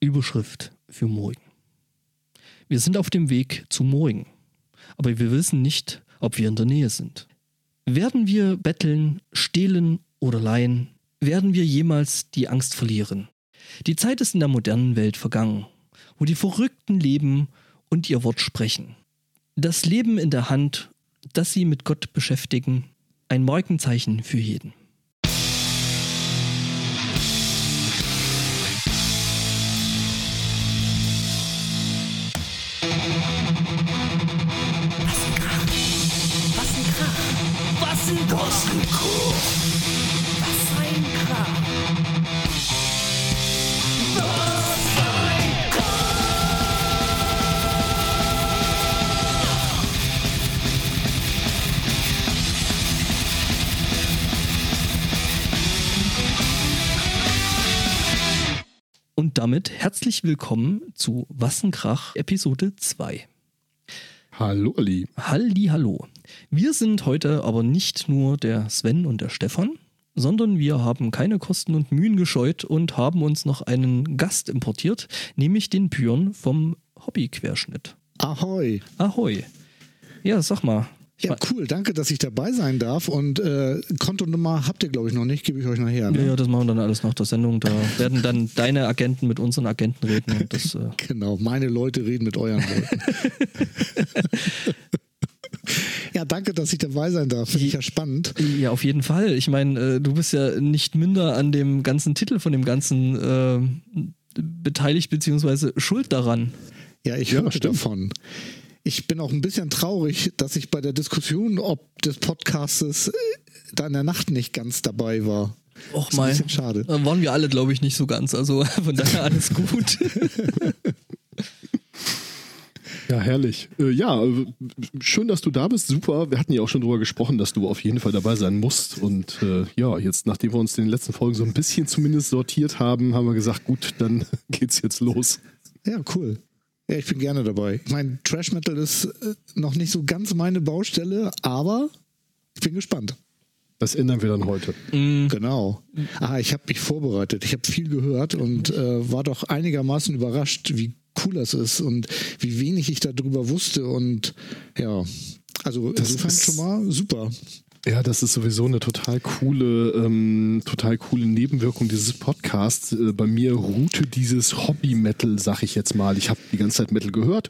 Überschrift für morgen. Wir sind auf dem Weg zu morgen, aber wir wissen nicht, ob wir in der Nähe sind. Werden wir betteln, stehlen oder leihen? Werden wir jemals die Angst verlieren? Die Zeit ist in der modernen Welt vergangen, wo die Verrückten leben und ihr Wort sprechen. Das Leben in der Hand, das sie mit Gott beschäftigen, ein Markenzeichen für jeden. Damit herzlich willkommen zu Wassenkrach Episode 2. Hallo Ali. Halli, hallo. Wir sind heute aber nicht nur der Sven und der Stefan, sondern wir haben keine Kosten und Mühen gescheut und haben uns noch einen Gast importiert, nämlich den Björn vom Hobbyquerschnitt. Ahoi. Ahoi. Ja, sag mal. Ja, cool. Danke, dass ich dabei sein darf. Und äh, Kontonummer habt ihr, glaube ich, noch nicht. Gebe ich euch nachher. Ja, Ne? ja, das machen wir dann alles nach der Sendung. Da werden dann deine Agenten mit unseren Agenten reden. Und das, äh, Genau. Meine Leute reden mit euren Leuten. ja, danke, dass ich dabei sein darf. Finde ich ja spannend. ja, auf jeden Fall. Ich meine, äh, du bist ja nicht minder an dem ganzen Titel von dem Ganzen äh, beteiligt, beziehungsweise schuld daran. Ja, ich Ja, stimmt. davon. Ich bin auch ein bisschen traurig, dass ich bei der Diskussion ob des Podcastes äh, da in der Nacht nicht ganz dabei war. Och Ist ein mal. bisschen schade. Äh, Waren wir alle, glaube ich, nicht so ganz. Also von daher alles gut. Ja, herrlich. Äh, ja, äh, schön, dass du da bist. Super. Wir hatten ja auch schon drüber gesprochen, dass du auf jeden Fall dabei sein musst. Und äh, ja, jetzt, nachdem wir uns in den letzten Folgen so ein bisschen zumindest sortiert haben, haben wir gesagt, gut, dann geht's jetzt los. Ja, cool. Ja, ich bin gerne dabei. Ich meine, Trash Metal ist äh, noch nicht so ganz meine Baustelle, aber ich bin gespannt. Das ändern wir dann heute. Genau. Ah, ich habe mich vorbereitet. Ich habe viel gehört und äh, war doch einigermaßen überrascht, wie cool das ist und wie wenig ich darüber wusste. Und ja, also Das insofern ist- schon mal super. Ja, das ist sowieso eine total coole, ähm, total coole Nebenwirkung dieses Podcasts. Äh, bei mir ruhte dieses Hobby-Metal, sag ich jetzt mal. Ich habe die ganze Zeit Metal gehört,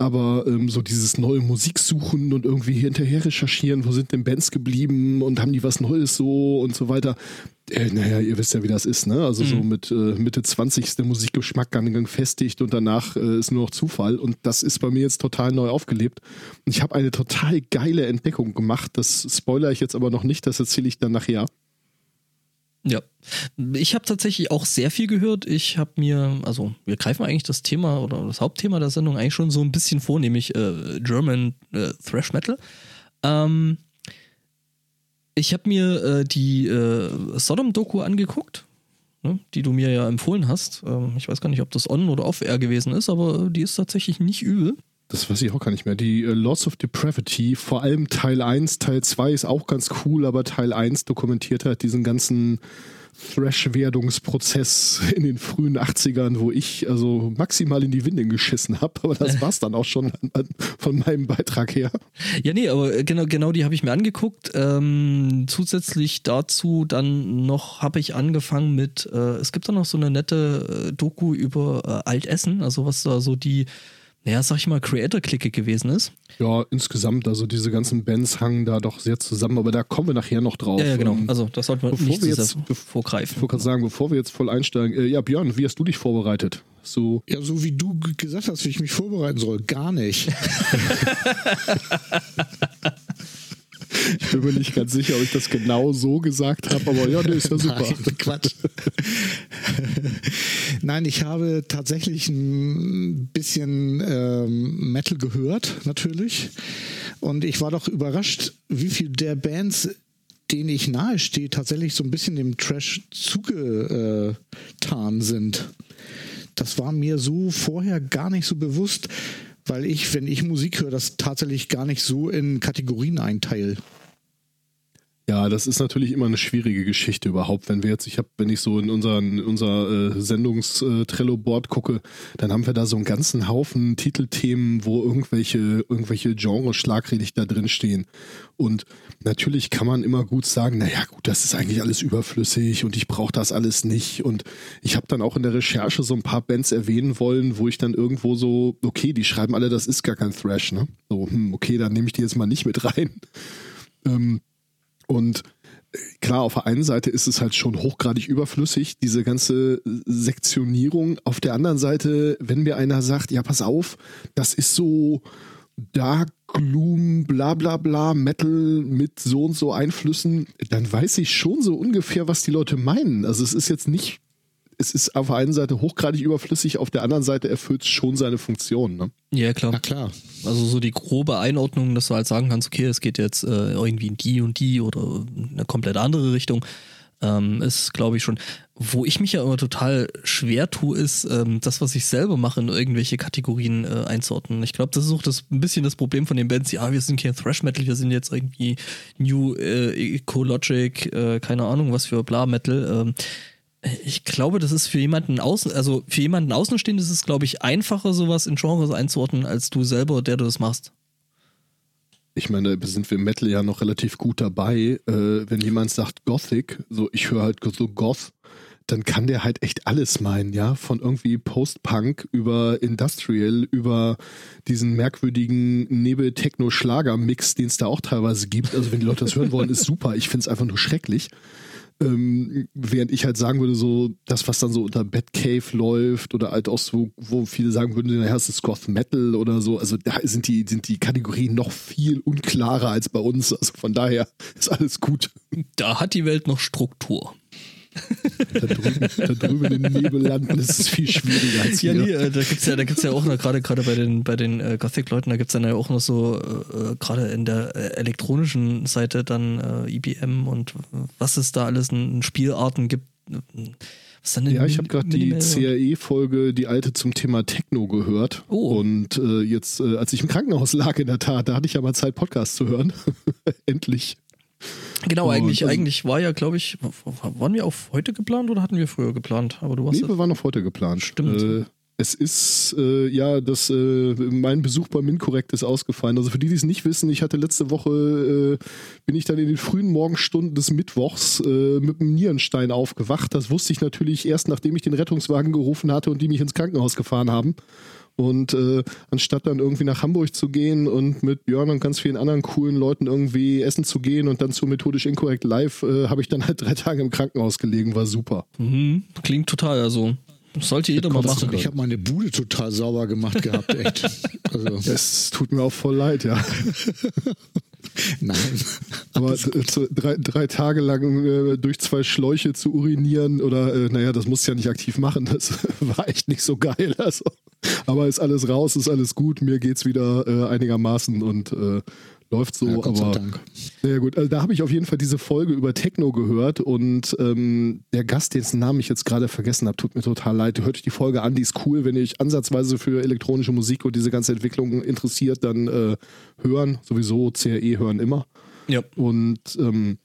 aber ähm, so dieses neue Musik suchen und irgendwie hinterher recherchieren, wo sind denn Bands geblieben und haben die was Neues so und so weiter. Äh, naja, ihr wisst ja, wie das ist, ne? Also so mit äh, Mitte 20 ist der Musikgeschmack dann gefestigt und danach äh, ist nur noch Zufall. Und das ist bei mir jetzt total neu aufgelebt. Und ich habe eine total geile Entdeckung gemacht. Das spoilere ich jetzt aber noch nicht, das erzähle ich dann nachher. Ja. Ich habe tatsächlich auch sehr viel gehört. Ich habe mir, also wir greifen eigentlich das Thema oder das Hauptthema der Sendung eigentlich schon so ein bisschen vor, nämlich äh, German äh, Thrash Metal. Ähm, ich habe mir äh, die äh, Sodom-Doku angeguckt, ne, die du mir ja empfohlen hast. Ähm, ich weiß gar nicht, ob das on oder off-air gewesen ist, aber die ist tatsächlich nicht übel. Das weiß ich auch gar nicht mehr. Die äh, Lots of Depravity, vor allem Teil 1, Teil 2 ist auch ganz cool, aber Teil 1 dokumentiert halt diesen ganzen Thrash-Werdungsprozess in den frühen 80ern, wo ich also maximal in die Windeln geschissen habe. Aber das war's dann auch schon an, an, von meinem Beitrag her. Ja, nee, aber äh, genau, genau die habe ich mir angeguckt. Ähm, zusätzlich dazu dann noch habe ich angefangen mit, äh, es gibt da noch so eine nette äh, Doku über äh, Altessen, also was da so die, naja, sag ich mal, Creator-Clique gewesen ist. Ja, insgesamt, also diese ganzen Bands hangen da doch sehr zusammen, aber da kommen wir nachher noch drauf. Ja, ja, genau. Ähm, Also das sollte man bevor nicht wir jetzt- vorgreifen. Ich wollte gerade sagen, bevor wir jetzt voll einsteigen, äh, ja, Björn, wie hast du dich vorbereitet? So, Ja, so wie du gesagt hast, wie ich mich vorbereiten soll. Gar nicht. ich bin mir nicht ganz sicher, ob ich das genau so gesagt habe, aber ja, nee, ist ja super. Nein, Quatsch. Nein, ich habe tatsächlich ein bisschen ähm, Metal gehört, natürlich. Und ich war doch überrascht, wie viel der Bands, denen ich nahe stehe, tatsächlich so ein bisschen dem Trash zugetan sind. Das war mir so vorher gar nicht so bewusst, weil ich, wenn ich Musik höre, das tatsächlich gar nicht so in Kategorien einteile. Ja, das ist natürlich immer eine schwierige Geschichte überhaupt. Wenn wir jetzt, ich habe, wenn ich so in, unseren, in unser äh, Sendungs-Trello-Board gucke, dann haben wir da so einen ganzen Haufen Titelthemen, wo irgendwelche, irgendwelche Genres schlagredig da drin stehen. Und natürlich kann man immer gut sagen, naja gut, das ist eigentlich alles überflüssig und ich brauche das alles nicht. Und ich habe dann auch in der Recherche so ein paar Bands erwähnen wollen, wo ich dann irgendwo so, okay, die schreiben alle, das ist gar kein Thrash, ne? So, hm, okay, dann nehme ich die jetzt mal nicht mit rein. Ähm, und äh, klar, auf der einen Seite ist es halt schon hochgradig überflüssig, diese ganze Sektionierung. Auf der anderen Seite, wenn mir einer sagt, ja, pass auf, das ist so Dark Gloom, bla bla bla, Metal mit so und so Einflüssen, dann weiß ich schon so ungefähr, was die Leute meinen. Also es ist jetzt nicht es ist auf der einen Seite hochgradig überflüssig, auf der anderen Seite erfüllt es schon seine Funktion. Ne? Ja, klar. Na klar. Also so die grobe Einordnung, dass du halt sagen kannst, okay, es geht jetzt äh, irgendwie in die und die oder eine komplett andere Richtung, ähm, ist, glaube ich, schon. Wo ich mich ja immer total schwer tue, ist, ähm, das, was ich selber mache, in irgendwelche Kategorien äh, einzuordnen. Ich glaube, das ist auch das, ein bisschen das Problem von den Bands, ja, wir sind kein Thrash Metal, wir sind jetzt irgendwie New äh, Ecologic, äh, keine Ahnung, was für Bla Metal. Ähm, ich glaube, das ist für jemanden außen, also für jemanden Außenstehenden ist es, glaube ich, einfacher, sowas in Genres einzuordnen, als du selber, der du das machst. Ich meine, da sind wir im Metal ja noch relativ gut dabei. Äh, wenn jemand sagt Gothic, so ich höre halt so Goth, dann kann der halt echt alles meinen, ja, von irgendwie Post-Punk über Industrial, über diesen merkwürdigen Nebel-Techno-Schlager-Mix, den es da auch teilweise gibt. Also wenn die Leute das hören wollen, ist super. Ich finde es einfach nur schrecklich. Ähm, während ich halt sagen würde, so das, was dann so unter Batcave läuft oder halt auch so, wo viele sagen würden, naja, es ist Goth Metal oder so, also da sind die, sind die Kategorien noch viel unklarer als bei uns. Also von daher ist alles gut. Da hat die Welt noch Struktur. Da drüben, da drüben in den Nebellanden ist es viel schwieriger als Ja, hier. nee, äh, da gibt's ja, da gibt's ja auch noch gerade gerade bei den bei den äh, Gothic-Leuten, da gibt's dann ja auch noch so äh, gerade in der äh, elektronischen Seite dann äh, IBM und was es da alles in Spielarten gibt. Ja, ich habe gerade die CRE-Folge, die alte zum Thema Techno gehört. Oh. Und äh, jetzt, äh, als ich im Krankenhaus lag, in der Tat, da hatte ich ja mal Zeit, Podcast zu hören. Endlich. Genau, eigentlich, also- eigentlich war ja, glaube ich, waren wir auf heute geplant oder hatten wir früher geplant? Aber du warst Nee, wir waren auf heute geplant. Stimmt. Äh, es ist, äh, ja, das, äh, mein Besuch beim Minkorrekt ist ausgefallen. Also für die, die es nicht wissen, ich hatte letzte Woche, äh, bin ich dann in den frühen Morgenstunden des Mittwochs äh, mit einem Nierenstein aufgewacht. Das wusste ich natürlich erst, nachdem ich den Rettungswagen gerufen hatte und die mich ins Krankenhaus gefahren haben. Und äh, anstatt dann irgendwie nach Hamburg zu gehen und mit Björn und ganz vielen anderen coolen Leuten irgendwie essen zu gehen und dann zu Methodisch Inkorrekt live, äh, habe ich dann halt drei Tage im Krankenhaus gelegen, war super. Mhm, klingt total, also sollte jeder mal machen. Ich habe meine Bude total sauber gemacht gehabt, echt. Also, Es tut mir auch voll leid, ja. nein. Aber äh, drei, drei Tage lang äh, durch zwei Schläuche zu urinieren oder, äh, naja, das musst du ja nicht aktiv machen, das war echt nicht so geil. Also. Aber ist alles raus, ist alles gut, mir geht's wieder äh, einigermaßen und äh, läuft so. Ja, Gott sei aber Dank. ja gut, also da habe ich auf jeden Fall diese Folge über Techno gehört und ähm, der Gast, dessen Namen ich jetzt gerade vergessen habe, tut mir total leid. Hört euch die Folge an, die ist cool. Wenn ihr euch ansatzweise für elektronische Musik und diese ganze Entwicklung interessiert, dann äh, hören. Sowieso CRE hören immer. Ja. Und ähm,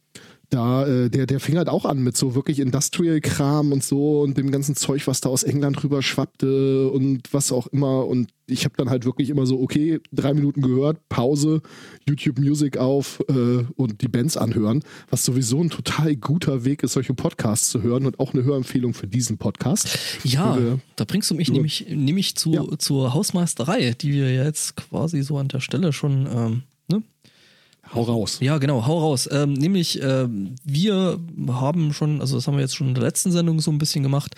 da, äh, der, der fing halt auch an mit so wirklich Industrial-Kram und so und dem ganzen Zeug, was da aus England rüber schwappte und was auch immer. Und ich habe dann halt wirklich immer so, okay, drei Minuten gehört, Pause, YouTube Music auf äh, und die Bands anhören, was sowieso ein total guter Weg ist, solche Podcasts zu hören und auch eine Hörempfehlung für diesen Podcast. Ja, Über- da bringst du mich nämlich, nämlich zu, Ja. zur Hausmeisterei, die wir jetzt quasi so an der Stelle schon, ähm? Hau raus. Ja, genau, hau raus. Ähm, nämlich, ähm, wir haben schon, also das haben wir jetzt schon in der letzten Sendung so ein bisschen gemacht,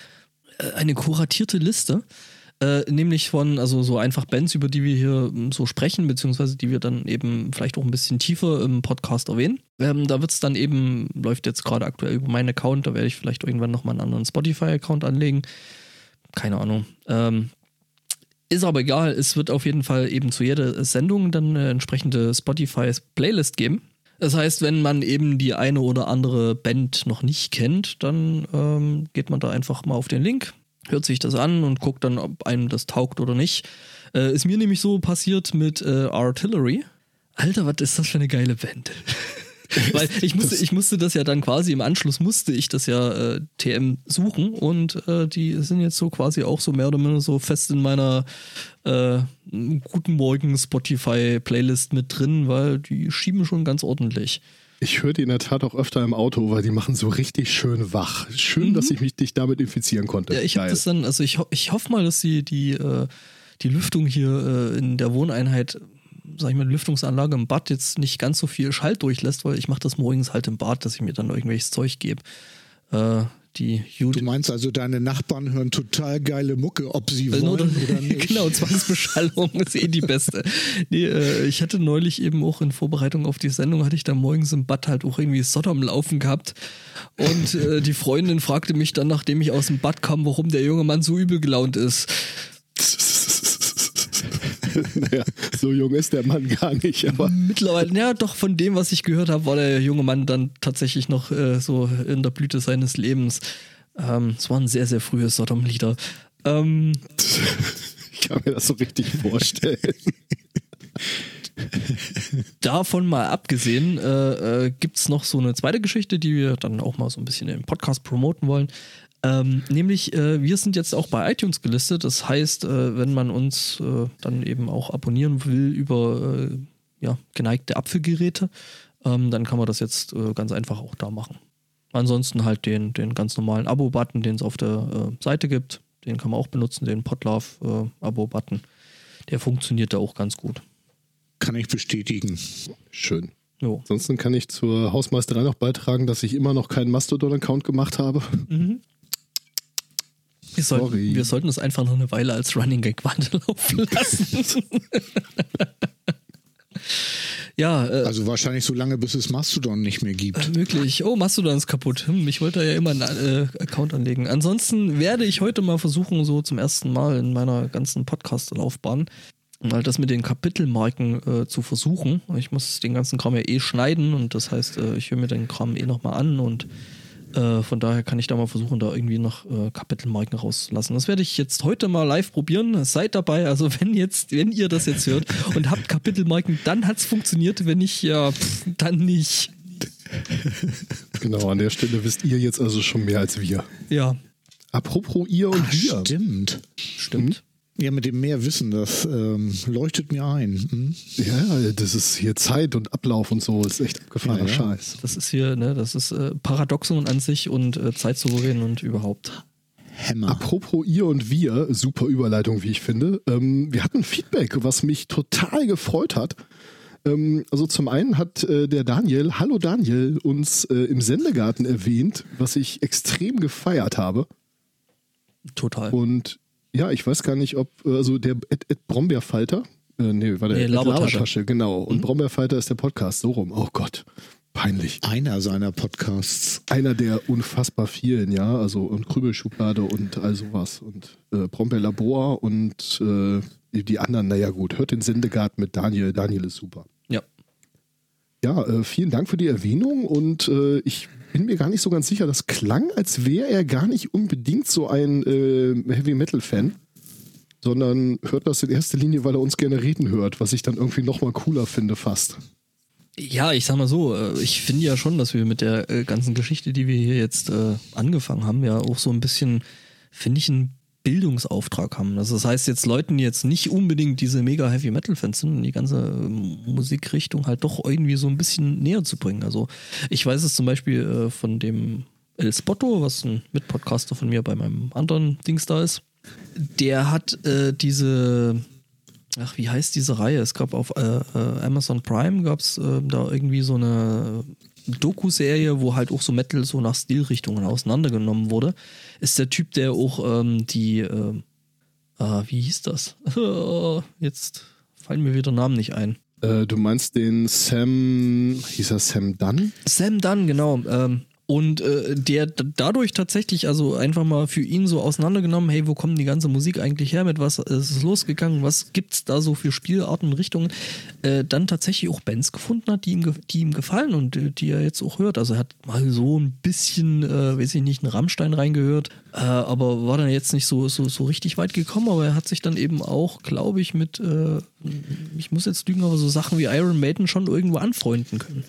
äh, eine kuratierte Liste. Äh, nämlich von, also so einfach Bands, über die wir hier ähm, so sprechen, beziehungsweise die wir dann eben vielleicht auch ein bisschen tiefer im Podcast erwähnen. Ähm, da wird es dann eben, läuft jetzt gerade aktuell über meinen Account, da werde ich vielleicht irgendwann nochmal einen anderen Spotify-Account anlegen. Keine Ahnung. Ähm, ist aber egal, es wird auf jeden Fall eben zu jeder Sendung dann eine entsprechende Spotify-Playlist geben. Das heißt, wenn man eben die eine oder andere Band noch nicht kennt, dann ähm, geht man da einfach mal auf den Link, hört sich das an und guckt dann, ob einem das taugt oder nicht. Äh, ist mir nämlich so passiert mit äh, Artillery. Alter, was ist das für eine geile Band? Weil ich musste, ich musste das ja dann quasi im Anschluss musste ich das ja äh, TM suchen und äh, die sind jetzt so quasi auch so mehr oder minder so fest in meiner äh, Guten Morgen Spotify Playlist mit drin, weil die schieben schon ganz ordentlich. Ich höre die in der Tat auch öfter im Auto, weil die machen so richtig schön wach. Schön, dass ich mich dich damit infizieren konnte. Mhm. Ja, ich habe das dann, also ich, ho- ich hoffe mal, dass sie die, äh, die Lüftung hier äh, in der Wohneinheit, sag ich mal, Lüftungsanlage im Bad jetzt nicht ganz so viel Schall durchlässt, weil ich mache das morgens halt im Bad, dass ich mir dann irgendwelches Zeug gebe. Äh, die Du meinst also, deine Nachbarn hören total geile Mucke, ob sie Äh, wollen oder nicht. Genau, Zwangsbeschallung ist eh die beste. Nee, äh, ich hatte neulich eben auch in Vorbereitung auf die Sendung, hatte ich da morgens im Bad halt auch irgendwie Sodom laufen gehabt. Und äh, die Freundin fragte mich dann, nachdem ich aus dem Bad kam, warum der junge Mann so übel gelaunt ist. naja, so jung ist der Mann gar nicht, aber Mittlerweile, ja, doch von dem, was ich gehört habe, war der junge Mann dann tatsächlich noch äh, so in der Blüte seines Lebens. Ähm, es waren sehr, sehr frühe Sodom-Lieder. Ähm, ich kann mir das so richtig vorstellen. davon mal abgesehen, äh, äh, gibt es noch so eine zweite Geschichte, die wir dann auch mal so ein bisschen im Podcast promoten wollen. Ähm, nämlich, äh, wir sind jetzt auch bei iTunes gelistet. Das heißt, äh, wenn man uns äh, dann eben auch abonnieren will über äh, ja, geneigte Apfelgeräte, ähm, dann kann man das jetzt äh, ganz einfach auch da machen. Ansonsten halt den, den ganz normalen Abo-Button, den es auf der äh, Seite gibt. Den kann man auch benutzen, den Podlove-Abo-Button. Der funktioniert da auch ganz gut. Kann ich bestätigen. Schön. Jo. Ansonsten kann ich zur Hausmeisterei noch beitragen, dass ich immer noch keinen Mastodon-Account gemacht habe. Wir sollten, Sorry. wir sollten es einfach noch eine Weile als Running Gag weiterlaufen lassen. ja, äh, Also wahrscheinlich so lange, bis es Mastodon nicht mehr gibt. möglich. Oh, Mastodon ist kaputt. Hm, ich wollte ja immer einen äh, Account anlegen. Ansonsten werde ich heute mal versuchen, so zum ersten Mal in meiner ganzen Podcast-Laufbahn, mal das mit den Kapitelmarken äh, zu versuchen. Ich muss den ganzen Kram ja eh schneiden und das heißt, äh, ich höre mir den Kram eh nochmal an und äh, von daher kann ich da mal versuchen, da irgendwie noch äh, Kapitelmarken rauszulassen. Das werde ich jetzt heute mal live probieren. Seid dabei. Also wenn jetzt, wenn ihr das jetzt hört und habt Kapitelmarken, dann hat es funktioniert. Wenn nicht, ja, pff, dann nicht. Genau, an der Stelle wisst ihr jetzt also schon mehr als wir. Ja, Apropos ihr und Ach, wir. stimmt. stimmt. Ja, mit dem mehr Wissen, das ähm, leuchtet mir ein. Hm? Ja, das ist hier Zeit und Ablauf und so. ist echt abgefahrener Ja, ja. Scheiß. Das ist hier, ne, das ist äh, Paradoxon an sich und äh, Zeitsouverän und überhaupt. Hämmer. Apropos ihr und wir, super Überleitung, wie ich finde. Ähm, wir hatten Feedback, was mich total gefreut hat. Ähm, also zum einen hat äh, der Daniel, hallo Daniel, uns äh, im Sendegarten erwähnt, was ich extrem gefeiert habe. Total. Und ja, ich weiß gar nicht, ob, äh, also der Ed, Ed Brombeerfalter, äh, nee, war der Labertasche. Labertasche, genau. Und Brombeerfalter ist der Podcast, so rum. Oh Gott, peinlich. Einer seiner Podcasts. Einer der unfassbar vielen, ja, also und Krübelschublade und all sowas und äh, Brombeerlabor und äh, die anderen, naja gut, hört den Sendegarten mit Daniel, Daniel ist super. Ja. Ja, äh, vielen Dank für die Erwähnung und äh, ich bin mir gar nicht so ganz sicher, das klang, als wäre er gar nicht unbedingt so ein äh, Heavy Metal Fan, sondern hört das in erster Linie, weil er uns gerne reden hört, was ich dann irgendwie nochmal cooler finde fast. Ja, ich sag mal so, äh, ich finde ja schon, dass wir mit der äh, ganzen Geschichte, die wir hier jetzt äh, angefangen haben, ja auch so ein bisschen, finde ich, einen Bildungsauftrag haben. Also das heißt jetzt Leuten, die jetzt nicht unbedingt diese mega Heavy Metal Fans sind, die ganze ähm, Musikrichtung halt doch irgendwie so ein bisschen näher zu bringen. Also ich weiß es zum Beispiel äh, von dem El Spotto, was ein Mitpodcaster von mir bei meinem anderen Dings da ist. Der hat äh, diese Ach, wie heißt diese Reihe? Es gab auf äh, äh, Amazon Prime gab es äh, da irgendwie so eine Doku-Serie, wo halt auch so Metal so nach Stilrichtungen auseinandergenommen wurde. Ist der Typ, der auch ähm, die, äh, äh, wie hieß das? Jetzt fallen mir wieder Namen nicht ein. Äh, du meinst den Sam, hieß er Sam Dunn? Sam Dunn, genau. Ähm, und äh, der dadurch tatsächlich, also einfach mal für ihn so auseinandergenommen, hey, wo kommt die ganze Musik eigentlich her? Mit was ist es losgegangen? Was gibt's da so für Spielarten und Richtungen? Äh, dann tatsächlich auch Bands gefunden hat, die ihm, die ihm gefallen und äh, die er jetzt auch hört. Also er hat mal so ein bisschen, äh, weiß ich nicht, einen Rammstein reingehört, äh, aber war dann jetzt nicht so, so, so richtig weit gekommen, aber er hat sich dann eben auch, glaube ich, mit, äh, ich muss jetzt lügen, aber so Sachen wie Iron Maiden schon irgendwo anfreunden können.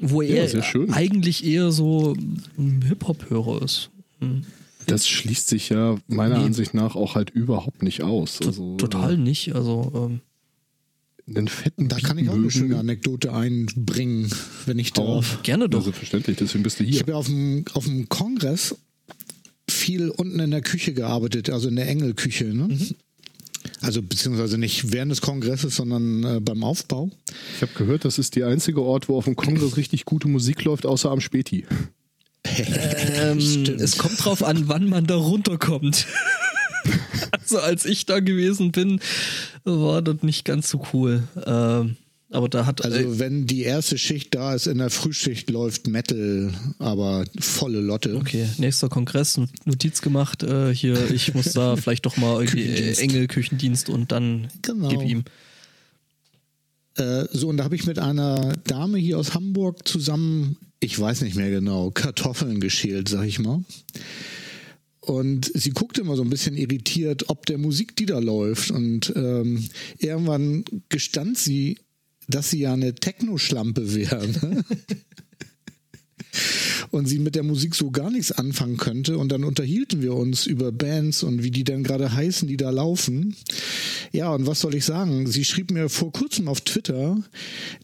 Wo Ja, er eigentlich eher so ein Hip-Hop-Hörer ist. Hm. Das schließt sich ja meiner Nee. Ansicht nach auch halt überhaupt nicht aus. Also, Total nicht. Also, ähm, Äh, einen fetten Da Beat kann ich auch eine schöne Anekdote einbringen, wenn ich darf. gerne doch. selbstverständlich, deswegen bist du Ich hier. habe ja auf dem, auf dem Kongress viel unten in der Küche gearbeitet, also in der Engelküche. Ne? Also beziehungsweise nicht während des Kongresses, sondern äh, beim Aufbau. Ich habe gehört, das ist der einzige Ort, wo auf dem Kongress richtig gute Musik läuft, außer am Späti. Ähm, es kommt drauf an, wann man da runterkommt. also als ich da gewesen bin, war das nicht ganz so cool. Ähm, aber da hat Also äh, wenn die erste Schicht da ist, in der Frühschicht läuft Metal, aber volle Lotte. okay, nächster Kongress, Notiz gemacht. Äh, hier, ich muss da vielleicht doch mal irgendwie äh, Küchendienst. Engel Küchendienst und dann Genau. gib ihm. Äh, so, und da habe ich mit einer Dame hier aus Hamburg zusammen, ich weiß nicht mehr genau, Kartoffeln geschält, sag ich mal. Und sie guckte immer so ein bisschen irritiert, ob der Musik, die da läuft. Und ähm, irgendwann gestand sie, dass sie ja eine Techno-Schlampe wäre. Ne? und sie mit der Musik so gar nichts anfangen könnte. Und dann unterhielten wir uns über Bands und wie die denn gerade heißen, die da laufen. Ja, und was soll ich sagen? Sie schrieb mir vor kurzem auf Twitter,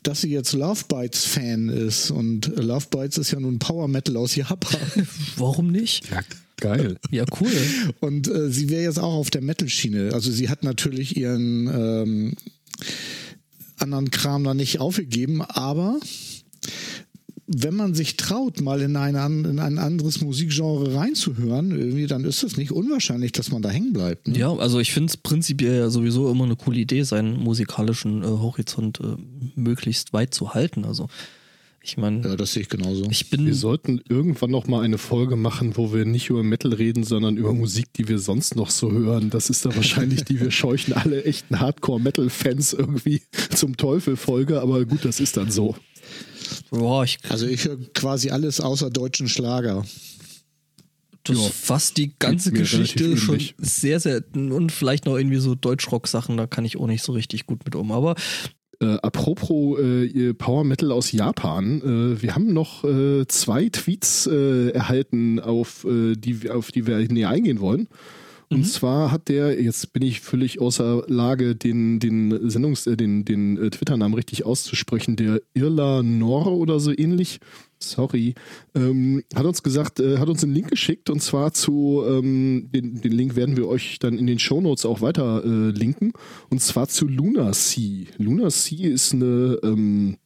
dass sie jetzt Love Bites Fan ist. Und Love Bites ist ja nun Power Metal aus Japan. Warum nicht? Ja, geil. Ja, cool. Und äh, sie wäre jetzt auch auf der Metal-Schiene. Also sie hat natürlich ihren ähm, anderen Kram da nicht aufgegeben, aber wenn man sich traut, mal in, eine, in ein anderes Musikgenre reinzuhören, irgendwie, dann ist es nicht unwahrscheinlich, dass man da hängen bleibt. Ne? Ja, also ich finde es prinzipiell ja sowieso immer eine coole Idee, seinen musikalischen äh, Horizont äh, möglichst weit zu halten. Also ich meine, Ja, das sehe ich genauso. ich bin Wir sollten irgendwann noch mal eine Folge machen, wo wir nicht über Metal reden, sondern über Musik, die wir sonst noch so hören. Das ist da wahrscheinlich die wir scheuchen alle echten Hardcore-Metal-Fans irgendwie zum Teufel Folge, aber gut, das ist dann so. boah, ich Also ich höre quasi alles außer deutschen Schlager. das Ja. fasst die ganze Geschichte schon ähnlich. sehr, sehr und vielleicht noch irgendwie so Deutschrock-Sachen, da kann ich auch nicht so richtig gut mit um. Aber Äh, apropos äh, Power Metal aus Japan, äh, wir haben noch äh, zwei Tweets äh, erhalten, auf, äh, die, wir- auf die wir näher eingehen wollen. Und zwar hat der, jetzt bin ich völlig außer Lage, den, den Sendungs-, den, den Twitter-Namen richtig auszusprechen, der Irla Nor oder so ähnlich. Sorry. Ähm, hat uns gesagt, äh, hat uns einen Link geschickt und zwar zu, ähm, den, den Link werden wir euch dann in den Shownotes auch weiter äh, linken. Und zwar zu Luna Sea. Luna Sea ist eine, ähm,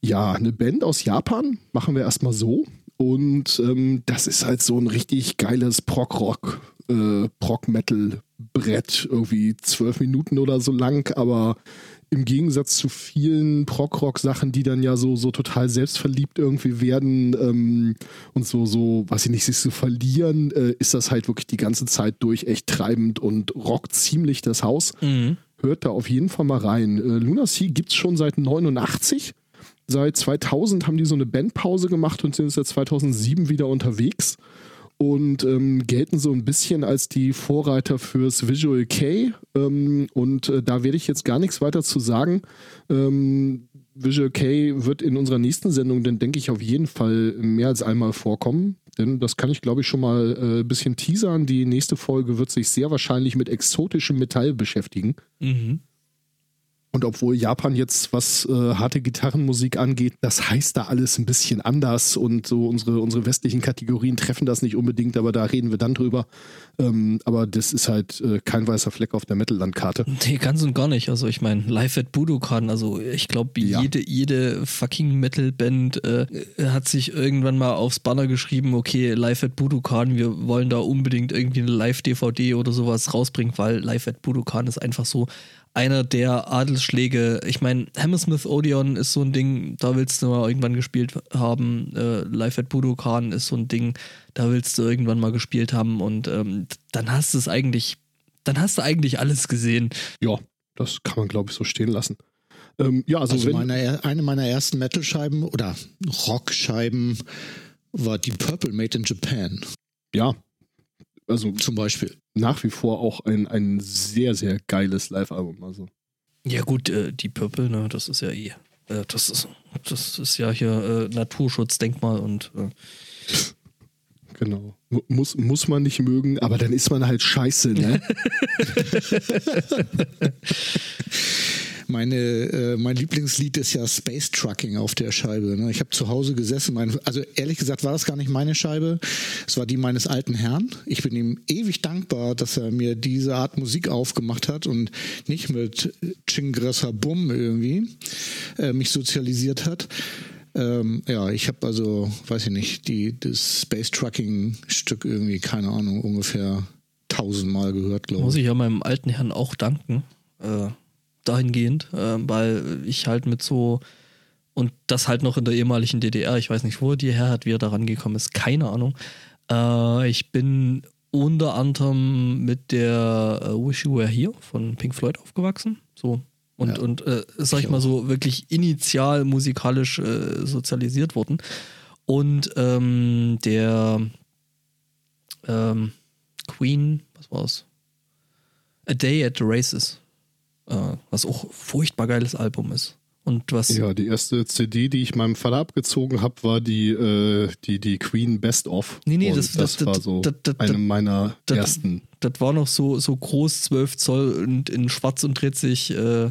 ja, eine Band aus Japan, machen wir erstmal so. Und ähm, das ist halt so ein richtig geiles Prog-Rock, äh, Prog-Metal-Brett, irgendwie zwölf Minuten oder so lang, aber im Gegensatz zu vielen Prog-Rock-Sachen, die dann ja so, so total selbstverliebt irgendwie werden ähm, und so, so, weiß ich nicht, sich so verlieren, äh, ist das halt wirklich die ganze Zeit durch echt treibend und rockt ziemlich das Haus. Hört da auf jeden Fall mal rein. Äh, Luna Sea gibt's schon seit 89. Seit 2000 haben die so eine Bandpause gemacht und sind seit 2007 wieder unterwegs und ähm, gelten so ein bisschen als die Vorreiter fürs Visual K. Ähm, und äh, da werde ich jetzt gar nichts weiter zu sagen. Ähm, Visual K wird in unserer nächsten Sendung dann, denke ich, auf jeden Fall mehr als einmal vorkommen. Denn das kann ich, glaube ich, schon mal äh, ein bisschen teasern. Die nächste Folge wird sich sehr wahrscheinlich mit exotischem Metall beschäftigen. mhm. Und obwohl Japan jetzt, was äh, harte Gitarrenmusik angeht, das heißt da alles ein bisschen anders und so unsere, unsere westlichen Kategorien treffen das nicht unbedingt, aber da reden wir dann drüber. Ähm, aber das ist halt äh, kein weißer Fleck auf der Metal-Landkarte. Nee, ganz und gar nicht. Also ich meine, Live at Budokan, also ich glaube, Ja. jede, jede fucking Metal-Band äh, hat sich irgendwann mal aufs Banner geschrieben, okay, Live at Budokan, wir wollen da unbedingt irgendwie eine Live-DVD oder sowas rausbringen, weil Live at Budokan ist einfach so einer der Adelsschläge. Ich meine, Hammersmith Odeon ist so ein Ding, da willst du mal irgendwann gespielt haben. Äh, Live at Budokan ist so ein Ding, da willst du irgendwann mal gespielt haben und ähm, dann hast du es eigentlich, dann hast du eigentlich alles gesehen. Ja, das kann man, glaube ich, so stehen lassen. Ähm, ja, also, Also meine, eine meiner ersten Metal-Scheiben oder Rock-Scheiben war die Purple Made in Japan ja, also zum Beispiel. nach wie vor auch ein, ein sehr, sehr geiles Live-Album. Also. Ja gut, äh, die Purple, ne, das ist ja eh Äh, das, ist, das ist ja hier äh, Naturschutzdenkmal und äh, Genau. Mu- Muss, muss man nicht mögen, aber dann ist man halt scheiße, ne? Meine, äh, mein Lieblingslied ist ja Space Trucking auf der Scheibe. Ne? Ich habe zu Hause gesessen. Mein, also ehrlich gesagt war das gar nicht meine Scheibe. Es war die meines alten Herrn. Ich bin ihm ewig dankbar, dass er mir diese Art Musik aufgemacht hat und nicht mit Chingressa Bum irgendwie äh, mich sozialisiert hat. Ähm, ja, ich habe also, weiß ich nicht, die, das Space Trucking Stück irgendwie, keine Ahnung, ungefähr tausendmal gehört, glaube muss ich. ich ja meinem alten Herrn auch danken. Äh, dahingehend, äh, weil ich halt mit so und das halt noch in der ehemaligen DDR, ich weiß nicht, wo er die her hat, wie er da rangekommen ist, keine Ahnung. Äh, ich bin unter anderem mit der äh, Wish You Were Here von Pink Floyd aufgewachsen. So. Und, Ja, und äh, sag ich ich mal auch. so, wirklich initial musikalisch äh, sozialisiert worden. Und ähm, der ähm, Queen, was war's? A Day at the Races, was auch furchtbar geiles Album ist. Und was Ja, die erste CD, die ich meinem Vater abgezogen habe, war die, äh, die, die Queen Best of. Nee, nee, das- das, das- war so das- das- eine meiner ersten. das war noch so, so groß, 12 Zoll und in schwarz und dreht sich äh,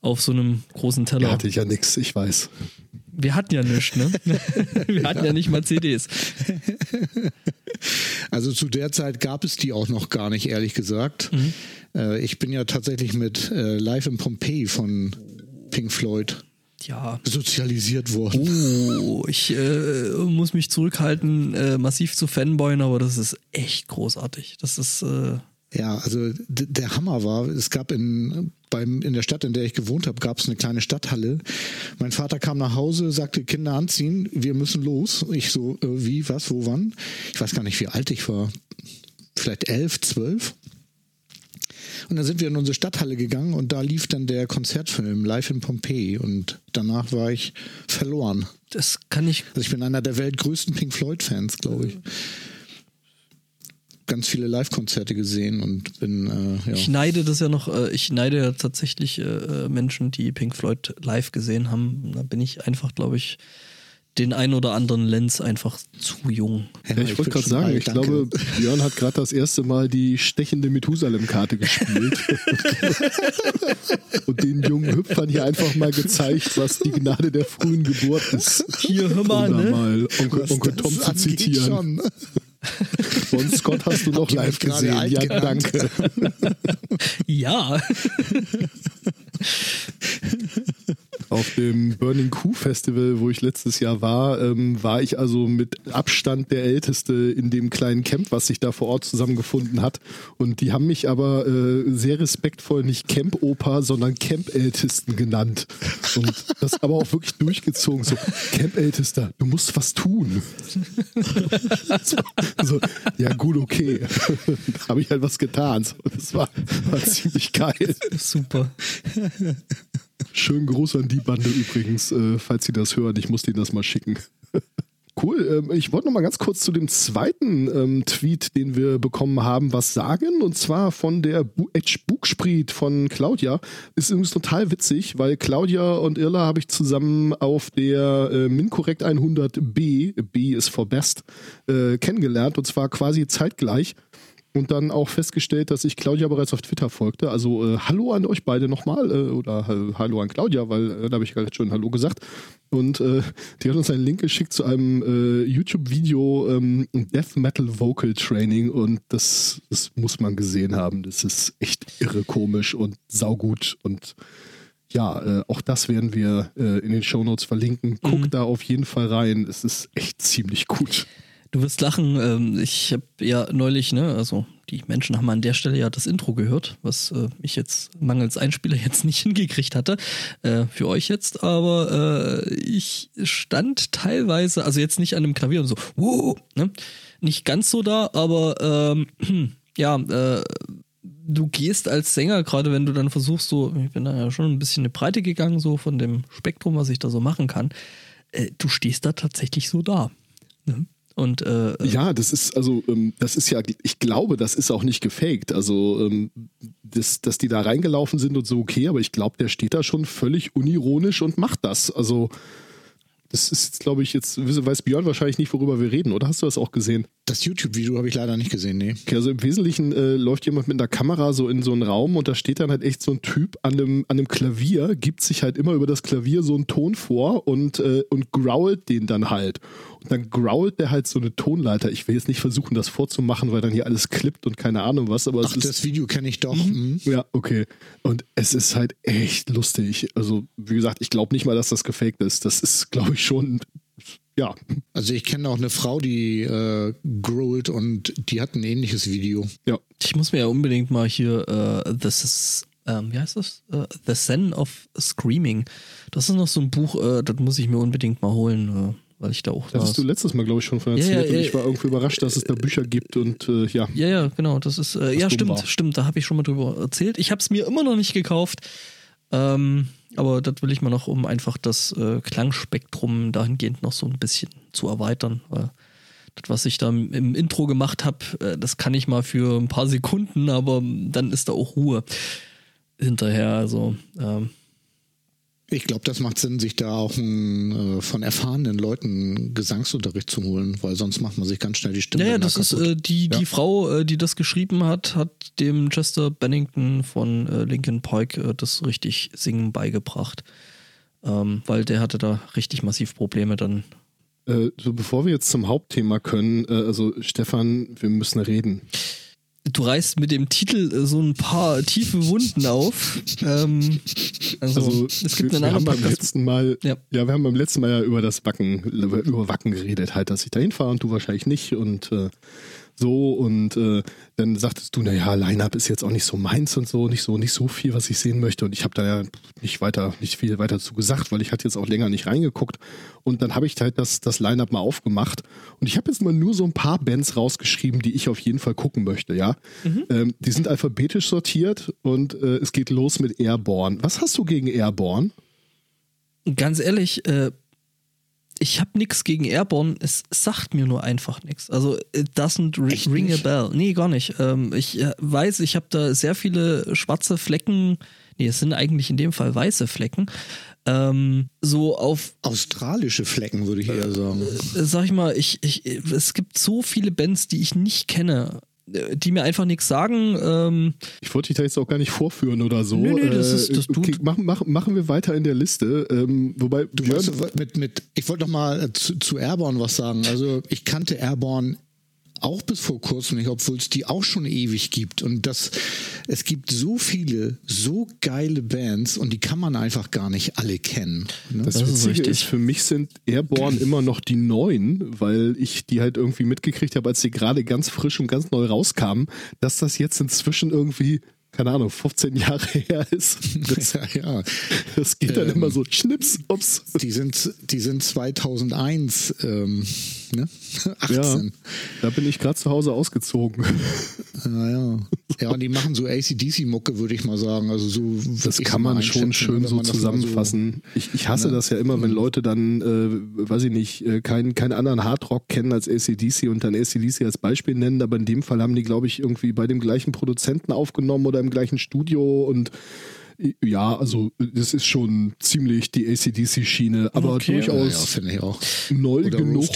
auf so einem großen Da Teller. hatte ich ja nix, ich weiß. Wir hatten ja nichts, ne? Wir hatten ja nicht mal CDs. Also zu der Zeit gab es die auch noch gar nicht, ehrlich gesagt. Äh, ich bin ja tatsächlich mit äh, Live in Pompeii von Pink Floyd Ja. sozialisiert worden. Oh, ich äh, muss mich zurückhalten, äh, massiv zu fanboyen, aber das ist echt großartig. Das ist, äh, Ja, also der Hammer war, es gab in, beim, in der Stadt, in der ich gewohnt habe, gab es eine kleine Stadthalle. Mein Vater kam nach Hause, sagte, Kinder anziehen, wir müssen los. Ich so, äh, wie, was, wo, wann? Ich weiß gar nicht, wie alt ich war. Vielleicht elf, zwölf. Und dann sind wir in unsere Stadthalle gegangen und da lief dann der Konzertfilm Live in Pompeii und danach war ich verloren. das kann ich Also ich bin einer der weltgrößten Pink Floyd-Fans, glaube ich. Ganz viele Live-Konzerte gesehen und bin, äh, ja. Ich neide das ja noch, äh, ich neide ja tatsächlich äh, Menschen, die Pink Floyd live gesehen haben. Da bin ich einfach, glaube ich, den ein oder anderen Lenz einfach zu jung. Ja, ich wollte bin gerade sagen, ich danke. glaube, Björn hat gerade das erste Mal die stechende Methusalem-Karte gespielt. Und den jungen Hüpfern hier einfach mal gezeigt, was die Gnade der frühen Geburt ist. Hier, hör mal, um da ne? mal Onkel, Onkel Tom zu zitieren. schon. Von Scott hast du noch live gesehen. Ja, genannt? danke. Ja. Auf dem Burning Q Festival, wo ich letztes Jahr war, ähm, war ich also mit Abstand der Älteste in dem kleinen Camp, was sich da vor Ort zusammengefunden hat. Und die haben mich aber äh, sehr respektvoll nicht Camp-Opa, sondern Camp-Ältesten genannt. Und das aber auch wirklich durchgezogen. So, Camp-Ältester, du musst was tun. so, so, ja gut, okay. da habe ich halt was getan. So, das war, war ziemlich geil. Super. Schönen Gruß an die Bande übrigens, äh, falls Sie das hören. Ich muss denen das mal schicken. Cool. Ähm, ich wollte noch mal ganz kurz zu dem zweiten ähm, Tweet, den wir bekommen haben, was sagen. Und zwar von der Edge Bugspriet von Claudia. Ist übrigens total witzig, weil Claudia und Irla habe ich zusammen auf der äh, MinCorrect 100B, B ist for Best, äh, kennengelernt. Und zwar quasi zeitgleich und dann auch festgestellt, dass ich Claudia bereits auf Twitter folgte. Also äh, Hallo an euch beide nochmal äh, oder äh, Hallo an Claudia, weil äh, da habe ich gerade schon Hallo gesagt. Und äh, die hat uns einen Link geschickt zu einem äh, YouTube-Video ähm, Death Metal Vocal Training und das, das muss man gesehen haben. Das ist echt irre komisch und saugut und ja, auch das werden wir in den Shownotes verlinken. Guck da auf jeden Fall rein. Es ist echt ziemlich gut. Du wirst lachen. Ähm, ich habe ja neulich, ne, also die Menschen haben an der Stelle ja das Intro gehört, was äh, ich jetzt mangels Einspieler jetzt nicht hingekriegt hatte. Äh, für euch jetzt, aber äh, ich stand teilweise, also jetzt nicht an einem Klavier und so, wow, ne? Nicht ganz so da, aber ähm, ja, du gehst als Sänger, gerade wenn du dann versuchst, so, ich bin da ja schon ein bisschen eine Breite gegangen, so von dem Spektrum, was ich da so machen kann, du stehst da tatsächlich so da. Ne? Und äh, Ja, das ist also, ähm, das ist ja, ich glaube, das ist auch nicht gefaked. Also ähm, das, dass die da reingelaufen sind und so okay, aber ich glaube, der steht da schon völlig unironisch und macht das. Also das ist, glaube ich, jetzt weiß Björn wahrscheinlich nicht, worüber wir reden, oder hast du das auch gesehen? Das YouTube-Video habe ich leider nicht gesehen, nee. Okay, also im Wesentlichen äh, läuft jemand mit einer Kamera so in so einen Raum und da steht dann halt echt so ein Typ an einem, an einem Klavier, gibt sich halt immer über das Klavier so einen Ton vor und, äh, und growlt den dann halt. Und dann growlt der halt so eine Tonleiter. Ich will jetzt nicht versuchen, das vorzumachen, weil dann hier alles klippt und keine Ahnung was, aber Ach, es ist. das Video kenne ich doch. Mhm. Ja, okay. Und es ist halt echt lustig. Also, wie gesagt, ich glaube nicht mal, dass das gefaked ist. Das ist, glaube ich, schon, ja. Also ich kenne auch eine Frau, die äh, growlt und die hat ein ähnliches Video. Ja. Ich muss mir ja unbedingt mal hier äh, This is, ähm, wie heißt das? Äh, The Zen of Screaming. Das ist noch so ein Buch, äh, das muss ich mir unbedingt mal holen, äh, weil ich da auch Das hast du letztes Mal, glaube ich, schon von erzählt ja, und ja, ich war irgendwie überrascht, dass es da Bücher gibt und äh, ja. Ja, ja, genau. Das ist, äh, ja, stimmt, war. stimmt. Da habe ich schon mal drüber erzählt. Ich habe es mir immer noch nicht gekauft. Ähm, aber das will ich mal noch, um einfach das äh, Klangspektrum dahingehend noch so ein bisschen zu erweitern. Weil das, was ich da im im Intro gemacht habe, äh, das kann ich mal für ein paar Sekunden, aber dann ist da auch Ruhe hinterher. Also, ähm, Ich glaube, das macht Sinn, sich da auch einen, äh, von erfahrenen Leuten Gesangsunterricht zu holen, weil sonst macht man sich ganz schnell die Stimme. ja, ja, das ist äh, die, die Frau, äh, die das geschrieben hat, hat dem Chester Bennington von äh, Linkin Park äh, das richtig Singen beigebracht. Ähm, weil der hatte da richtig massiv Probleme dann. Äh, so bevor wir jetzt zum Hauptthema können, äh, also Stefan, wir müssen reden. Du reißt mit dem Titel äh, so ein paar tiefe Wunden auf. Ähm, also, Also es gibt wir, einen wir haben beim letzten Mal, Ja. ja. wir haben beim letzten Mal ja über das Wacken, über Wacken geredet, halt, dass ich da hinfahre und du wahrscheinlich nicht und äh, so und äh, dann sagtest du, naja, Line-Up ist jetzt auch nicht so meins und so, nicht so, nicht so viel, was ich sehen möchte und ich habe da ja nicht weiter, nicht viel weiter zu gesagt, weil ich hatte jetzt auch länger nicht reingeguckt und dann habe ich halt das, das Line-Up mal aufgemacht und ich habe jetzt mal nur so ein paar Bands rausgeschrieben, die ich auf jeden Fall gucken möchte, ja. Ähm, die sind alphabetisch sortiert und äh, es geht los mit Airborne. Was hast du gegen Airborne? Ganz ehrlich, äh, ich habe nichts gegen Airborne, es sagt mir nur einfach nichts. Also, it doesn't Echt ring nicht? a bell. Nee, gar nicht. Ähm, ich äh, weiß, ich habe da sehr viele schwarze Flecken. Nee, es sind eigentlich in dem Fall weiße Flecken. Ähm, so auf Australische Flecken, würde ich eher sagen. äh, sag ich mal, ich, ich, es gibt so viele Bands, die ich nicht kenne, äh, die mir einfach nichts sagen. Ähm, Ich wollte dich da jetzt auch gar nicht vorführen oder so. Nö, nö, das ist- das okay, tut- machen, machen, machen wir weiter in der Liste. Ähm, wobei, Du Björn, weißt, mit, mit, ich wollte noch mal äh, zu, zu Airborne was sagen. Also ich kannte Airborne auch bis vor kurzem nicht, obwohl es die auch schon ewig gibt. Und das, es gibt so viele, so geile Bands und die kann man einfach gar nicht alle kennen. Ne? das, Das ist Witzige richtig. ist, für mich sind Airborne immer noch die neuen, weil ich die halt irgendwie mitgekriegt habe, als die gerade ganz frisch und ganz neu rauskamen, dass das jetzt inzwischen irgendwie, keine Ahnung, 15 Jahre her ist. Das, ja, ja. das geht dann Ähm, immer so, schnips, ups. Die sind, die sind 2001, ähm, ne? 18. Ja, da bin ich gerade zu Hause ausgezogen. Ja, ja. Und die machen so ACDC-Mucke, würde ich mal sagen. Also so Das kann man schon schön so zusammenfassen. ich, ich hasse ne? das ja immer, wenn Leute dann, äh, weiß ich nicht, äh, keinen, keinen anderen Hardrock kennen als ACDC und dann ACDC als Beispiel nennen, aber in dem Fall haben die, glaube ich, irgendwie bei dem gleichen Produzenten aufgenommen oder im gleichen Studio und ja, also das ist schon ziemlich die ACDC-Schiene, aber Okay. Ja, ja, durchaus ich auch. neu Oder genug.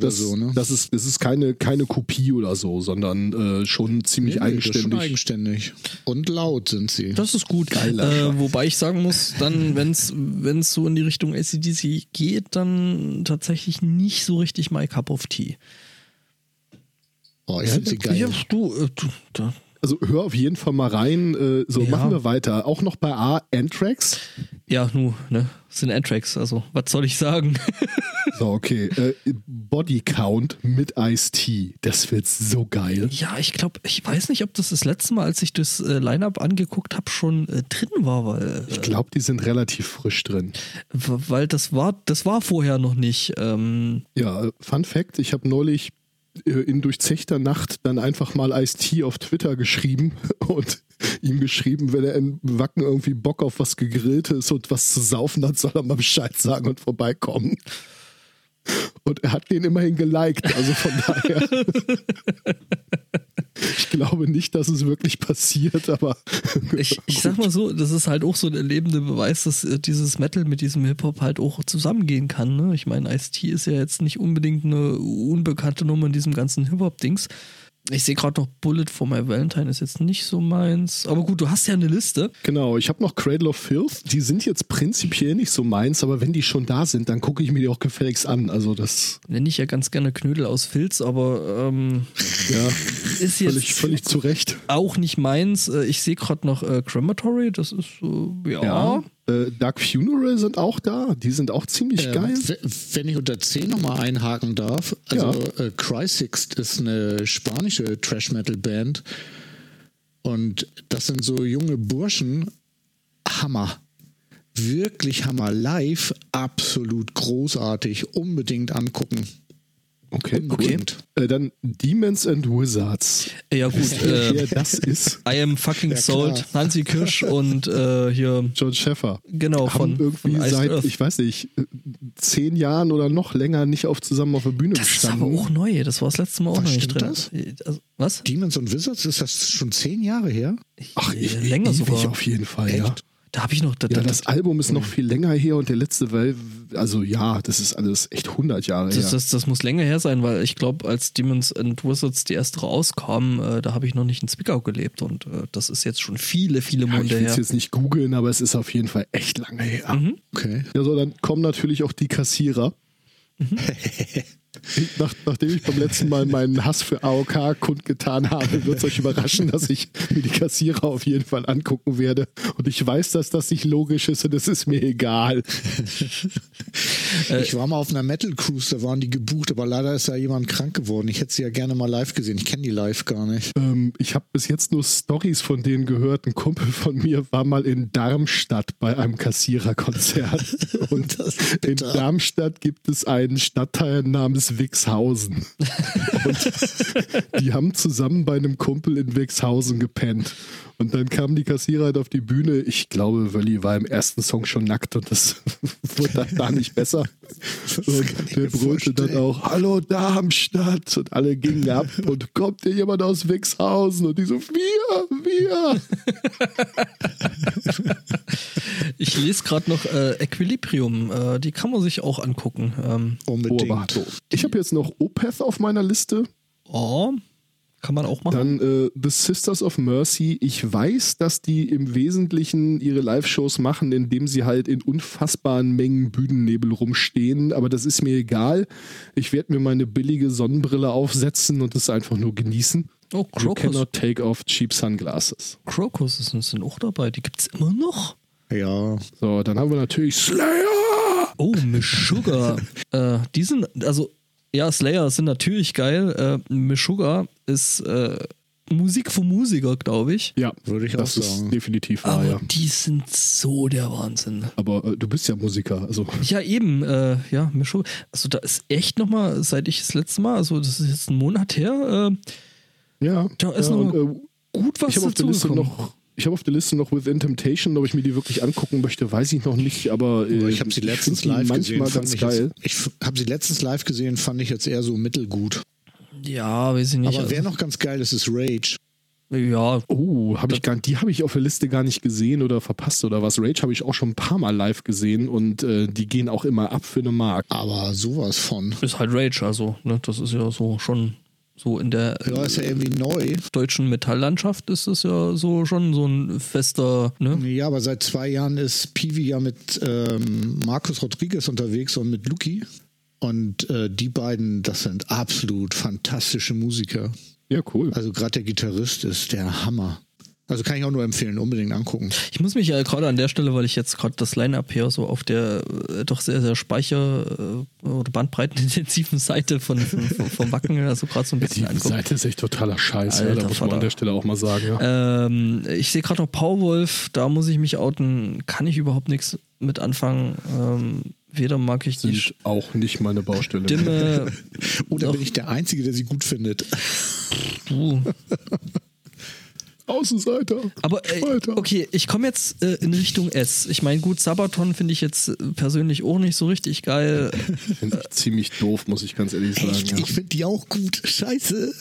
Dass- so, ne? Das ist, das ist keine, keine Kopie oder so, sondern äh, schon ziemlich Nee, ist schon eigenständig. eigenständig. Und laut sind sie. Das ist gut. Äh, wobei ich sagen muss, dann, wenn es so in die Richtung ACDC geht, dann tatsächlich nicht so richtig my cup of tea. oh, ich finde sie geil. Ja, du, äh, du, da. Also hör auf jeden Fall mal rein. Äh, so, Ja. machen wir weiter. Auch noch bei A, Anthrax. ja, nu, ne, sind Antrax, also was soll ich sagen? So, okay. Äh, Body Count mit Ice-T. Das wird so geil. ja, ich glaube, ich weiß nicht, ob das das letzte Mal, als ich das äh, Line-Up angeguckt habe, schon äh, drin war, weil, Ich äh, glaube, die sind relativ frisch drin. weil das war, das war vorher noch nicht. Ähm, Ja, Fun Fact: Ich habe neulich in durchzechter Nacht dann einfach mal Ice-T auf Twitter geschrieben und ihm geschrieben, wenn er in Wacken irgendwie Bock auf was Gegrilltes und was zu saufen hat, soll er mal Bescheid sagen und vorbeikommen. Und er hat den immerhin geliked, also von daher. ich glaube nicht, dass es wirklich passiert, aber. Ich, ich sag mal so, das ist halt auch so der lebende Beweis, dass äh, dieses Metal mit diesem Hip-Hop halt auch zusammengehen kann. Ne? Ich meine, Ice-T ist ja jetzt nicht unbedingt eine unbekannte Nummer in diesem ganzen Hip-Hop-Dings. Ich sehe gerade noch Bullet for My Valentine ist jetzt nicht so meins. Aber gut, du hast ja eine Liste. Genau, ich habe noch Cradle of Filth. Die sind jetzt prinzipiell nicht so meins, aber wenn die schon da sind, dann gucke ich mir die auch gefälligst an. Also das Nenne ich ja ganz gerne Knödel aus Filz, aber ähm, ja, ist jetzt völlig, völlig zu Recht. auch nicht meins. Äh, Ich sehe gerade noch äh, Crematory, das ist so, ja. Äh, Dark Funeral sind auch da. Die sind auch ziemlich Ähm, geil. Wenn ich unter 10 nochmal einhaken darf, also äh, Crysixt ist eine spanische Trash-Metal-Band und das sind so junge Burschen, Hammer. Wirklich Hammer. Live absolut großartig. Unbedingt angucken. Okay, Unbedingt. Äh, dann Demons and Wizards. Ja, gut. Äh, Wer das ist, I am fucking Ja, sold. Hansi Kirsch und äh, hier, John Schäffer. genau, haben von, irgendwie von seit, Earth. ich weiß nicht, äh, zehn Jahren oder noch länger nicht auf zusammen auf der Bühne Das ist aber gestanden. auch neu. Das war das letzte Mal auch Was, noch nicht stimmt drin. das? Also, was? Demons und Wizards, ist das schon zehn Jahre her? Ach, ich, länger ewig sogar. auf jeden Fall, ja. Da habe ich noch. Da, Ja, da, das Album ist noch viel länger her und der letzte, weil, also ja, das ist alles echt 100 Jahre das, her. das, das muss länger her sein, weil ich glaube, als Demons and Wizards die erste rauskam, äh, da habe ich noch nicht in Zwickau gelebt und äh, das ist jetzt schon viele, viele ja, ich Monate will es her. jetzt nicht googeln, aber es ist auf jeden Fall echt lange her. Mhm. Okay. Ja, so, dann kommen natürlich auch die Kassierer. Ich- Nach, nachdem ich beim letzten Mal meinen Hass für AOK kundgetan habe, wird es euch überraschen, dass ich mir die Kassierer auf jeden Fall angucken werde. Und ich weiß, dass das nicht logisch ist und es ist mir egal. Ich war mal auf einer Metal Cruise, da waren die gebucht, aber leider ist da jemand krank geworden. Ich hätte sie ja gerne mal live gesehen. Ich kenne die live gar nicht. Ähm, ich habe bis jetzt nur Stories von denen gehört. Ein Kumpel von mir war mal in Darmstadt bei einem Kassiererkonzert. Und in. Darmstadt gibt es einen Stadtteil namens Wixhausen. Und die haben zusammen bei einem Kumpel in Wixhausen gepennt. Und dann kamen die Kassierer halt auf die Bühne. Ich glaube, Wölli war im ersten Song schon nackt und das wurde dann da nicht besser. Und der brüllte dann auch, hallo Darmstadt. Und alle gingen ab und kommt hier jemand aus Wixhausen? Und die so, wir, wir. Ich lese gerade noch äh, Equilibrium, äh, die kann man sich auch angucken. Ähm, Unbedingt. Oh. Ich habe jetzt noch Opeth auf meiner Liste. oh, kann man auch machen. Dann äh, The Sisters of Mercy. Ich weiß, dass die im Wesentlichen ihre Live-Shows machen, indem sie halt in unfassbaren Mengen Bühnennebel rumstehen. Aber das ist mir egal. Ich werde mir meine billige Sonnenbrille aufsetzen und es einfach nur genießen. oh, You Crocus. cannot take off cheap sunglasses. Crocus sind, sind auch dabei. Die gibt es immer noch. Ja. So, dann haben wir natürlich Slayer. Oh, Meshuggah. äh, die sind, also, ja, Slayer sind natürlich geil. Äh, Meshuggah ist äh, Musik für Musiker, glaube ich. Ja, Würde ich das auch ist sagen. definitiv wahr, Aber ja. die sind so der Wahnsinn. Aber äh, du bist ja Musiker, also Ja, eben, äh, ja, Meshuggah. Also, da ist echt nochmal, seit ich das letzte Mal, also, das ist jetzt ein Monat her, äh, ja. Da ist ja, noch und, äh, gut was ich habe auf der Liste noch ich habe auf der Liste noch Within Temptation, ob ich mir die wirklich angucken möchte, weiß ich noch nicht, aber äh, Ich habe sie letztens die live manchmal gesehen. ganz ich geil. Jetzt, ich habe sie letztens live gesehen, fand ich jetzt eher so mittelgut. Ja, weiß ich nicht. Aber wer also, noch ganz geil ist, ist Rage. ja, Oh, habe ich gar die habe ich auf der Liste gar nicht gesehen oder verpasst oder was. Rage habe ich auch schon ein paar Mal live gesehen und äh, die gehen auch immer ab für eine Mark. Aber sowas von. ist halt Rage, also, ne, das ist ja so schon so in der Ja, ist ja irgendwie neu. deutschen Metalllandschaft ist das ja so schon so ein fester, ne? Ja, aber seit zwei Jahren ist Piwi ja mit ähm, Markus Rodriguez unterwegs und mit Luki. Und äh, die beiden, das sind absolut fantastische Musiker. Ja, cool. Also gerade der Gitarrist ist der Hammer. Also kann ich auch nur empfehlen, unbedingt angucken. Ich muss mich ja gerade an der Stelle, weil ich jetzt gerade das Line-Up hier so auf der äh, doch sehr, sehr speicher- äh, oder bandbreitenintensiven Seite von, von, von, vom Wacken, also gerade so ein bisschen Die. Seite ist echt totaler Scheiß, ja, Alter da muss man an der Stelle auch mal sagen. Ja. Ähm, ich sehe gerade noch Powerwolf, da muss ich mich outen, kann ich überhaupt nichts mit anfangen. Ähm, weder mag ich die Sind auch nicht meine Baustelle. Stimme, Oder bin ich der Einzige, der sie gut findet? du, Außenseiter. Aber äh, okay, ich komme jetzt äh, in Richtung S. Ich meine, gut, Sabaton finde ich jetzt äh, persönlich auch nicht so richtig geil. Finde ich ziemlich doof, muss ich ganz ehrlich sagen. Echt? Ja. Ich finde die auch gut. Scheiße.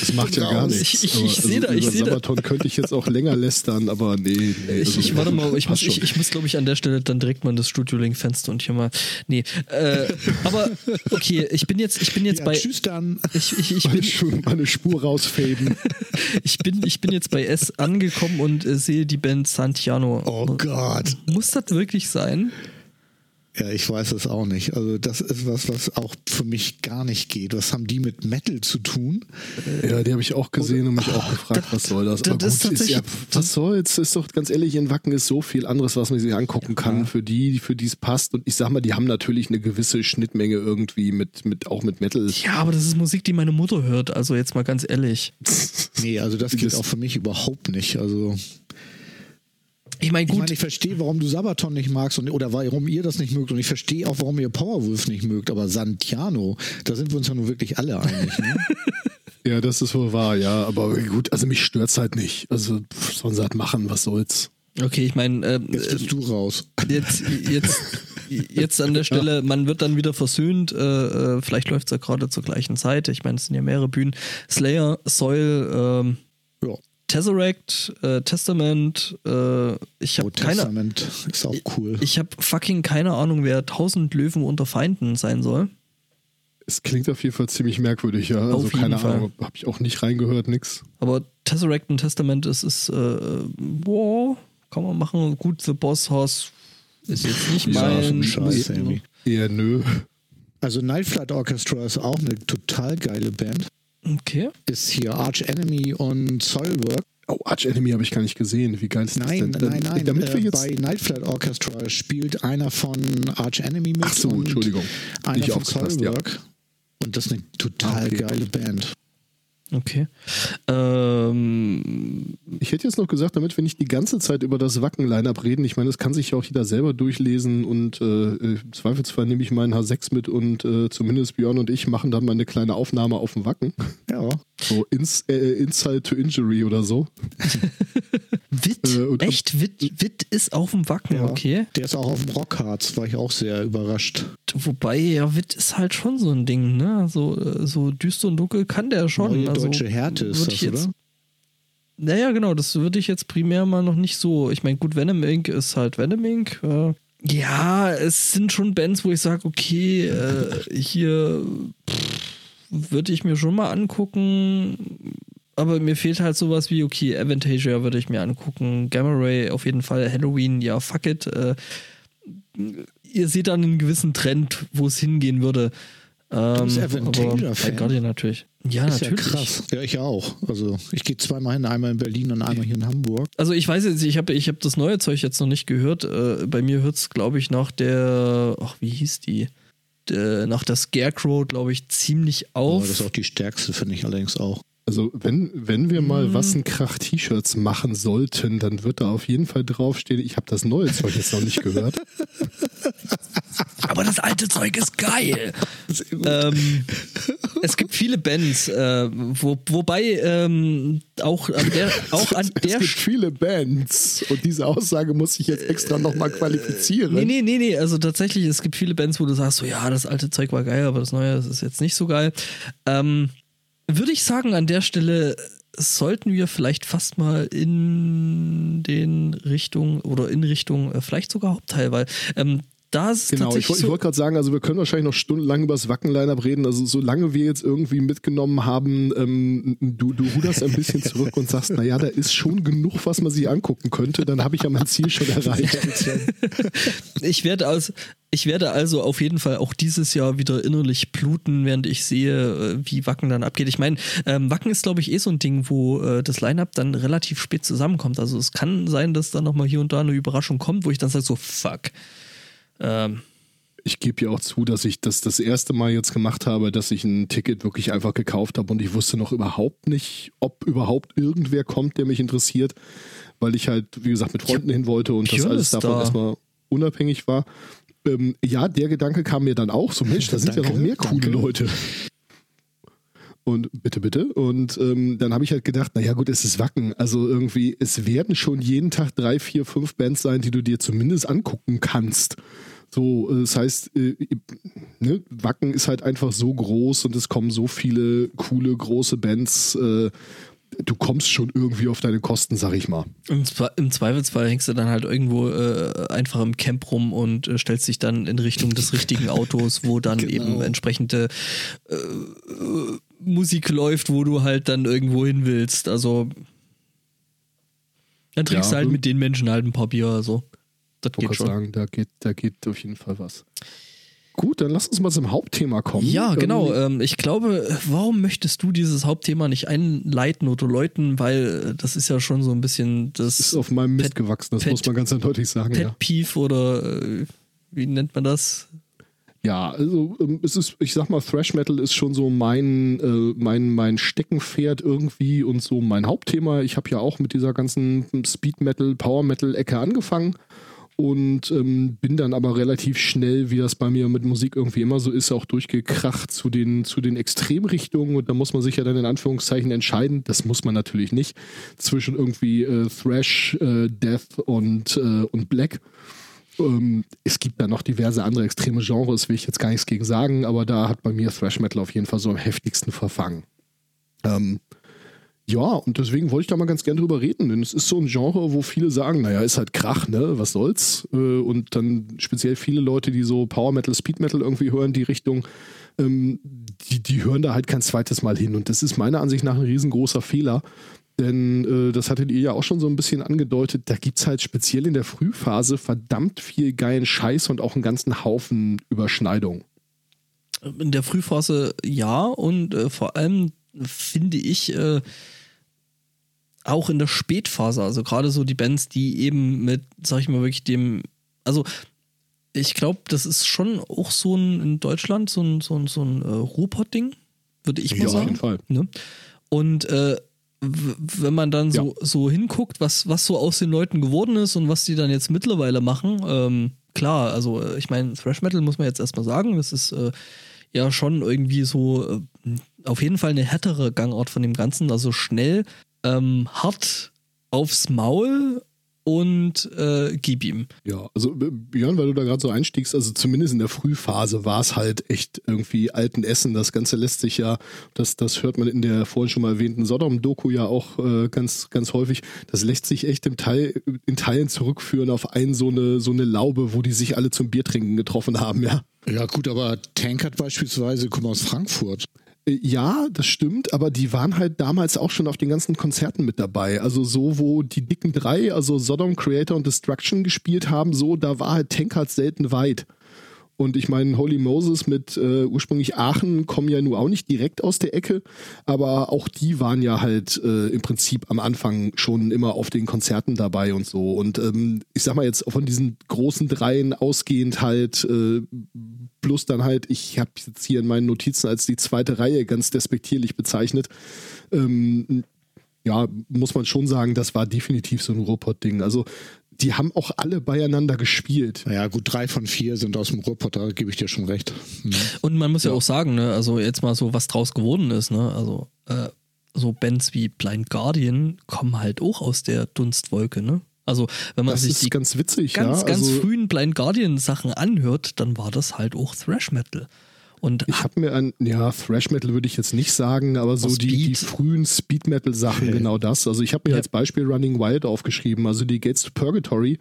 Das macht ja gar nichts. Ich- ich- ich seh da- über ich seh da- Sabaton könnte ich jetzt auch länger lästern, aber nee. nee Ich, also, ich warte mal, ich muss, ich, ich muss glaube ich, an der Stelle dann direkt mal in das Studio Link-Fenster und hier mal. Nee. Äh, aber okay, ich bin jetzt, ich bin jetzt Ja, bei. tschüss dann. Ich, ich, ich, meine, bin, Spur- meine Spur rausfaden. ich, bin, ich bin jetzt bei S angekommen und äh, sehe die Band Santiano. Oh Gott. Muss das wirklich sein? Ja, ich weiß es auch nicht. Also das ist was, was auch für mich gar nicht geht. Was haben die mit Metal zu tun? Ja, die habe ich auch gesehen und mich auch gefragt, was soll das? das Aber ist gut, ist ja, tatsächlich- was soll's? Ist doch ganz ehrlich, in Wacken ist so viel anderes, was man sich angucken kann, für die, für die es passt. Und ich sag mal, die haben natürlich eine gewisse Schnittmenge irgendwie mit, mit auch mit Metal. Ja, aber das ist Musik, die meine Mutter hört. Also jetzt mal ganz ehrlich. Nee, also das geht Das- auch für mich überhaupt nicht. Also Ich meine, ich gut. meine, ich verstehe, warum du Sabaton nicht magst und, oder warum ihr das nicht mögt und ich verstehe auch, warum ihr Powerwolf nicht mögt, aber Santiano, da sind wir uns ja nun wirklich alle einig. Ne? Ja, das ist wohl wahr, ja. Aber gut, also mich stört's halt nicht. Also sollen sie halt machen, was soll's. Okay, ich meine, äh, Jetzt bist du raus. jetzt, jetzt, jetzt an der Stelle, man wird dann wieder versöhnt. Äh, äh, vielleicht läuft es ja gerade zur gleichen Zeit. Ich meine, es sind ja mehrere Bühnen. Slayer, Soil, ähm, Ja. Tesseract, äh, Testament. Äh, ich habe Oh, keine, Testament ist auch cool. ich habe fucking keine Ahnung, wer 1000 Löwen unter Feinden sein soll. Es klingt auf jeden Fall ziemlich merkwürdig, ja. Also Auf jeden keine Fall. Ahnung, habe ich auch nicht reingehört, nix. Aber Tesseract und Testament ist, ist äh, boah, kann man machen. Gut, The Boss House ist jetzt nicht Ja, mein irgendwie. Eher nö. Also Night Flight Orchestra ist auch eine total geile Band. Okay. Ist hier Arch Enemy und Soilwork. Oh, Arch Enemy habe ich gar nicht gesehen. Wie geil ist das Nein, denn? nein, nein. Damit wir äh, bei Night Flight Orchestra spielt einer von Arch Enemy mit. Ach so, und Entschuldigung. Einer Nicht von aufgepasst, ja. Soilwork. Und das ist eine total Ah, okay. geile Band. Okay. Ähm, Ich hätte jetzt noch gesagt, damit wir nicht die ganze Zeit über das Wacken-Line-Up reden, ich meine, das kann sich ja auch jeder selber durchlesen und äh, im Zweifelsfall nehme ich meinen H6 mit und äh, zumindest Björn und ich machen dann mal eine kleine Aufnahme auf dem Wacken. Ja. So ins, äh, Inside to Injury oder so. Witt, Äh, echt, Witt, Witt ist auf dem Wacken, ja. okay. Der ist auch auf dem Rockharz, war ich auch sehr überrascht. Wobei, ja, Witt ist halt schon so ein Ding, ne? So, äh, so düster und dunkel kann der schon. Neue also, deutsche Härte ist das, jetzt, oder? Naja, genau, das würde ich jetzt primär mal noch nicht so. Ich meine, gut, Venom Inc. ist halt Venom Inc. Äh, ja, es sind schon Bands, wo ich sage, okay, äh, hier würde ich mir schon mal angucken. Aber mir fehlt halt sowas wie, okay, Avantasia würde ich mir angucken, Gamma Ray auf jeden Fall, Halloween, ja, fuck it. Äh, ihr seht dann einen gewissen Trend, wo es hingehen würde. Ähm, bist Avantasia-Fan? aber High Guardian natürlich. Ja, ist natürlich. ja krass. Ja, ich auch. Also ich gehe zweimal hin, einmal in Berlin und einmal hier in Hamburg. Also ich weiß jetzt, ich habe ich hab das neue Zeug jetzt noch nicht gehört. Äh, bei mir hört es, glaube ich, nach der, ach, wie hieß die? Der, nach der Scarecrow, glaube ich, ziemlich Aber auf. das ist auch die stärkste, finde ich allerdings auch. Also wenn, wenn wir mal Wassenkrach-T-Shirts machen sollten, dann wird da auf jeden Fall draufstehen, ich habe das neue Zeug jetzt noch nicht gehört. Aber das alte Zeug ist geil. ähm, es gibt viele Bands, äh, wo, wobei ähm, auch an der, auch an es der gibt viele Bands und diese Aussage muss ich jetzt extra nochmal qualifizieren. Nee, nee, nee, nee. Also tatsächlich, es gibt viele Bands, wo du sagst, so ja, das alte Zeug war geil, aber das neue das ist jetzt nicht so geil. Ähm, würde ich sagen, an der Stelle sollten wir vielleicht fast mal in den Richtung oder in Richtung, äh, vielleicht sogar Hauptteil, weil ähm, da ist es Genau, ich, ich wollte gerade sagen, also wir können wahrscheinlich noch stundenlang über das Wacken-Line-Up reden. Also solange wir jetzt irgendwie mitgenommen haben, ähm, du, du ruderst ein bisschen zurück und sagst, naja, da ist schon genug, was man sich angucken könnte, dann habe ich ja mein Ziel schon erreicht. ich werde also, ich werde also auf jeden Fall auch dieses Jahr wieder innerlich bluten, während ich sehe, äh, wie Wacken dann abgeht. Ich meine, ähm, Wacken ist, glaube ich, eh so ein Ding, wo äh, das Line-Up dann relativ spät zusammenkommt. Also es kann sein, dass da nochmal hier und da eine Überraschung kommt, wo ich dann sage, so fuck. Ähm, Ich gebe ja auch zu, dass ich das das erste Mal jetzt gemacht habe, dass ich ein Ticket wirklich einfach gekauft habe und ich wusste noch überhaupt nicht, ob überhaupt irgendwer kommt, der mich interessiert, weil ich halt, wie gesagt, mit Freunden hin wollte und das Björn alles davon da. erstmal unabhängig war. Ähm, ja, der Gedanke kam mir dann auch, so Mensch, da sind ja Danke, noch mehr coole danke. Leute. Und bitte, bitte. Und ähm, dann habe ich halt gedacht, naja gut, es ist Wacken. Also irgendwie, es werden schon jeden Tag drei, vier, fünf Bands sein, die du dir zumindest angucken kannst. So, äh, das heißt, äh, ne, Wacken ist halt einfach so groß und es kommen so viele coole, große Bands. Äh, du kommst schon irgendwie auf deine Kosten, sag ich mal. Im, Zwe- Im Zweifelsfall hängst du dann halt irgendwo äh, einfach im Camp rum und äh, stellst dich dann in Richtung des richtigen Autos, wo dann Genau. eben entsprechende äh, äh, Musik läuft, wo du halt dann irgendwo hin willst. Also dann trinkst Ja, du halt mit den Menschen halt ein paar Bier. So. Das geht schon. sagen, da geht, da geht auf jeden Fall was. Gut, dann lass uns mal zum Hauptthema kommen. Ja, genau. Ähm, Ähm, ich glaube, warum möchtest du dieses Hauptthema nicht einleiten oder läuten? Weil äh, das ist ja schon so ein bisschen das ist auf meinem Mist Pet- gewachsen, das Pet- muss man ganz eindeutig sagen. Pet Ja. Peeve oder äh, wie nennt man das? Ja, also ähm, es ist, ich sag mal, Thrash Metal ist schon so mein, äh, mein, mein Steckenpferd irgendwie und so mein Hauptthema. Ich habe ja auch mit dieser ganzen Speed Metal, Power Metal Ecke angefangen und ähm, bin dann aber relativ schnell, wie das bei mir mit Musik irgendwie immer so ist, auch durchgekracht zu den, zu den Extremrichtungen und da muss man sich ja dann in Anführungszeichen entscheiden, das muss man natürlich nicht, zwischen irgendwie äh, Thrash, äh, Death und, äh, und Black. Ähm, es gibt da noch diverse andere extreme Genres, will ich jetzt gar nichts gegen sagen, aber da hat bei mir Thrash Metal auf jeden Fall so am heftigsten verfangen. Ähm, ja, und deswegen wollte ich da mal ganz gern drüber reden, denn es ist so ein Genre, wo viele sagen, naja, ist halt Krach, ne, was soll's? Äh, Und dann speziell viele Leute, die so Power Metal, Speed Metal irgendwie hören, die Richtung, ähm, die, die hören da halt kein zweites Mal hin. Und das ist meiner Ansicht nach ein riesengroßer Fehler. Denn äh, das hattet ihr ja auch schon so ein bisschen angedeutet, da gibt's halt speziell in der Frühphase verdammt viel geilen Scheiß und auch einen ganzen Haufen Überschneidungen. In der Frühphase ja und äh, vor allem finde ich äh, auch in der Spätphase, also gerade so die Bands, die eben mit, sag ich mal wirklich dem, also ich glaube, das ist schon auch so ein in Deutschland so ein, so ein, so ein äh, Ruhrpott-Ding, würde ich mal Ja, auf sagen. jeden Fall. Ne? Und äh, wenn man dann so, so hinguckt, was, was so aus den Leuten geworden ist und was die dann jetzt mittlerweile machen, ähm, klar, also äh, ich meine, Thrash Metal muss man jetzt erstmal sagen, das ist äh, ja schon irgendwie so äh, auf jeden Fall eine härtere Gangart von dem Ganzen, also schnell, ähm, hart aufs Maul und äh, gib ihm. Ja, also äh, Björn, weil du da gerade so einstiegst, also zumindest in der Frühphase war es halt echt irgendwie alten Essen. Das Ganze lässt sich ja, das, das hört man in der vorhin schon mal erwähnten Sodom-Doku ja auch äh, ganz, ganz häufig. Das lässt sich echt im Teil, in Teilen zurückführen auf ein so eine, so eine Laube, wo die sich alle zum Biertrinken getroffen haben, ja. Ja, gut, aber Tankard beispielsweise kommt aus Frankfurt. Ja, das stimmt, aber die waren halt damals auch schon auf den ganzen Konzerten mit dabei. Also so, wo die dicken drei, also Sodom, Creator und Destruction gespielt haben, so, da war halt Tankard selten weit. Und ich meine, Holy Moses mit äh, ursprünglich Aachen kommen ja nun auch nicht direkt aus der Ecke, aber auch die waren ja halt äh, im Prinzip am Anfang schon immer auf den Konzerten dabei und so. Und ähm, ich sag mal jetzt von diesen großen Dreien ausgehend halt, äh, plus dann halt, ich habe jetzt hier in meinen Notizen als die zweite Reihe ganz despektierlich bezeichnet. Ähm, ja, muss man schon sagen, das war definitiv so ein Ruhrpott-Ding. Also die haben auch alle beieinander gespielt. Naja, gut, drei von vier sind aus dem Ruhrpott, da gebe ich dir schon recht. Mhm. Und man muss ja, auch sagen, ne, also jetzt mal so, was draus geworden ist, ne, also äh, so Bands wie Blind Guardian kommen halt auch aus der Dunstwolke, ne? Also wenn man Das sich ist die ganz witzig, ganz, ja. ganz also, frühen Blind Guardian Sachen anhört, dann war das halt auch Thrash Metal. Und Ich habe mir ein, ja, Thrash Metal würde ich jetzt nicht sagen, aber so die, die frühen Speed Metal Sachen, Okay. genau das. Also ich habe mir Ja. als Beispiel Running Wild aufgeschrieben, also die Gates to Purgatory.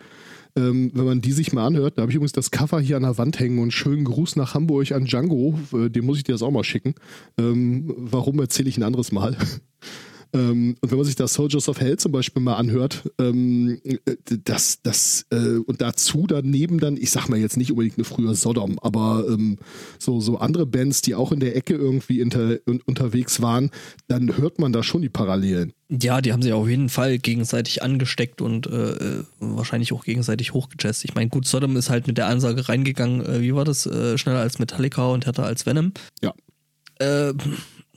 Ähm, wenn man die sich mal anhört, da habe ich übrigens das Cover hier an der Wand hängen und schönen Gruß nach Hamburg an Django, äh, dem muss ich dir das auch mal schicken. Ähm, warum erzähle ich ein anderes Mal? Ähm, und wenn man sich das Soldiers of Hell zum Beispiel mal anhört, ähm, äh, das, das, äh, und dazu daneben dann, ich sag mal jetzt nicht unbedingt eine frühe Sodom, aber ähm, so, so andere Bands, die auch in der Ecke irgendwie inter, un, unterwegs waren, dann hört man da schon die Parallelen. ja, die haben sich auf jeden Fall gegenseitig angesteckt und äh, äh, wahrscheinlich auch gegenseitig hochgejazzt. Ich meine, gut, Sodom ist halt mit der Ansage reingegangen, äh, wie war das? Äh, schneller als Metallica und härter als Venom. Ja. Äh,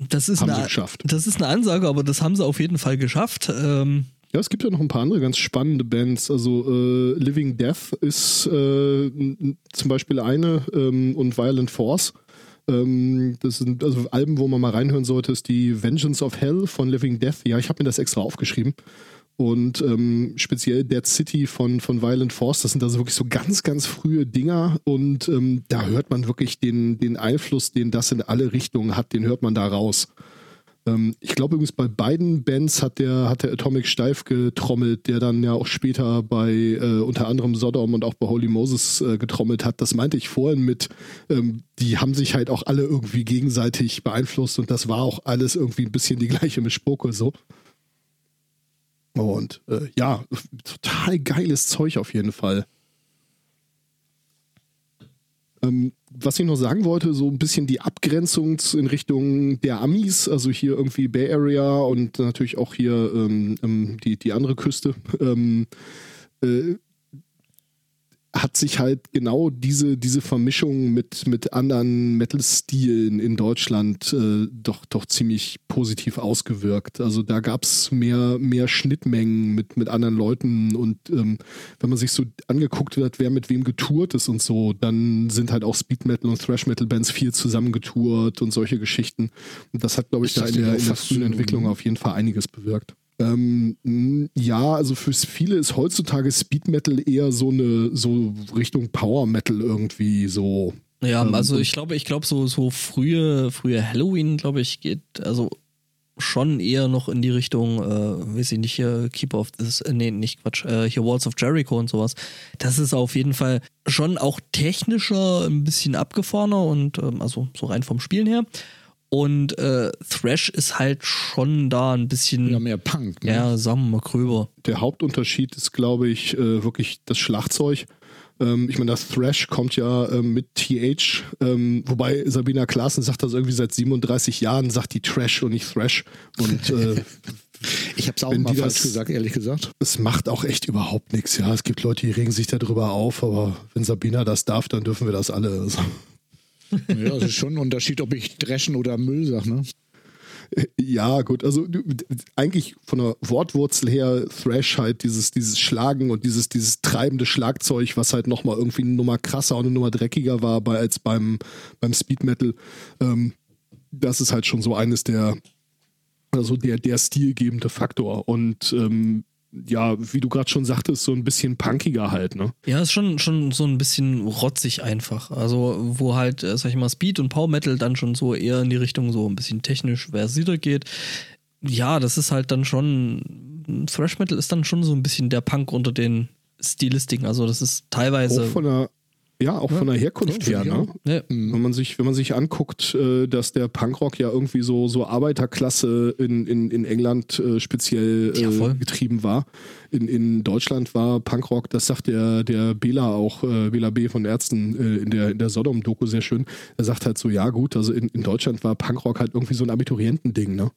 das ist Haben sie eine, geschafft. Das ist eine Ansage, aber das haben sie auf jeden Fall geschafft. Ähm, Ja, es gibt ja noch ein paar andere ganz spannende Bands. Also äh, Living Death ist äh, zum Beispiel eine ähm, und Violent Force. Ähm, das sind also Alben, wo man mal reinhören sollte, ist die Vengeance of Hell von Living Death. Ja, ich habe mir das extra aufgeschrieben. Und ähm, speziell Dead City von, von Violent Force, das sind also wirklich so ganz, ganz frühe Dinger. Und ähm, da hört man wirklich den, den Einfluss, den das in alle Richtungen hat, den hört man da raus. Ähm, ich glaube übrigens bei beiden Bands hat der, hat der Atomic Steif getrommelt, der dann ja auch später bei äh, unter anderem Sodom und auch bei Holy Moses äh, getrommelt hat. Das meinte ich vorhin mit, ähm, die haben sich halt auch alle irgendwie gegenseitig beeinflusst und das war auch alles irgendwie ein bisschen die gleiche Mischpoke so. Und äh, ja, total geiles Zeug auf jeden Fall. Ähm, was ich noch sagen wollte, so ein bisschen die Abgrenzung in Richtung der Amis, also hier irgendwie Bay Area und natürlich auch hier ähm, ähm die, die andere Küste. Ähm, äh, hat sich halt genau diese, diese Vermischung mit, mit anderen Metal-Stilen in Deutschland äh, doch, doch ziemlich positiv ausgewirkt. Also da gab es mehr, mehr Schnittmengen mit, mit anderen Leuten und ähm, wenn man sich so angeguckt hat, wer mit wem getourt ist und so, dann sind halt auch Speed Metal und Thrash Metal Bands viel zusammen getourt und solche Geschichten. Und das hat, glaube ich, da in der, in der frühen Entwicklung auf jeden Fall einiges bewirkt. Ähm, ja, also für viele ist heutzutage Speed Metal eher so eine so Richtung Power Metal irgendwie so. Ja, ähm, also ich glaube, ich glaube so so frühe frühe Halloween, glaube ich, geht also schon eher noch in die Richtung, äh, weiß ich nicht, hier Keeper of this, äh, nee, nicht Quatsch, äh, hier Walls of Jericho und sowas. Das ist auf jeden Fall schon auch technischer, ein bisschen abgefahrener und ähm, also so rein vom Spielen her. Und äh, Thrash ist halt schon da ein bisschen. Ja, mehr Punk, ne? Ja, sagen wir mal gröber. Der Hauptunterschied ist, glaube ich, äh, wirklich das Schlagzeug. Ähm, ich meine, das Thrash kommt ja äh, mit TH, ähm, wobei Sabina Klaassen sagt das irgendwie seit 37 Jahren, sagt die Trash und nicht Thrash. Und äh, ich habe es auch mal falsch das, gesagt, ehrlich gesagt. Es macht auch echt überhaupt nichts. Ja, es gibt Leute, die regen sich darüber auf, aber wenn Sabina das darf, dann dürfen wir das alle. Also. Ja, es ist schon ein Unterschied, ob ich Dreschen oder Müll sage, ne? Ja, gut, also eigentlich von der Wortwurzel her Thrash halt dieses, dieses Schlagen und dieses, dieses treibende Schlagzeug, was halt nochmal irgendwie eine Nummer krasser und eine Nummer dreckiger war bei, als beim, beim Speed Metal. Ähm, das ist halt schon so eines der, also der, der stilgebende Faktor. Und ähm, ja, wie du gerade schon sagtest, so ein bisschen punkiger halt, ne? Ja, ist schon, schon so ein bisschen rotzig einfach. Also, wo halt, äh, sag ich mal, Speed und Power Metal dann schon so eher in die Richtung so ein bisschen technisch versierter geht. Ja, das ist halt dann schon, Thrash Metal ist dann schon so ein bisschen der Punk unter den Stilistiken. Also, das ist teilweise. Auch von der, ja, auch ja. von der Herkunft ja, her, ne? Ja. Wenn man sich, wenn man sich anguckt, äh, dass der Punkrock ja irgendwie so, so Arbeiterklasse in, in, in England äh, speziell äh, getrieben war. In, in Deutschland war Punkrock, das sagt der, der Bela auch, äh, Bela B. von Ärzten äh, in der, in der Sodom-Doku sehr schön. Er sagt halt so, ja gut, also in, in Deutschland war Punkrock halt irgendwie so ein Abiturientending, ne?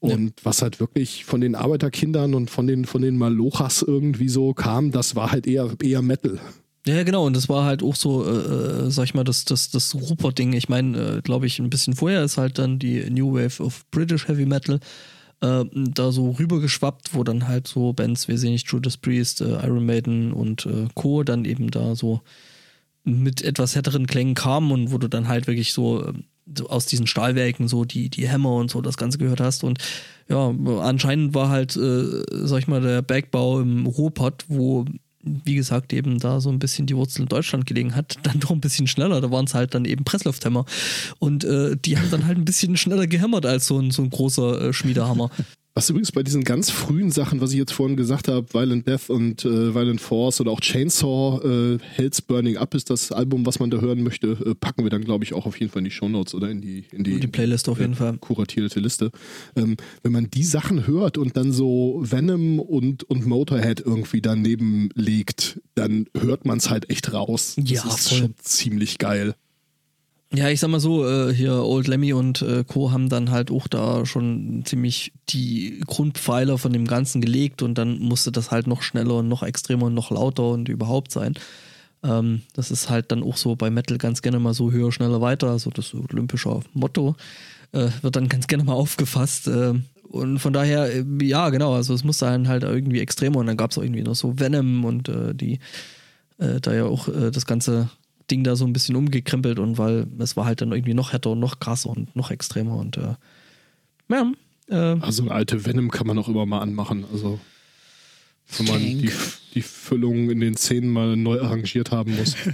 Und was halt wirklich von den Arbeiterkindern und von den, von den Malochas irgendwie so kam, das war halt eher, eher Metal. Ja, genau, und das war halt auch so, äh, äh sag ich mal, das, das, das Rupert-Ding. Ich meine, äh, glaube ich, ein bisschen vorher ist halt dann die New Wave of British Heavy Metal äh, da so rübergeschwappt, wo dann halt so Bands, wir sehen nicht, Judas Priest, äh, Iron Maiden und äh, Co. dann eben da so mit etwas härteren Klängen kamen und wo du dann halt wirklich so, so aus diesen Stahlwerken so die, die Hämmer und so das Ganze gehört hast. Und ja, anscheinend war halt, sag ich mal, der Bergbau im Ruhrpott, wo wie gesagt, eben da so ein bisschen die Wurzel in Deutschland gelegen hat, dann doch ein bisschen schneller. Da waren es halt dann eben Presslufthammer. Und äh, die haben dann halt ein bisschen schneller gehämmert als so ein, so ein großer äh, Schmiedehammer. Was übrigens bei diesen ganz frühen Sachen, was ich jetzt vorhin gesagt habe, Violent Death und äh, Violent Force oder auch Chainsaw, äh, Hell's Burning Up ist das Album, was man da hören möchte, äh, packen wir dann, glaube ich, auch auf jeden Fall in die Shownotes oder in die, in die, die Playlist auf jeden äh, Fall. Kuratierte Liste. Ähm, wenn man die Sachen hört und dann so Venom und, und Motorhead irgendwie daneben legt, dann hört man es halt echt raus. Ja, das ist voll. schon ziemlich geil. Ja, ich sag mal so, äh, hier Old Lemmy und äh, Co. haben dann halt auch da schon ziemlich die Grundpfeiler von dem Ganzen gelegt und dann musste das halt noch schneller und noch extremer und noch lauter und überhaupt sein. Ähm, das ist halt dann auch so bei Metal ganz gerne mal so höher, schneller, weiter, also das olympische Motto äh, wird dann ganz gerne mal aufgefasst. Äh, und von daher, äh, ja, genau, also es musste dann halt irgendwie extremer und dann gab es auch irgendwie noch so Venom und äh, die da ja auch das Ganze Ding da so ein bisschen umgekrempelt und weil es war halt dann irgendwie noch härter und noch krasser und noch extremer und äh, ja, äh, Also eine alte Venom kann man auch immer mal anmachen. Also wenn man die, die Füllung in den Zähnen mal neu arrangiert haben muss.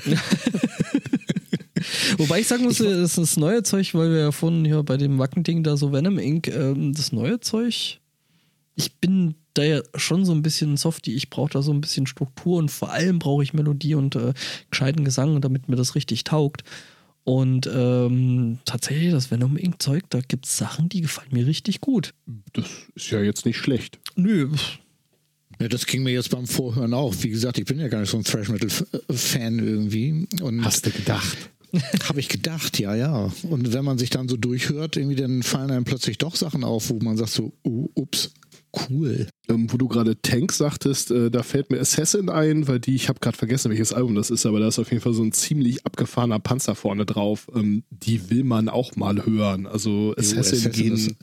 Wobei ich sagen muss, das ist das neue Zeug, weil wir ja vorhin hier bei dem Wackending da so Venom Inc., ähm, das neue Zeug, ich bin da ja schon so ein bisschen Softie, ich brauche da so ein bisschen Struktur und vor allem brauche ich Melodie und äh, gescheiten Gesang, damit mir das richtig taugt. Und ähm, tatsächlich, das Venom Inc. Zeug, da gibt es Sachen, die gefallen mir richtig gut. Das ist ja jetzt nicht schlecht. Nö, Ja, das ging mir jetzt beim Vorhören auch. Wie gesagt, ich bin ja gar nicht so ein Thrash Metal Fan irgendwie. Und Hast du gedacht? habe ich gedacht, ja, ja. Und wenn man sich dann so durchhört, irgendwie dann fallen einem plötzlich doch Sachen auf, wo man sagt so, oh, ups, cool. Ähm, wo du gerade Tank sagtest, äh, da fällt mir Assassin ein, weil die, ich habe gerade vergessen, welches Album das ist, aber da ist auf jeden Fall so ein ziemlich abgefahrener Panzer vorne drauf. Ähm, die will man auch mal hören. Also Assassin, Assassin gehen.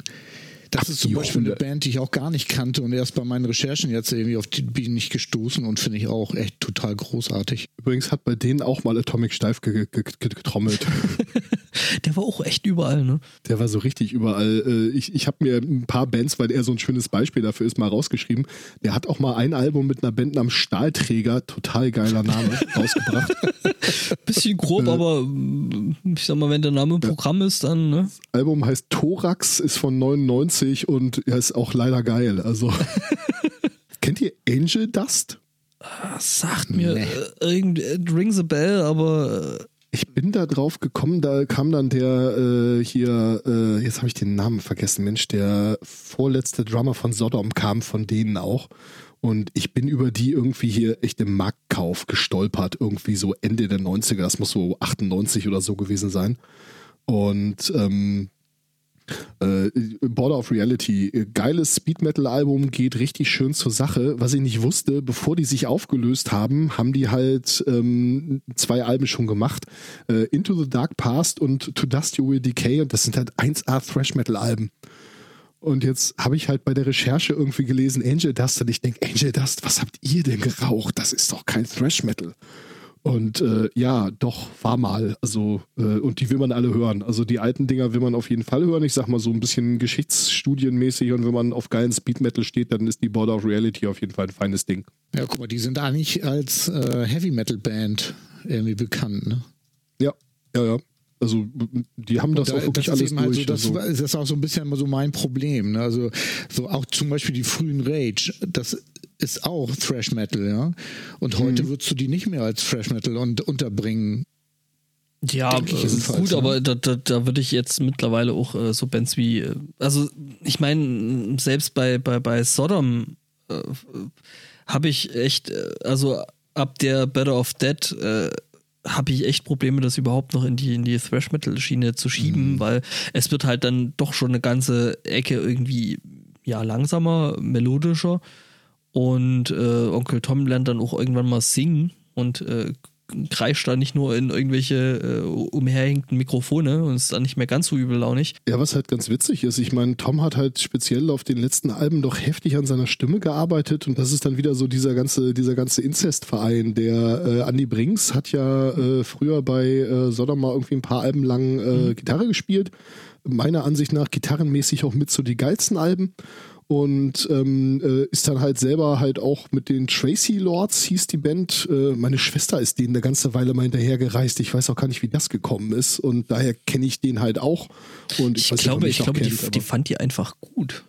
Das ist zum Beispiel eine. Band, die ich auch gar nicht kannte und erst bei meinen Recherchen jetzt irgendwie auf die bin ich gestoßen und finde ich auch echt total großartig. Übrigens hat bei denen auch mal Atomic Steif ge ge ge getrommelt. der war auch echt überall, ne? Der war so richtig überall. Äh, Ich, ich habe mir ein paar Bands, weil er so ein schönes Beispiel dafür ist, mal rausgeschrieben. Der hat auch mal ein Album mit einer Band namens Stahlträger, total geiler Name, rausgebracht. Bisschen grob, aber mm, ich sag mal, wenn der Name Programm ist, dann, ne? Album heißt Thorax, ist von 99 und er ist auch leider geil. Also kennt ihr Angel Dust? Das sagt mir Nee. äh, irgendwie it rings a bell, aber äh, Ich bin da drauf gekommen, da kam dann der äh, hier, äh, jetzt habe ich den Namen vergessen, Mensch, der vorletzte Drummer von Sodom kam von denen auch. Und ich bin über die irgendwie hier echt im Marktkauf gestolpert, irgendwie so Ende der 90er, das muss so 98 oder so gewesen sein. Und ähm, äh, Border of Reality, äh, geiles Speed Metal Album, geht richtig schön zur Sache. Was ich nicht wusste, bevor die sich aufgelöst haben, haben die halt ähm, zwei Alben schon gemacht. Äh, Into the Dark Past und To Dust You Will Decay und das sind halt 1A Thrash Metal Alben. Und jetzt habe ich halt bei der Recherche irgendwie gelesen Angel Dust und ich denke, Angel Dust, was habt ihr denn geraucht? Das ist doch kein Thrash Metal. Und äh, ja, doch, war mal. Also, äh, und die will man alle hören. Also die alten Dinger will man auf jeden Fall hören. Ich sag mal so ein bisschen geschichtsstudienmäßig und wenn man auf geilen Speed Metal steht, dann ist die Border of Reality auf jeden Fall ein feines Ding. Ja, guck mal, die sind eigentlich als äh, Heavy Metal Band irgendwie bekannt, ne? Ja, ja, ja. Also die haben das Da- auch wirklich ist alles halt durch. so, das, also, war- das ist auch so ein bisschen so mein Problem. Ne? Also so auch zum Beispiel die frühen Rage, das ist auch Thrash Metal, ja. Und Mhm. heute würdest du die nicht mehr als Thrash Metal und unterbringen. ja, gut, ne? aber da, da, da würde ich jetzt mittlerweile auch äh, so Bands wie, äh, also ich meine, selbst bei, bei, bei Sodom äh, habe ich echt, äh, also ab der Better of Dead äh, habe ich echt Probleme, das überhaupt noch in die, in die Thrash-Metal-Schiene zu schieben, Mhm. weil es wird halt dann doch schon eine ganze Ecke irgendwie, ja, langsamer, melodischer und äh, Onkel Tom lernt dann auch irgendwann mal singen und äh, kreischt da nicht nur in irgendwelche äh, umherhängenden Mikrofone und ist dann nicht mehr ganz so übellaunig. Ja, was halt ganz witzig ist, ich meine, Tom hat halt speziell auf den letzten Alben doch heftig an seiner Stimme gearbeitet und das ist dann wieder so dieser ganze, dieser ganze Inzestverein. Der äh, Andy Brinks hat ja äh, früher bei äh, Sodom mal irgendwie ein paar Alben lang äh, Gitarre gespielt. Meiner Ansicht nach gitarrenmäßig auch mit so die geilsten Alben. Und ähm, äh, ist dann halt selber halt auch mit den Tracy Lords, hieß die Band. Äh, meine Schwester ist denen eine ganze Weile mal hinterhergereist. Ich weiß auch gar nicht, wie das gekommen ist. Und daher kenne ich den halt auch. Und ich, Ich nicht, glaube, ihr ich glaube, die, kennt, die aber- fand die einfach gut.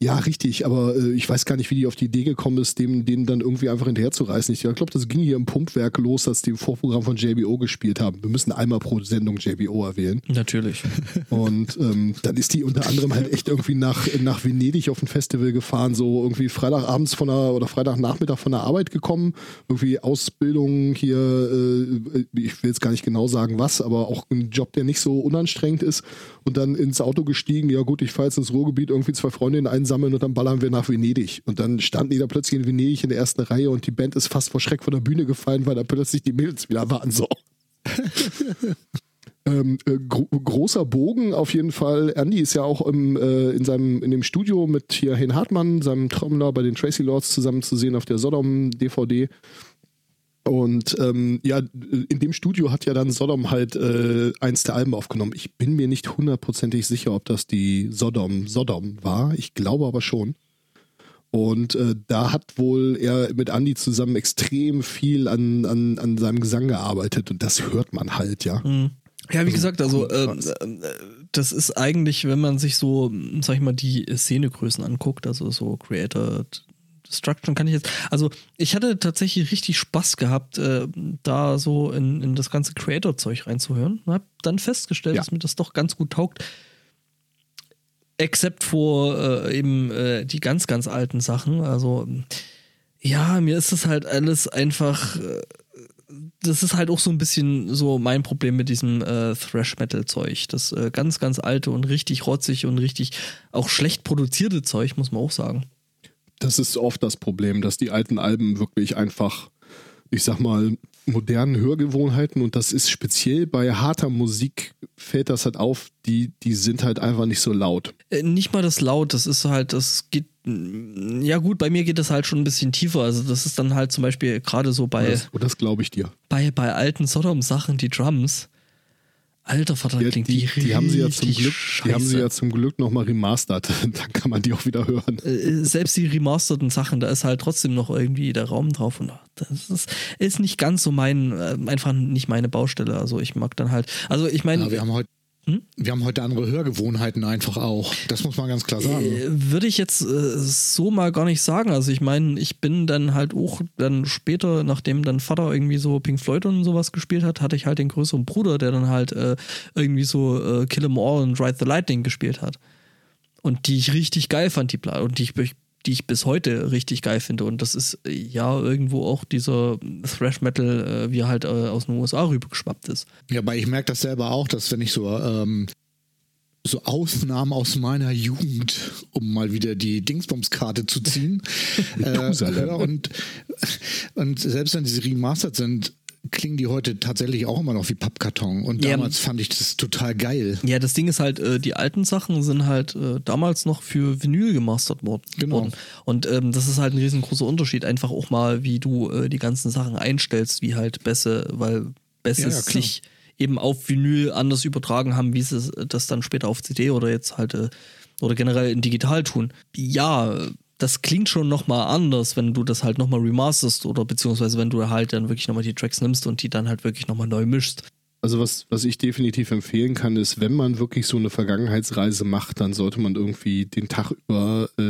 Ja, richtig, aber äh, ich weiß gar nicht, wie die auf die Idee gekommen ist, dem, denen dann irgendwie einfach hinterherzureißen. Ich glaube, das ging hier im Pumpwerk los, als die im Vorprogramm von JBO gespielt haben. Wir müssen einmal pro Sendung JBO erwähnen. Natürlich. Und ähm, dann ist die unter anderem halt echt irgendwie nach, nach Venedig auf ein Festival gefahren, so irgendwie Freitagabends von der oder Freitagnachmittag von der Arbeit gekommen, irgendwie Ausbildung hier, äh, ich will jetzt gar nicht genau sagen was, aber auch ein Job, der nicht so unanstrengend ist und dann ins Auto gestiegen, ja gut, ich fahre jetzt ins Ruhrgebiet, irgendwie zwei Freundinnen einsammeln und dann ballern wir nach Venedig. Und dann standen die da plötzlich in Venedig in der ersten Reihe und die Band ist fast vor Schreck von der Bühne gefallen, weil da plötzlich die Mädels wieder waren so. Ähm, äh, gro großer Bogen auf jeden Fall. Andy ist ja auch im, äh, in seinem in dem Studio mit hier Hen Hartmann, seinem Trommler bei den Tracy Lords zusammen zu sehen auf der Sodom DVD. Und ähm, ja, in dem Studio hat ja dann Sodom halt äh, eins der Alben aufgenommen. Ich bin mir nicht hundertprozentig sicher, ob das die Sodom Sodom war. Ich glaube aber schon. Und äh, da hat wohl er mit Andy zusammen extrem viel an, an, an seinem Gesang gearbeitet und das hört man halt, ja. Mhm. Ja, wie gesagt, also äh, krass. äh, das ist eigentlich, wenn man sich so, sag ich mal, die Szenegrößen anguckt, also so Creator Destruction kann ich jetzt, also ich hatte tatsächlich richtig Spaß gehabt, äh, da so in, in das ganze Creator-Zeug reinzuhören. Hab dann festgestellt, Ja. dass mir das doch ganz gut taugt. Except for äh, eben äh, die ganz, ganz alten Sachen. Also ja, mir ist das halt alles einfach äh, das ist halt auch so ein bisschen so mein Problem mit diesem äh, Thrash-Metal-Zeug. Das äh, ganz, ganz alte und richtig rotzig und richtig auch schlecht produzierte Zeug, muss man auch sagen. Das ist oft das Problem, dass die alten Alben wirklich einfach, ich sag mal, modernen Hörgewohnheiten und das ist speziell bei harter Musik fällt das halt auf, die, die sind halt einfach nicht so laut. Äh, nicht mal das laut, das ist halt, das geht, ja gut, bei mir geht das halt schon ein bisschen tiefer. Also das ist dann halt zum Beispiel gerade so bei, Das, und das glaube ich dir. bei, bei alten Sodom-Sachen, die Drums. Alter Vater, Ja, klingt die, die, die haben sie ja zum Glück, die haben sie scheiße. ja zum Glück nochmal remastert. Dann kann man die auch wieder hören. äh, selbst die remasterten Sachen, da ist halt trotzdem noch irgendwie der Raum drauf und das ist, ist nicht ganz so mein, äh, einfach nicht meine Baustelle. Also ich mag dann halt, also ich meine, Ja, wir haben heute Hm? wir haben heute andere Hörgewohnheiten einfach auch. Das muss man ganz klar sagen. äh, würde ich jetzt äh, so mal gar nicht sagen. Also ich meine, ich bin dann halt auch dann später, nachdem dann Vater irgendwie so Pink Floyd und sowas gespielt hat, hatte ich halt den größeren Bruder, der dann halt äh, irgendwie so äh, Kill 'Em All und Ride the Lightning gespielt hat. Und die ich richtig geil fand, die Platte. Und die ich, die ich bis heute richtig geil finde. Und das ist äh, ja irgendwo auch dieser Thrash Metal, äh, wie er halt äh, aus den USA rübergeschwappt ist. Ja, aber ich merke das selber auch, dass wenn ich so, ähm, so Aufnahmen aus meiner Jugend, um mal wieder die Dingsbums-Karte zu ziehen, äh, und, und selbst wenn diese remastered sind, klingen die heute tatsächlich auch immer noch wie Pappkarton. Und Ja. damals fand ich das total geil. Ja, das Ding ist halt, äh, die alten Sachen sind halt äh, damals noch für Vinyl gemastert worden. Genau. Und ähm, das ist halt ein riesengroßer Unterschied, einfach auch mal, wie du äh, die ganzen Sachen einstellst, wie halt Bässe, weil Bässe Ja, ja, sich eben auf Vinyl anders übertragen haben, wie sie das dann später auf CD oder jetzt halt äh, oder generell in digital tun. Ja, das klingt schon nochmal anders, wenn du das halt nochmal remasterst oder beziehungsweise wenn du halt dann wirklich nochmal die Tracks nimmst und die dann halt wirklich nochmal neu mischst. Also was, was ich definitiv empfehlen kann, ist, wenn man wirklich so eine Vergangenheitsreise macht, dann sollte man irgendwie den Tag über äh,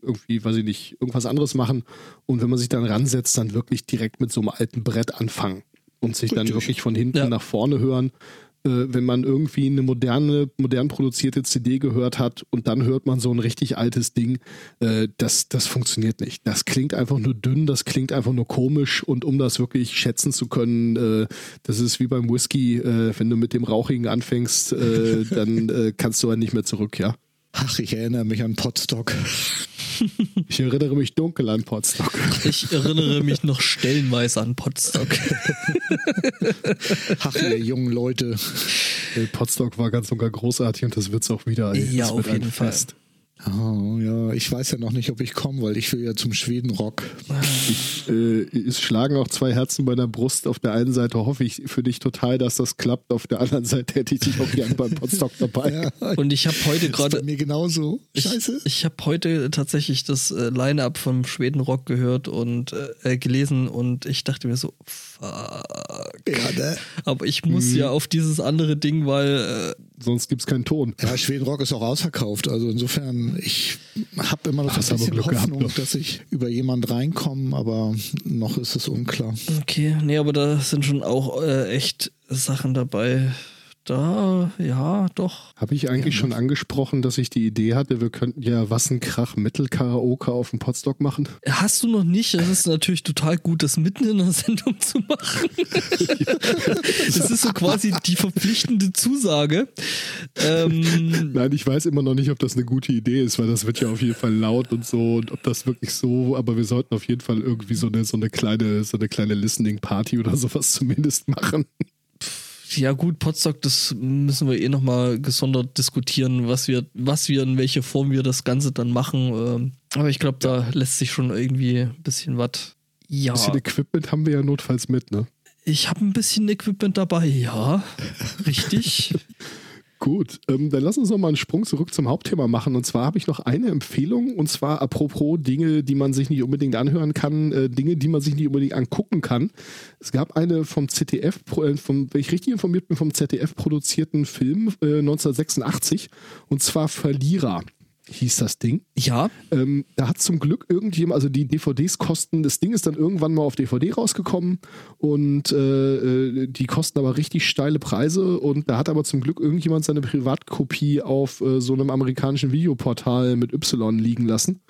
irgendwie, weiß ich nicht, irgendwas anderes machen. Und wenn man sich dann ransetzt, dann wirklich direkt mit so einem alten Brett anfangen und sich dann wirklich von hinten Ja. nach vorne hören. Äh, wenn man irgendwie eine moderne, modern produzierte CD gehört hat und dann hört man so ein richtig altes Ding, äh, das, das funktioniert nicht. Das klingt einfach nur dünn, das klingt einfach nur komisch und um das wirklich schätzen zu können, äh, das ist wie beim Whisky, wenn du mit dem Rauchigen anfängst, dann kannst du ja nicht mehr zurück, ja. Ach, ich erinnere mich an Potstock. Ich erinnere mich dunkel an Potsdok. Ich erinnere mich noch stellenweise an Potsdok. Ach, ihr jungen Leute. Potsdok war ganz und gar großartig und das wird's auch wieder. ey. Ja, Das auf wird jeden Fall. Fest. Oh, ja, ich weiß ja noch nicht, ob ich komme, weil ich will ja zum Schwedenrock. Ich, äh, es schlagen auch zwei Herzen bei der Brust. Auf der einen Seite hoffe ich für dich total, dass das klappt. Auf der anderen Seite hätte ich dich auch gern beim Potsdok dabei. Ja, Und ich habe heute ist bei gerade. mir genauso. Ich, Scheiße. ich habe heute tatsächlich das äh, Line-Up vom Schwedenrock gehört und äh, gelesen und ich dachte mir so, fuck. ja, ne? Aber ich muss ja auf dieses andere Ding, weil äh, Sonst gibt's keinen Ton. Ja, Schwedenrock ist auch ausverkauft. Also insofern, ich habe immer noch Hast ein bisschen Glück gehabt, Hoffnung, doch. dass ich über jemand reinkomme, aber noch ist es unklar. okay, nee, aber da sind schon auch äh, echt Sachen dabei. Da, ja, doch. Habe ich eigentlich schon angesprochen, dass ich die Idee hatte, wir könnten ja Wassenkrach Metal Karaoke auf dem Potsdok machen? Hast du noch nicht? Es ist natürlich total gut, das mitten in der Sendung zu machen. Das ist so quasi die verpflichtende Zusage. Ähm, Nein, ich weiß immer noch nicht, ob das eine gute Idee ist, weil das wird ja auf jeden Fall laut und so und ob das wirklich so, aber wir sollten auf jeden Fall irgendwie so eine, so eine kleine, so eine kleine Listening Party oder sowas zumindest machen. Ja gut, Potsdok, das müssen wir eh nochmal gesondert diskutieren, was wir, was wir, in welche Form wir das Ganze dann machen. Ähm, aber ich glaube, da lässt sich schon irgendwie ein bisschen was. Ja, bisschen Equipment haben wir ja notfalls mit, ne? ich habe ein bisschen Equipment dabei, ja. Richtig. Gut, ähm, dann lass uns noch mal einen Sprung zurück zum Hauptthema machen. Und zwar habe ich noch eine Empfehlung, und zwar apropos Dinge, die man sich nicht unbedingt anhören kann, äh, Dinge, die man sich nicht unbedingt angucken kann. Es gab eine vom ZDF, äh, vom, wenn ich richtig informiert bin, vom ZDF produzierten Film äh, 1986, und zwar Verlierer hieß das Ding. ja, Ähm, da hat zum Glück irgendjemand, also die DVDs kosten, das Ding ist dann irgendwann mal auf DVD rausgekommen und äh, äh, die kosten aber richtig steile Preise und da hat aber zum Glück irgendjemand seine Privatkopie auf äh, so einem amerikanischen Videoportal mit Y liegen lassen.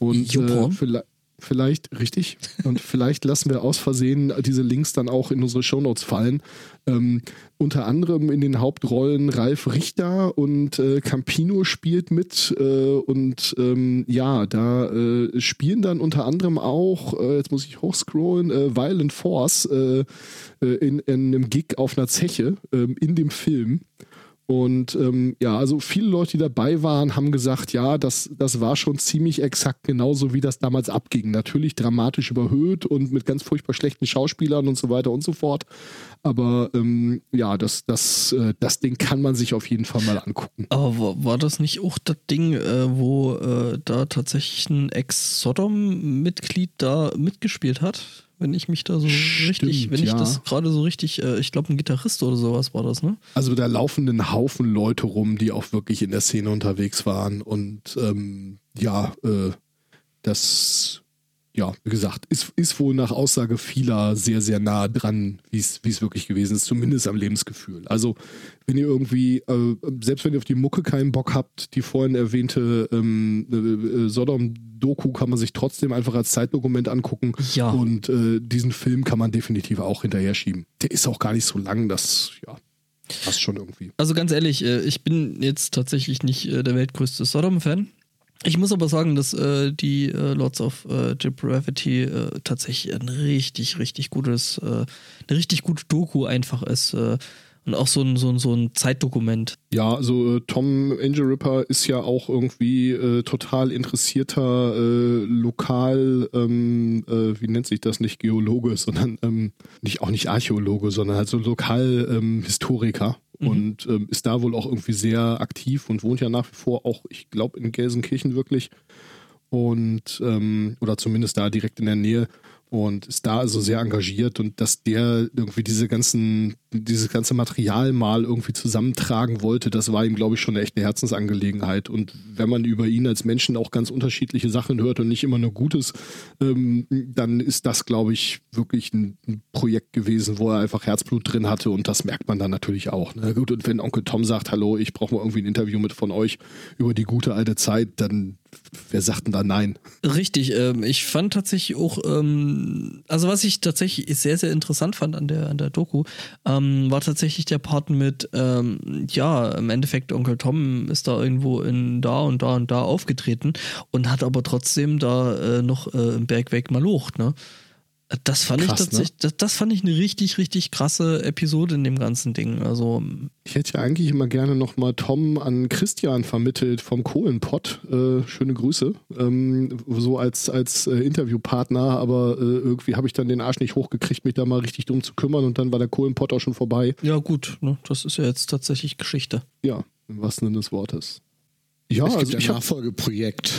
Und äh, vielleicht, vielleicht, richtig, und vielleicht lassen wir aus Versehen diese Links dann auch in unsere Shownotes fallen. Ähm, unter anderem in den Hauptrollen Ralf Richter und äh, Campino spielt mit äh, und ähm, ja, da äh, spielen dann unter anderem auch, äh, jetzt muss ich hochscrollen, äh, Violent Force äh, in, in einem Gig auf einer Zeche ähm, in dem Film. Und ähm, ja, also viele Leute, die dabei waren, haben gesagt, ja, das, das war schon ziemlich exakt genauso, wie das damals abging. Natürlich dramatisch überhöht und mit ganz furchtbar schlechten Schauspielern und so weiter und so fort. Aber ähm, ja, das, das, äh, das Ding kann man sich auf jeden Fall mal angucken. aber war, war das nicht auch das Ding, äh, wo äh, da tatsächlich ein Ex-Sodom-Mitglied da mitgespielt hat? Wenn ich mich da so richtig, wenn ich ja. das gerade so richtig, äh, ich glaube ein Gitarrist oder sowas war das, ne? Also da laufen ein Haufen Leute rum, die auch wirklich in der Szene unterwegs waren. Und ähm, ja, äh, das, ja, wie gesagt, ist, ist wohl nach Aussage vieler sehr, sehr nah dran, wie es wirklich gewesen ist, zumindest am Lebensgefühl. Also wenn ihr irgendwie, äh, selbst wenn ihr auf die Mucke keinen Bock habt, die vorhin erwähnte ähm, äh, äh, Sodom-Doku kann man sich trotzdem einfach als Zeitdokument angucken. Ja. Und äh, diesen Film kann man definitiv auch hinterher schieben. Der ist auch gar nicht so lang, das, ja, passt schon irgendwie. Also ganz ehrlich, äh, ich bin jetzt tatsächlich nicht äh, der weltgrößte Sodom-Fan. Ich muss aber sagen, dass äh, die äh, Lords of äh, Depravity äh, tatsächlich ein richtig, richtig gutes, äh, eine richtig gute Doku einfach ist. Äh, und auch so ein, so ein, so ein Zeitdokument. Ja, also Tom Angel Ripper ist ja auch irgendwie total interessierter lokal, ähm, äh, wie nennt sich das nicht Geologe, sondern ähm, nicht auch nicht Archäologe, sondern halt so lokal ähm, und ähm, ist da wohl auch irgendwie sehr aktiv und wohnt ja nach wie vor auch, ich glaube, in Gelsenkirchen wirklich. Und ähm, oder zumindest da direkt in der Nähe und ist da also sehr engagiert und dass der irgendwie diese ganzen, dieses ganze Material mal irgendwie zusammentragen wollte, das war ihm, glaube ich, schon eine Herzensangelegenheit. Und wenn man über ihn als Menschen auch ganz unterschiedliche Sachen hört und nicht immer nur Gutes, ähm, dann ist das, glaube ich, wirklich ein, ein Projekt gewesen, wo er einfach Herzblut drin hatte und das merkt man dann natürlich auch. Ne? Gut, und wenn Onkel Tom sagt, hallo, ich brauche mal irgendwie ein Interview mit von euch über die gute alte Zeit, dann wer sagt denn da nein? Richtig, ähm, ich fand tatsächlich auch, ähm, also was ich tatsächlich sehr, sehr interessant fand an der, an der Doku, ähm, war tatsächlich der Part mit, ähm, ja, im Endeffekt Onkel Tom ist da irgendwo in da und da und da aufgetreten und hat aber trotzdem da äh, noch äh, im Bergweg malocht, ne? Das fand Krass, ich tatsächlich, das, das fand ich eine richtig, richtig krasse Episode in dem ganzen Ding. Also, Ich hätte ja eigentlich immer gerne nochmal Tom an Christian vermittelt vom Kohlenpott. Äh, schöne Grüße. Ähm, so als, als äh, Interviewpartner, aber äh, irgendwie habe ich dann den Arsch nicht hochgekriegt, mich da mal richtig drum zu kümmern und dann war der Kohlenpott auch schon vorbei. ja gut, ne? das ist ja jetzt tatsächlich Geschichte. Ja, im wahrsten Sinne des Wortes. Ja, es gibt also ein Nachfolgeprojekt.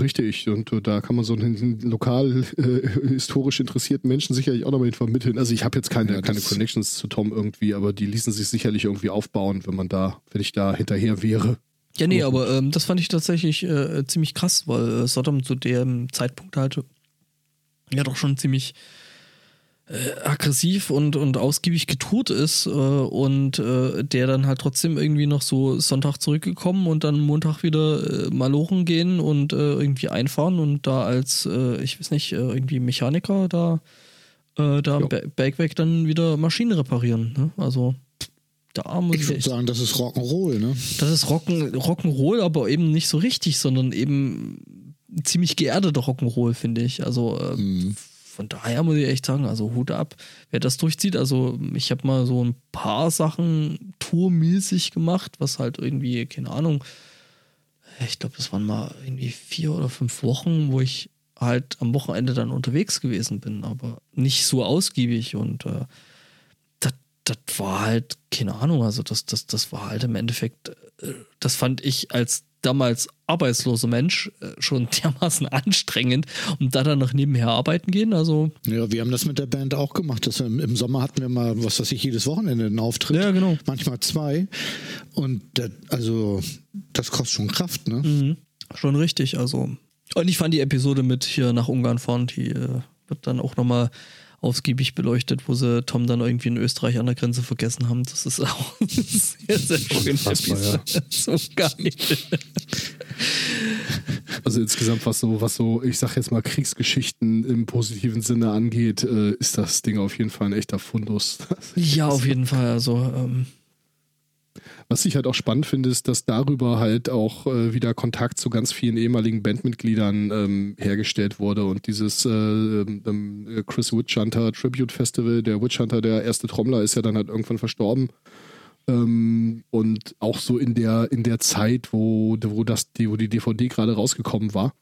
Richtig und äh, da kann man so einen lokal äh, historisch interessierten Menschen sicherlich auch nochmal hin vermitteln. Also ich habe jetzt keine, Ja, keine Connections zu Tom irgendwie, aber die ließen sich sicherlich irgendwie aufbauen, wenn man da, wenn ich da hinterher wäre. Ja, nee, aber ähm, das fand ich tatsächlich äh, ziemlich krass, weil äh, Sodom zu dem Zeitpunkt halt ja doch schon ziemlich äh, aggressiv und, und ausgiebig getourt ist äh, und äh, der dann halt trotzdem irgendwie noch so Sonntag zurückgekommen und dann Montag wieder äh, malochen gehen und äh, irgendwie einfahren und da als, äh, ich weiß nicht, äh, irgendwie Mechaniker da, da Ja. am Be- Bergwerk dann wieder Maschinen reparieren. Ne? Also da muss Ich ich würde sagen, das ist Rock'n'Roll, ne? das ist Rock'n, Rock'n'Roll, aber eben nicht so richtig, sondern eben ziemlich geerdeter Rock'n'Roll, finde ich. Also Mhm. Von daher muss ich echt sagen, also Hut ab, wer das durchzieht. Also ich habe mal so ein paar Sachen tourmäßig gemacht, was halt irgendwie, keine Ahnung, ich glaube, das waren mal irgendwie vier oder fünf Wochen, wo ich halt am Wochenende dann unterwegs gewesen bin, aber nicht so ausgiebig und äh, das, war halt, keine Ahnung, also das, das, das war halt im Endeffekt, äh, das fand ich als damals arbeitsloser Mensch äh, schon dermaßen anstrengend und da dann noch nebenher arbeiten gehen. Also Ja, wir haben das mit der Band auch gemacht. Das, im, Im Sommer hatten wir mal, was weiß ich, jedes Wochenende einen Auftritt. Ja, genau. Manchmal zwei. Und das, also, das kostet schon Kraft, ne? Mhm. Schon richtig, also. Und ich fand die Episode mit hier nach Ungarn fahren, die äh, wird dann auch nochmal ausgiebig beleuchtet, wo sie Tom dann irgendwie in Österreich an der Grenze vergessen haben. Das ist auch sehr, sehr Unfassbar, ja. So geil. Also insgesamt, was so, was so, ich sag jetzt mal, Kriegsgeschichten im positiven Sinne angeht, äh, ist das Ding auf jeden Fall ein echter Fundus. Ja, auf jeden Fall. Also, ähm, Was ich halt auch spannend finde, ist, dass darüber halt auch äh, wieder Kontakt zu ganz vielen ehemaligen Bandmitgliedern ähm, hergestellt wurde und dieses äh, ähm, Chris Witchhunter Tribute Festival, der Witchhunter, der erste Trommler, ist ja dann halt irgendwann verstorben. Ähm, und auch so in der, in der Zeit, wo, wo, das, die, wo die DVD gerade rausgekommen war.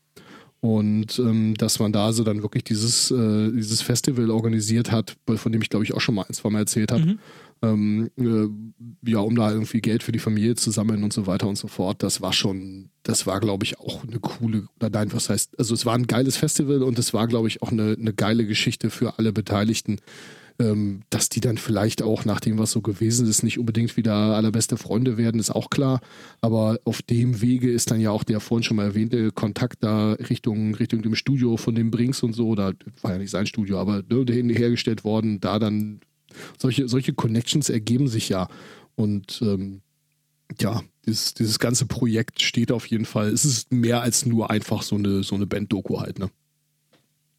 Und ähm, dass man da so dann wirklich dieses, äh, dieses Festival organisiert hat, von dem ich glaube ich auch schon mal ein, zwei Mal erzählt habe. Ähm, äh, ja, um da irgendwie Geld für die Familie zu sammeln und so weiter und so fort. Das war schon, das war, glaube ich, auch eine coole, oder nein, was heißt, also es war ein geiles Festival und es war, glaube ich, auch eine, eine geile Geschichte für alle Beteiligten. Ähm, dass die dann vielleicht auch nach dem, was so gewesen ist, nicht unbedingt wieder allerbeste Freunde werden, ist auch klar. Aber auf dem Wege ist dann ja auch der vorhin schon mal erwähnte Kontakt da Richtung, Richtung dem Studio von dem Brinks und so, oder war ja nicht sein Studio, aber ne, hergestellt worden, da dann solche, solche Connections ergeben sich ja. Und ähm, ja, dieses, dieses ganze Projekt steht auf jeden Fall. Es ist mehr als nur einfach so eine, so eine Band-Doku halt, ne?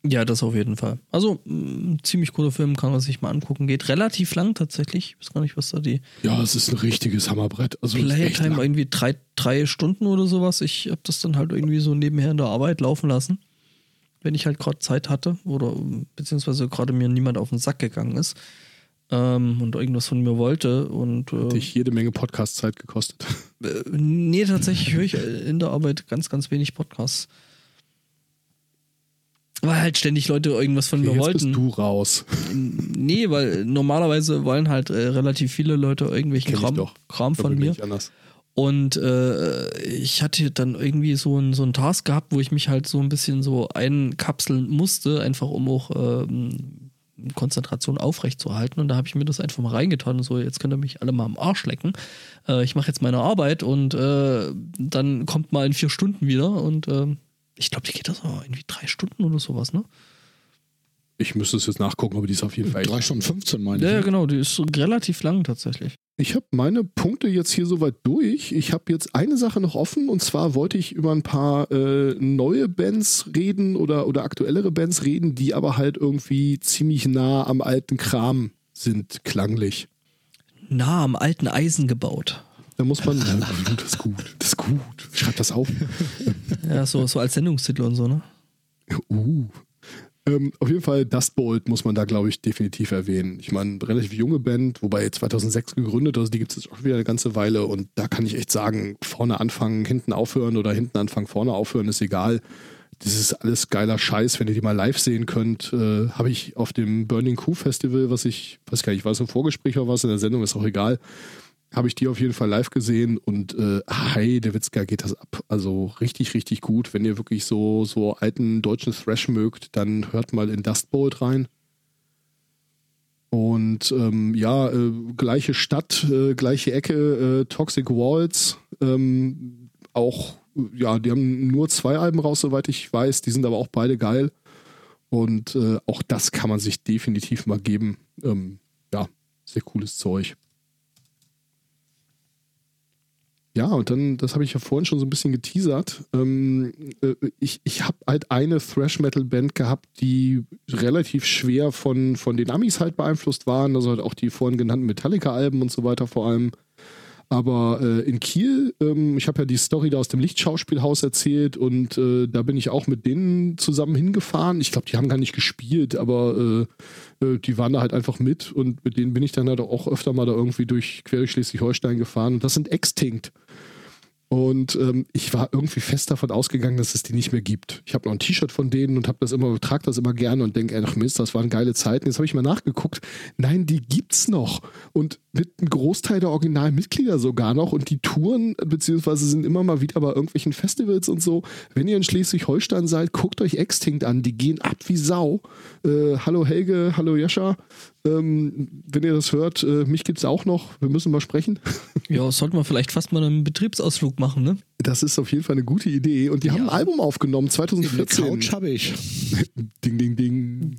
ja, das auf jeden Fall. Also, mh, ziemlich cooler Film, kann man sich mal angucken. Geht relativ lang tatsächlich. Ich weiß gar nicht, was da die Ja, es ist ein richtiges Hammerbrett. Also Playtime irgendwie drei, drei Stunden oder sowas. Ich habe das dann halt irgendwie so nebenher in der Arbeit laufen lassen, wenn ich halt gerade Zeit hatte oder beziehungsweise gerade mir niemand auf den Sack gegangen ist ähm, und irgendwas von mir wollte. Und äh, dich jede Menge Podcast-Zeit gekostet. äh, nee, tatsächlich höre ich äh, in der Arbeit ganz, ganz wenig Podcasts. Weil halt ständig Leute irgendwas von mir Jetzt wollten. bist du raus. Nee, weil normalerweise wollen halt äh, relativ viele Leute irgendwelchen Kram. Kram von mir. Und äh, ich hatte dann irgendwie so einen so Task gehabt, wo ich mich halt so ein bisschen so einkapseln musste, einfach um auch ähm, Konzentration aufrechtzuerhalten. Und da habe ich mir das einfach mal reingetan. So, jetzt könnt ihr mich alle mal am Arsch lecken. Äh, ich mache jetzt meine Arbeit und äh, dann kommt mal in vier Stunden wieder. Und ähm, ich glaube, die geht das auch irgendwie drei Stunden oder sowas, ne? Ich müsste es jetzt nachgucken, aber die ist auf jeden Fall echt Drei Stunden 15, meine Ja, ja, ich. ne? genau. Die ist relativ lang tatsächlich. Ich habe meine Punkte jetzt hier soweit durch. Ich habe jetzt eine Sache noch offen und zwar wollte ich über ein paar äh, neue Bands reden oder, oder aktuellere Bands reden, die aber halt irgendwie ziemlich nah am alten Kram sind, klanglich. Nah am alten Eisen gebaut. Da muss man. Ja, das ist gut. Das ist gut. Schreib das auf. Ja, so, so als Sendungstitel und so, ne? Uh. Ähm, auf jeden Fall Dust Bolt muss man da, glaube ich, definitiv erwähnen. Ich meine, relativ junge Band, wobei 2006 gegründet, also die gibt es jetzt auch wieder eine ganze Weile und da kann ich echt sagen, vorne anfangen, hinten aufhören oder hinten anfangen, vorne aufhören, ist egal. Das ist alles geiler Scheiß, wenn ihr die mal live sehen könnt. Äh, Habe ich auf dem Burning Coup Festival, was ich, weiß gar nicht, war es im Vorgespräch oder was in der Sendung, ist auch egal, habe ich die auf jeden Fall live gesehen und äh, hi, der Witzka geht das ab. Also richtig, richtig gut. Wenn ihr wirklich so, so alten deutschen Thrash mögt, dann hört mal in Dust Bolt rein. Und ähm, ja, äh, gleiche Stadt, äh, gleiche Ecke, äh, Toxic Walls. Ähm, auch, ja, die haben nur zwei Alben raus, soweit ich weiß. Die sind aber auch beide geil. Und äh, auch das kann man sich definitiv mal geben. Ähm, ja, sehr cooles Zeug. Ja, und dann, das habe ich ja vorhin schon so ein bisschen geteasert. Ähm, äh, ich ich habe halt eine Thrash-Metal-Band gehabt, die relativ schwer von, von den Amis halt beeinflusst waren. Also halt auch die vorhin genannten Metallica-Alben und so weiter vor allem. Aber äh, in Kiel, ähm, ich habe ja die Story da aus dem Lichtschauspielhaus erzählt und äh, da bin ich auch mit denen zusammen hingefahren. Ich glaube, die haben gar nicht gespielt, aber äh, äh, die waren da halt einfach mit und mit denen bin ich dann halt auch öfter mal da irgendwie durch quer Schleswig-Holstein gefahren. Und das sind Extinct. Und ähm, ich war irgendwie fest davon ausgegangen, dass es die nicht mehr gibt. Ich habe noch ein T-Shirt von denen und habe das immer, trage das immer gerne und denke, ach Mist, das waren geile Zeiten. Jetzt habe ich mal nachgeguckt. Nein, die gibt's noch. Und mit einem Großteil der Originalmitglieder sogar noch. Und die Touren, beziehungsweise sind immer mal wieder bei irgendwelchen Festivals und so. Wenn ihr in Schleswig-Holstein seid, guckt euch Extinct an. Die gehen ab wie Sau. Äh, hallo Helge, hallo Jascha. Ähm, wenn ihr das hört, äh, mich gibt's auch noch. Wir müssen mal sprechen. Ja, sollten wir vielleicht fast mal einen Betriebsausflug machen, ne? Das ist auf jeden Fall eine gute Idee. Und die haben ein Album aufgenommen, Eine 2014. Couch habe ich. Ding, ding, ding.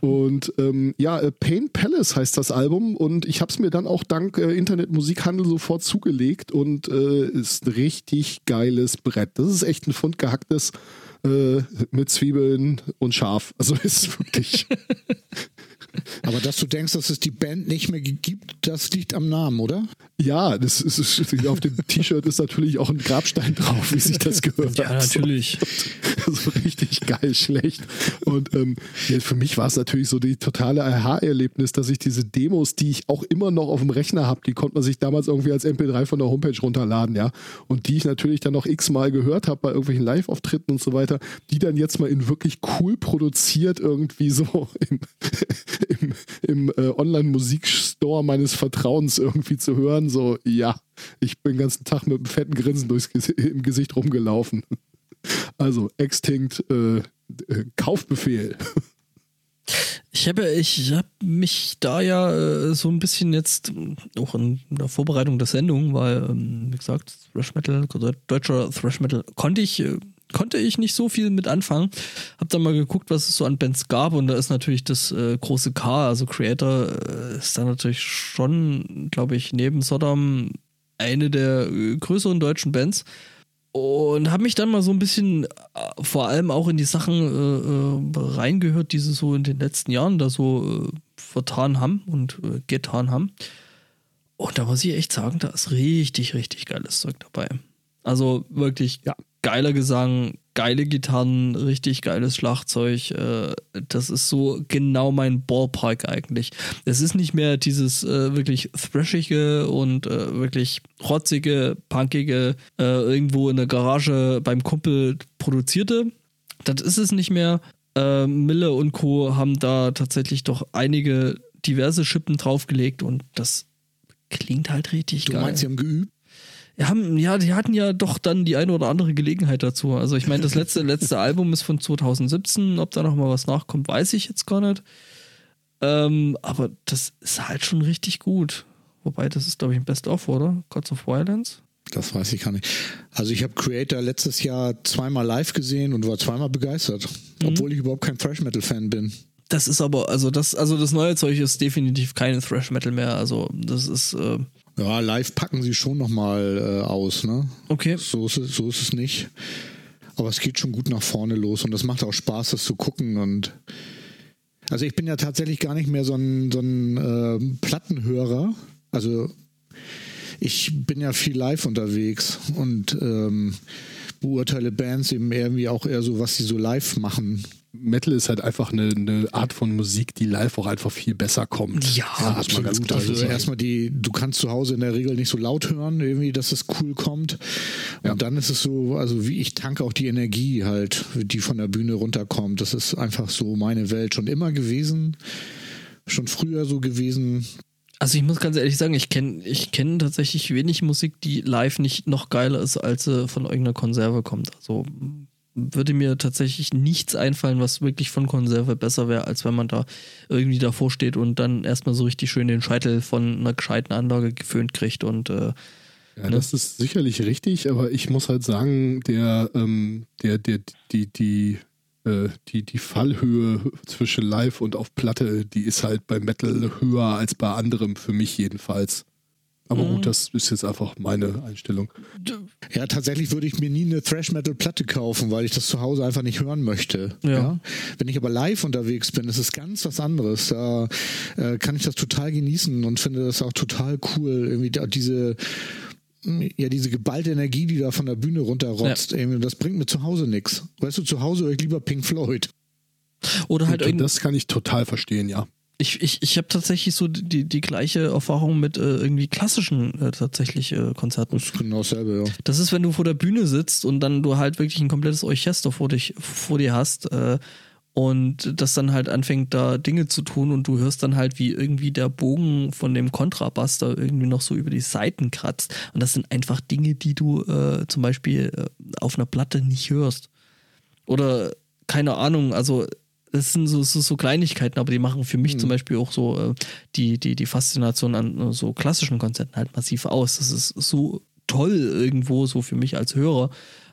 Und ähm, ja, äh, Pain Palace heißt das Album und ich habe es mir dann auch dank äh, Internetmusikhandel sofort zugelegt und äh, ist ein richtig geiles Brett. Das ist echt ein Pfund gehacktes äh, mit Zwiebeln und Schaf. Also ist wirklich. Aber dass du denkst, dass es die Band nicht mehr gibt, das liegt am Namen, oder? ja, das ist, ist auf dem T-Shirt ist natürlich auch ein Grabstein drauf, wie sich das gehört. Ja, natürlich. so richtig geil schlecht. Und ähm, ja, für mich war es natürlich so die totale Aha-Erlebnis, dass ich diese Demos, die ich auch immer noch auf dem Rechner habe, die konnte man sich damals irgendwie als MP3 von der Homepage runterladen, ja. Und die ich natürlich dann noch x-mal gehört habe bei irgendwelchen Live-Auftritten und so weiter, die dann jetzt mal in wirklich cool produziert irgendwie so im, im, im äh, Online-Musikstore meines Vertrauens irgendwie zu hören. So, ja, ich bin den ganzen Tag mit einem fetten Grinsen durchs im Gesicht rumgelaufen. Also, Extinct, äh, äh, Kaufbefehl. Ich habe ich hab mich da ja äh, so ein bisschen jetzt auch in der Vorbereitung der Sendung, weil, ähm, wie gesagt, Thrash Metal, deutscher Thrash Metal, konnte ich, äh, konnte ich nicht so viel mit anfangen. Hab dann mal geguckt, was es so an Bands gab und da ist natürlich das äh, große K, also Creator, äh, ist da natürlich schon, glaube ich, neben Sodom eine der äh, größeren deutschen Bands. Und habe mich dann mal so ein bisschen äh, vor allem auch in die Sachen äh, äh, reingehört, die sie so in den letzten Jahren da so äh, vertan haben und äh, getan haben. Und da muss ich echt sagen, da ist richtig, richtig geiles Zeug dabei. Also wirklich Ja. Geiler Gesang, geile Gitarren, richtig geiles Schlagzeug. Äh, das ist so genau mein Ballpark eigentlich. Es ist nicht mehr dieses äh, wirklich thrashige und äh, wirklich rotzige, punkige, äh, irgendwo in der Garage beim Kumpel produzierte. Das ist es nicht mehr. Äh, Mille und Co. haben da tatsächlich doch einige diverse Schippen draufgelegt und das klingt halt richtig Du geil. meinst, sie haben geübt? Ja, haben, ja, die hatten ja doch dann die eine oder andere Gelegenheit dazu. Also ich meine, das letzte, letzte Album ist von 2017. Ob da noch mal was nachkommt, weiß ich jetzt gar nicht. Ähm, aber das ist halt schon richtig gut. Wobei, das ist, glaube ich, ein Best-of, oder? Gods of Violence? Das weiß ich gar nicht. Also ich habe Creator letztes Jahr zweimal live gesehen und war zweimal begeistert. Obwohl ich überhaupt kein Thrash Metal Fan bin. Das ist aber, also das, also das neue Zeug ist definitiv kein Thrash-Metal mehr. Also das ist, äh, Ja, live packen sie schon nochmal äh, aus, ne? okay. So ist, es, so ist es nicht. Aber es geht schon gut nach vorne los und das macht auch Spaß, das zu gucken. Und also ich bin ja tatsächlich gar nicht mehr so ein, so ein ähm, Plattenhörer. Also ich bin ja viel live unterwegs und ähm, beurteile Bands eben irgendwie auch eher so, was sie so live machen. Metal ist halt einfach eine, eine Art von Musik, die live auch einfach viel besser kommt. Ja, ganz Absolut. Also sagen. erstmal die, du kannst zu Hause in der Regel nicht so laut hören, irgendwie, dass es cool kommt. Und Ja. dann ist es so, also wie ich tanke auch die Energie halt, die von der Bühne runterkommt. Das ist einfach so meine Welt schon immer gewesen. Schon früher so gewesen. Also ich muss ganz ehrlich sagen, ich kenne ich kenn tatsächlich wenig Musik, die live nicht noch geiler ist, als sie von irgendeiner Konserve kommt. Also würde mir tatsächlich nichts einfallen, was wirklich von Konserve besser wäre, als wenn man da irgendwie davor steht und dann erstmal so richtig schön den Scheitel von einer gescheiten Anlage geföhnt kriegt und äh, Ja, das ist sicherlich richtig, aber ich muss halt sagen, der, ähm, der, der, die, die, äh, die, die Fallhöhe zwischen Live und auf Platte, die ist halt bei Metal höher als bei anderem, für mich jedenfalls. Aber Mhm. gut, das ist jetzt einfach meine Einstellung. Ja, tatsächlich würde ich mir nie eine Thrash-Metal-Platte kaufen, weil ich das zu Hause einfach nicht hören möchte. Ja. Wenn ich aber live unterwegs bin, ist es ganz was anderes. Da äh, kann ich das total genießen und finde das auch total cool. Irgendwie da, diese, ja, diese geballte Energie, die da von der Bühne runterrotzt, irgendwie, das bringt mir zu Hause nichts. Weißt du, zu Hause höre ich lieber Pink Floyd. oder halt Und irgend, das kann ich total verstehen, ja. Ich, ich, ich habe tatsächlich so die, die gleiche Erfahrung mit äh, irgendwie klassischen äh, tatsächlich äh, Konzerten. Das ist genau dasselbe, ja. Das ist, wenn du vor der Bühne sitzt und dann du halt wirklich ein komplettes Orchester vor, dich, vor dir hast äh, und das dann halt anfängt, da Dinge zu tun und du hörst dann halt, wie irgendwie der Bogen von dem Kontrabass da irgendwie noch so über die Seiten kratzt. Und das sind einfach Dinge, die du äh, zum Beispiel äh, auf einer Platte nicht hörst. Oder keine Ahnung, also das sind so, so, so Kleinigkeiten, aber die machen für mich zum Beispiel auch so äh, die, die, die Faszination an äh, so klassischen Konzerten halt massiv aus. Das ist so toll irgendwo, so für mich als Hörer.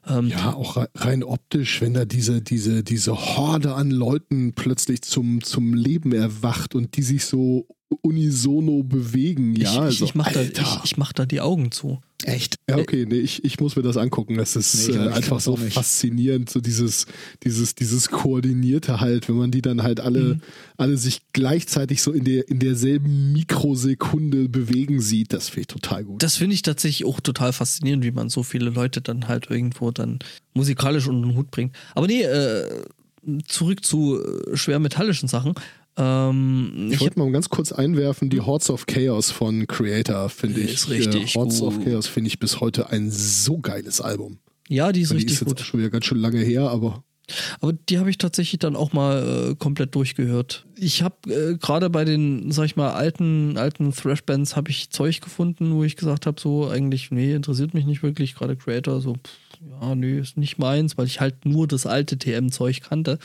Ähm, Ja, auch re- rein optisch, wenn da diese, diese, diese Horde an Leuten plötzlich zum, zum Leben erwacht und die sich so unisono bewegen. Ja, ich, also, ich, ich mach da, ich, ich mach da die Augen zu. Echt? Ja, okay, nee, ich, ich muss mir das angucken. Das ist Nee, äh, einfach so faszinierend, so dieses, dieses, dieses Koordinierte halt, wenn man die dann halt alle, Mhm. alle sich gleichzeitig so in der, in derselben Mikrosekunde bewegen sieht. Das finde ich total gut. Das finde ich tatsächlich auch total faszinierend, wie man so viele Leute dann halt irgendwo dann musikalisch unter den Hut bringt. Aber nee, äh, zurück zu äh, schwer metallischen Sachen. Ähm, ich ich wollte mal ganz kurz einwerfen, die Hordes of Chaos von Creator finde ich. Ist richtig Äh, Hordes of gut. Chaos finde ich bis heute ein so geiles Album. ja, die ist Die richtig ist jetzt gut. schon wieder ganz schön lange her, aber Aber die habe ich tatsächlich dann auch mal äh, komplett durchgehört. Ich habe äh, gerade bei den, sag ich mal, alten, alten Thrash-Bands habe ich Zeug gefunden, wo ich gesagt habe, so eigentlich, nee, interessiert mich nicht wirklich. Gerade Creator, so, pff, ja, nee, ist nicht meins, weil ich halt nur das alte TM-Zeug kannte.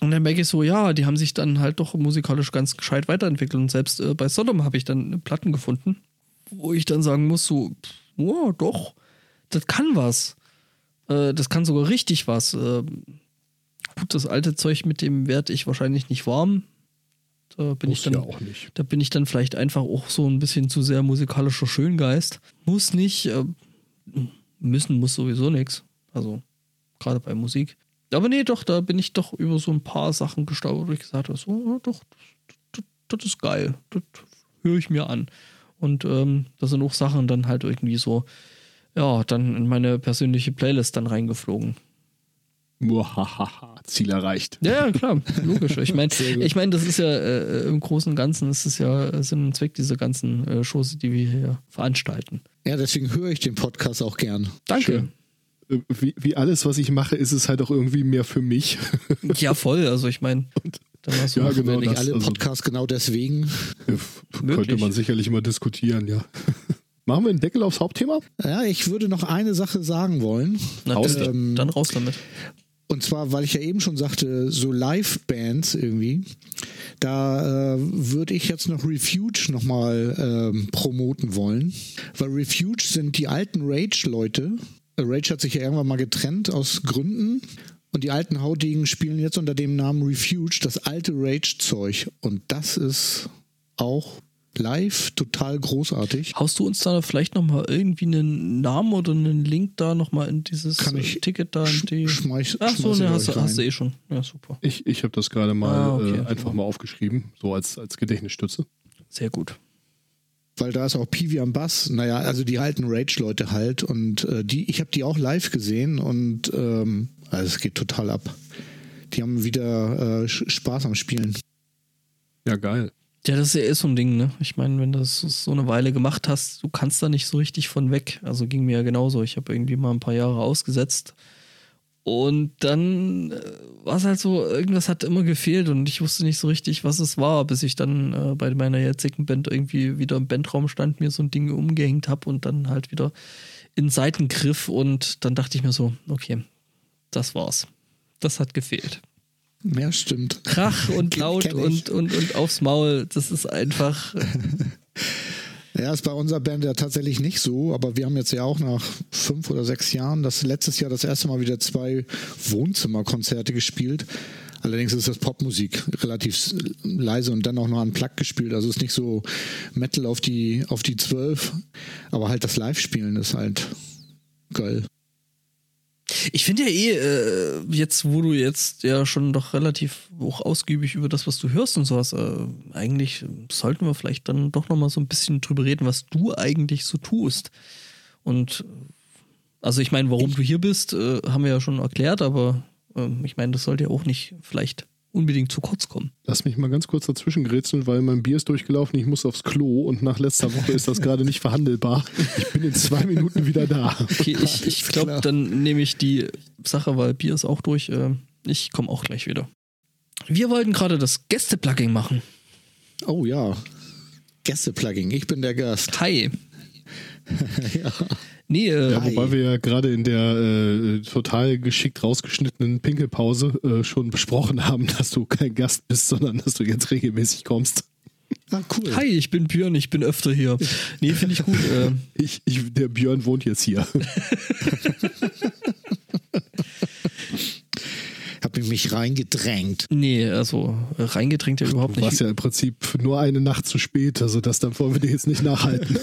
Und dann merke ich so, ja, die haben sich dann halt doch musikalisch ganz gescheit weiterentwickelt. Und selbst äh, bei Sodom habe ich dann Platten gefunden, wo ich dann sagen muss, so, ja, doch, das kann was. Äh, das kann sogar richtig was. Äh, gut, das alte Zeug mit dem werde ich wahrscheinlich nicht warm. Da bin muss ich dann, ja auch nicht. da bin ich dann vielleicht einfach auch so ein bisschen zu sehr musikalischer Schöngeist. Muss nicht, äh, müssen muss sowieso nichts. Also gerade bei Musik. Aber nee, doch, da bin ich doch über so ein paar Sachen gestolpert, wo ich gesagt habe, so, ja, doch, das, das, das ist geil. Das höre ich mir an. Und ähm, da sind auch Sachen dann halt irgendwie so, ja, dann in meine persönliche Playlist dann reingeflogen. Ziel erreicht. Ja, ja, klar, logisch. Ich meine, ich mein, das ist ja äh, im Großen und Ganzen, ist es ja Sinn und Zweck dieser ganzen äh, Shows, die wir hier veranstalten. Ja, deswegen höre ich den Podcast auch gern. Danke. Schön. Wie, wie alles, was ich mache, ist es halt auch irgendwie mehr für mich. Ja, voll. Also ich meine, dann hast du Ja, genau. Wenn nicht das, alle also- Podcasts genau deswegen. Könnte man sicherlich mal diskutieren, ja. Machen wir einen Deckel aufs Hauptthema? Ja, ich würde noch eine Sache sagen wollen. Na, damit. dann raus damit. Und zwar, weil ich ja eben schon sagte, so Live-Bands irgendwie, da äh, würde ich jetzt noch Refuge nochmal ähm, promoten wollen. Weil Refuge sind die alten Rage-Leute. Rage hat sich ja irgendwann mal getrennt aus Gründen. Und die alten Haudegen spielen jetzt unter dem Namen Refuge das alte Rage-Zeug. Und das ist auch live total großartig. Haust du uns da vielleicht nochmal irgendwie einen Namen oder einen Link da nochmal in dieses Kann ich Ticket da in sch- die. schmeiß- Ach so, ne, ich hast, hast du eh schon. Ja, super. Ich, ich habe das gerade mal Ah, okay. äh, einfach mal aufgeschrieben, so als, als Gedächtnisstütze. Sehr gut. Weil da ist auch Peewee am Bass. Naja, also die alten Rage-Leute halt und äh, die, ich habe die auch live gesehen und ähm, also es geht total ab. Die haben wieder äh, Spaß am Spielen. Ja, geil. Ja, das ist ja so ein Ding, ne? Ich meine, wenn du das so eine Weile gemacht hast, du kannst da nicht so richtig von weg. Also ging mir ja genauso. Ich habe irgendwie mal ein paar Jahre ausgesetzt. Und dann äh, war es halt so, irgendwas hat immer gefehlt und ich wusste nicht so richtig, was es war, bis ich dann äh, bei meiner jetzigen Band irgendwie wieder im Bandraum stand, mir so ein Ding umgehängt habe und dann halt wieder in Seiten griff und dann dachte ich mir so, okay, das war's. Das hat gefehlt. Ja, stimmt. Krach und laut und, und, und aufs Maul. Das ist einfach. Ja, ist bei unserer Band ja tatsächlich nicht so, aber wir haben jetzt ja auch nach fünf oder sechs Jahren, das letztes Jahr das erste Mal wieder zwei Wohnzimmerkonzerte gespielt. Allerdings ist das Popmusik relativ leise und dann auch noch an Plug gespielt. Also ist nicht so Metal auf die auf die zwölf, aber halt das Live-Spielen ist halt geil. Ich finde ja eh, äh, jetzt, wo du jetzt ja schon doch relativ auch ausgiebig über das, was du hörst und sowas, äh, eigentlich sollten wir vielleicht dann doch nochmal so ein bisschen drüber reden, was du eigentlich so tust. Und also ich meine, warum du hier bist, äh, haben wir ja schon erklärt, aber ähm, ich meine, das sollte ja auch nicht vielleicht unbedingt zu kurz kommen. Lass mich mal ganz kurz dazwischen grätseln, weil mein Bier ist durchgelaufen, ich muss aufs Klo und nach letzter Woche ist das gerade nicht verhandelbar. Ich bin in zwei Minuten wieder da. Okay, ich, ich glaube, dann nehme ich die Sache, weil Bier ist auch durch. Äh, ich komme auch gleich wieder. Wir wollten gerade das Gäste-Plugging machen. Oh ja. Gäste-Plugging. Ich bin der Gast. Hi. ja. Nee, äh, Ja, wobei wir ja gerade in der äh, total geschickt rausgeschnittenen Pinkelpause äh, schon besprochen haben, dass du kein Gast bist, sondern dass du jetzt regelmäßig kommst. Ah, cool. hi, ich bin Björn, ich bin öfter hier. Nee, finde ich gut. Äh, Ich, ich, der Björn wohnt jetzt hier. Hab ich mich reingedrängt. nee, also äh, reingedrängt ja überhaupt Du warst nicht. ja im Prinzip nur eine Nacht zu spät, also das dann wollen wir dir jetzt nicht nachhalten.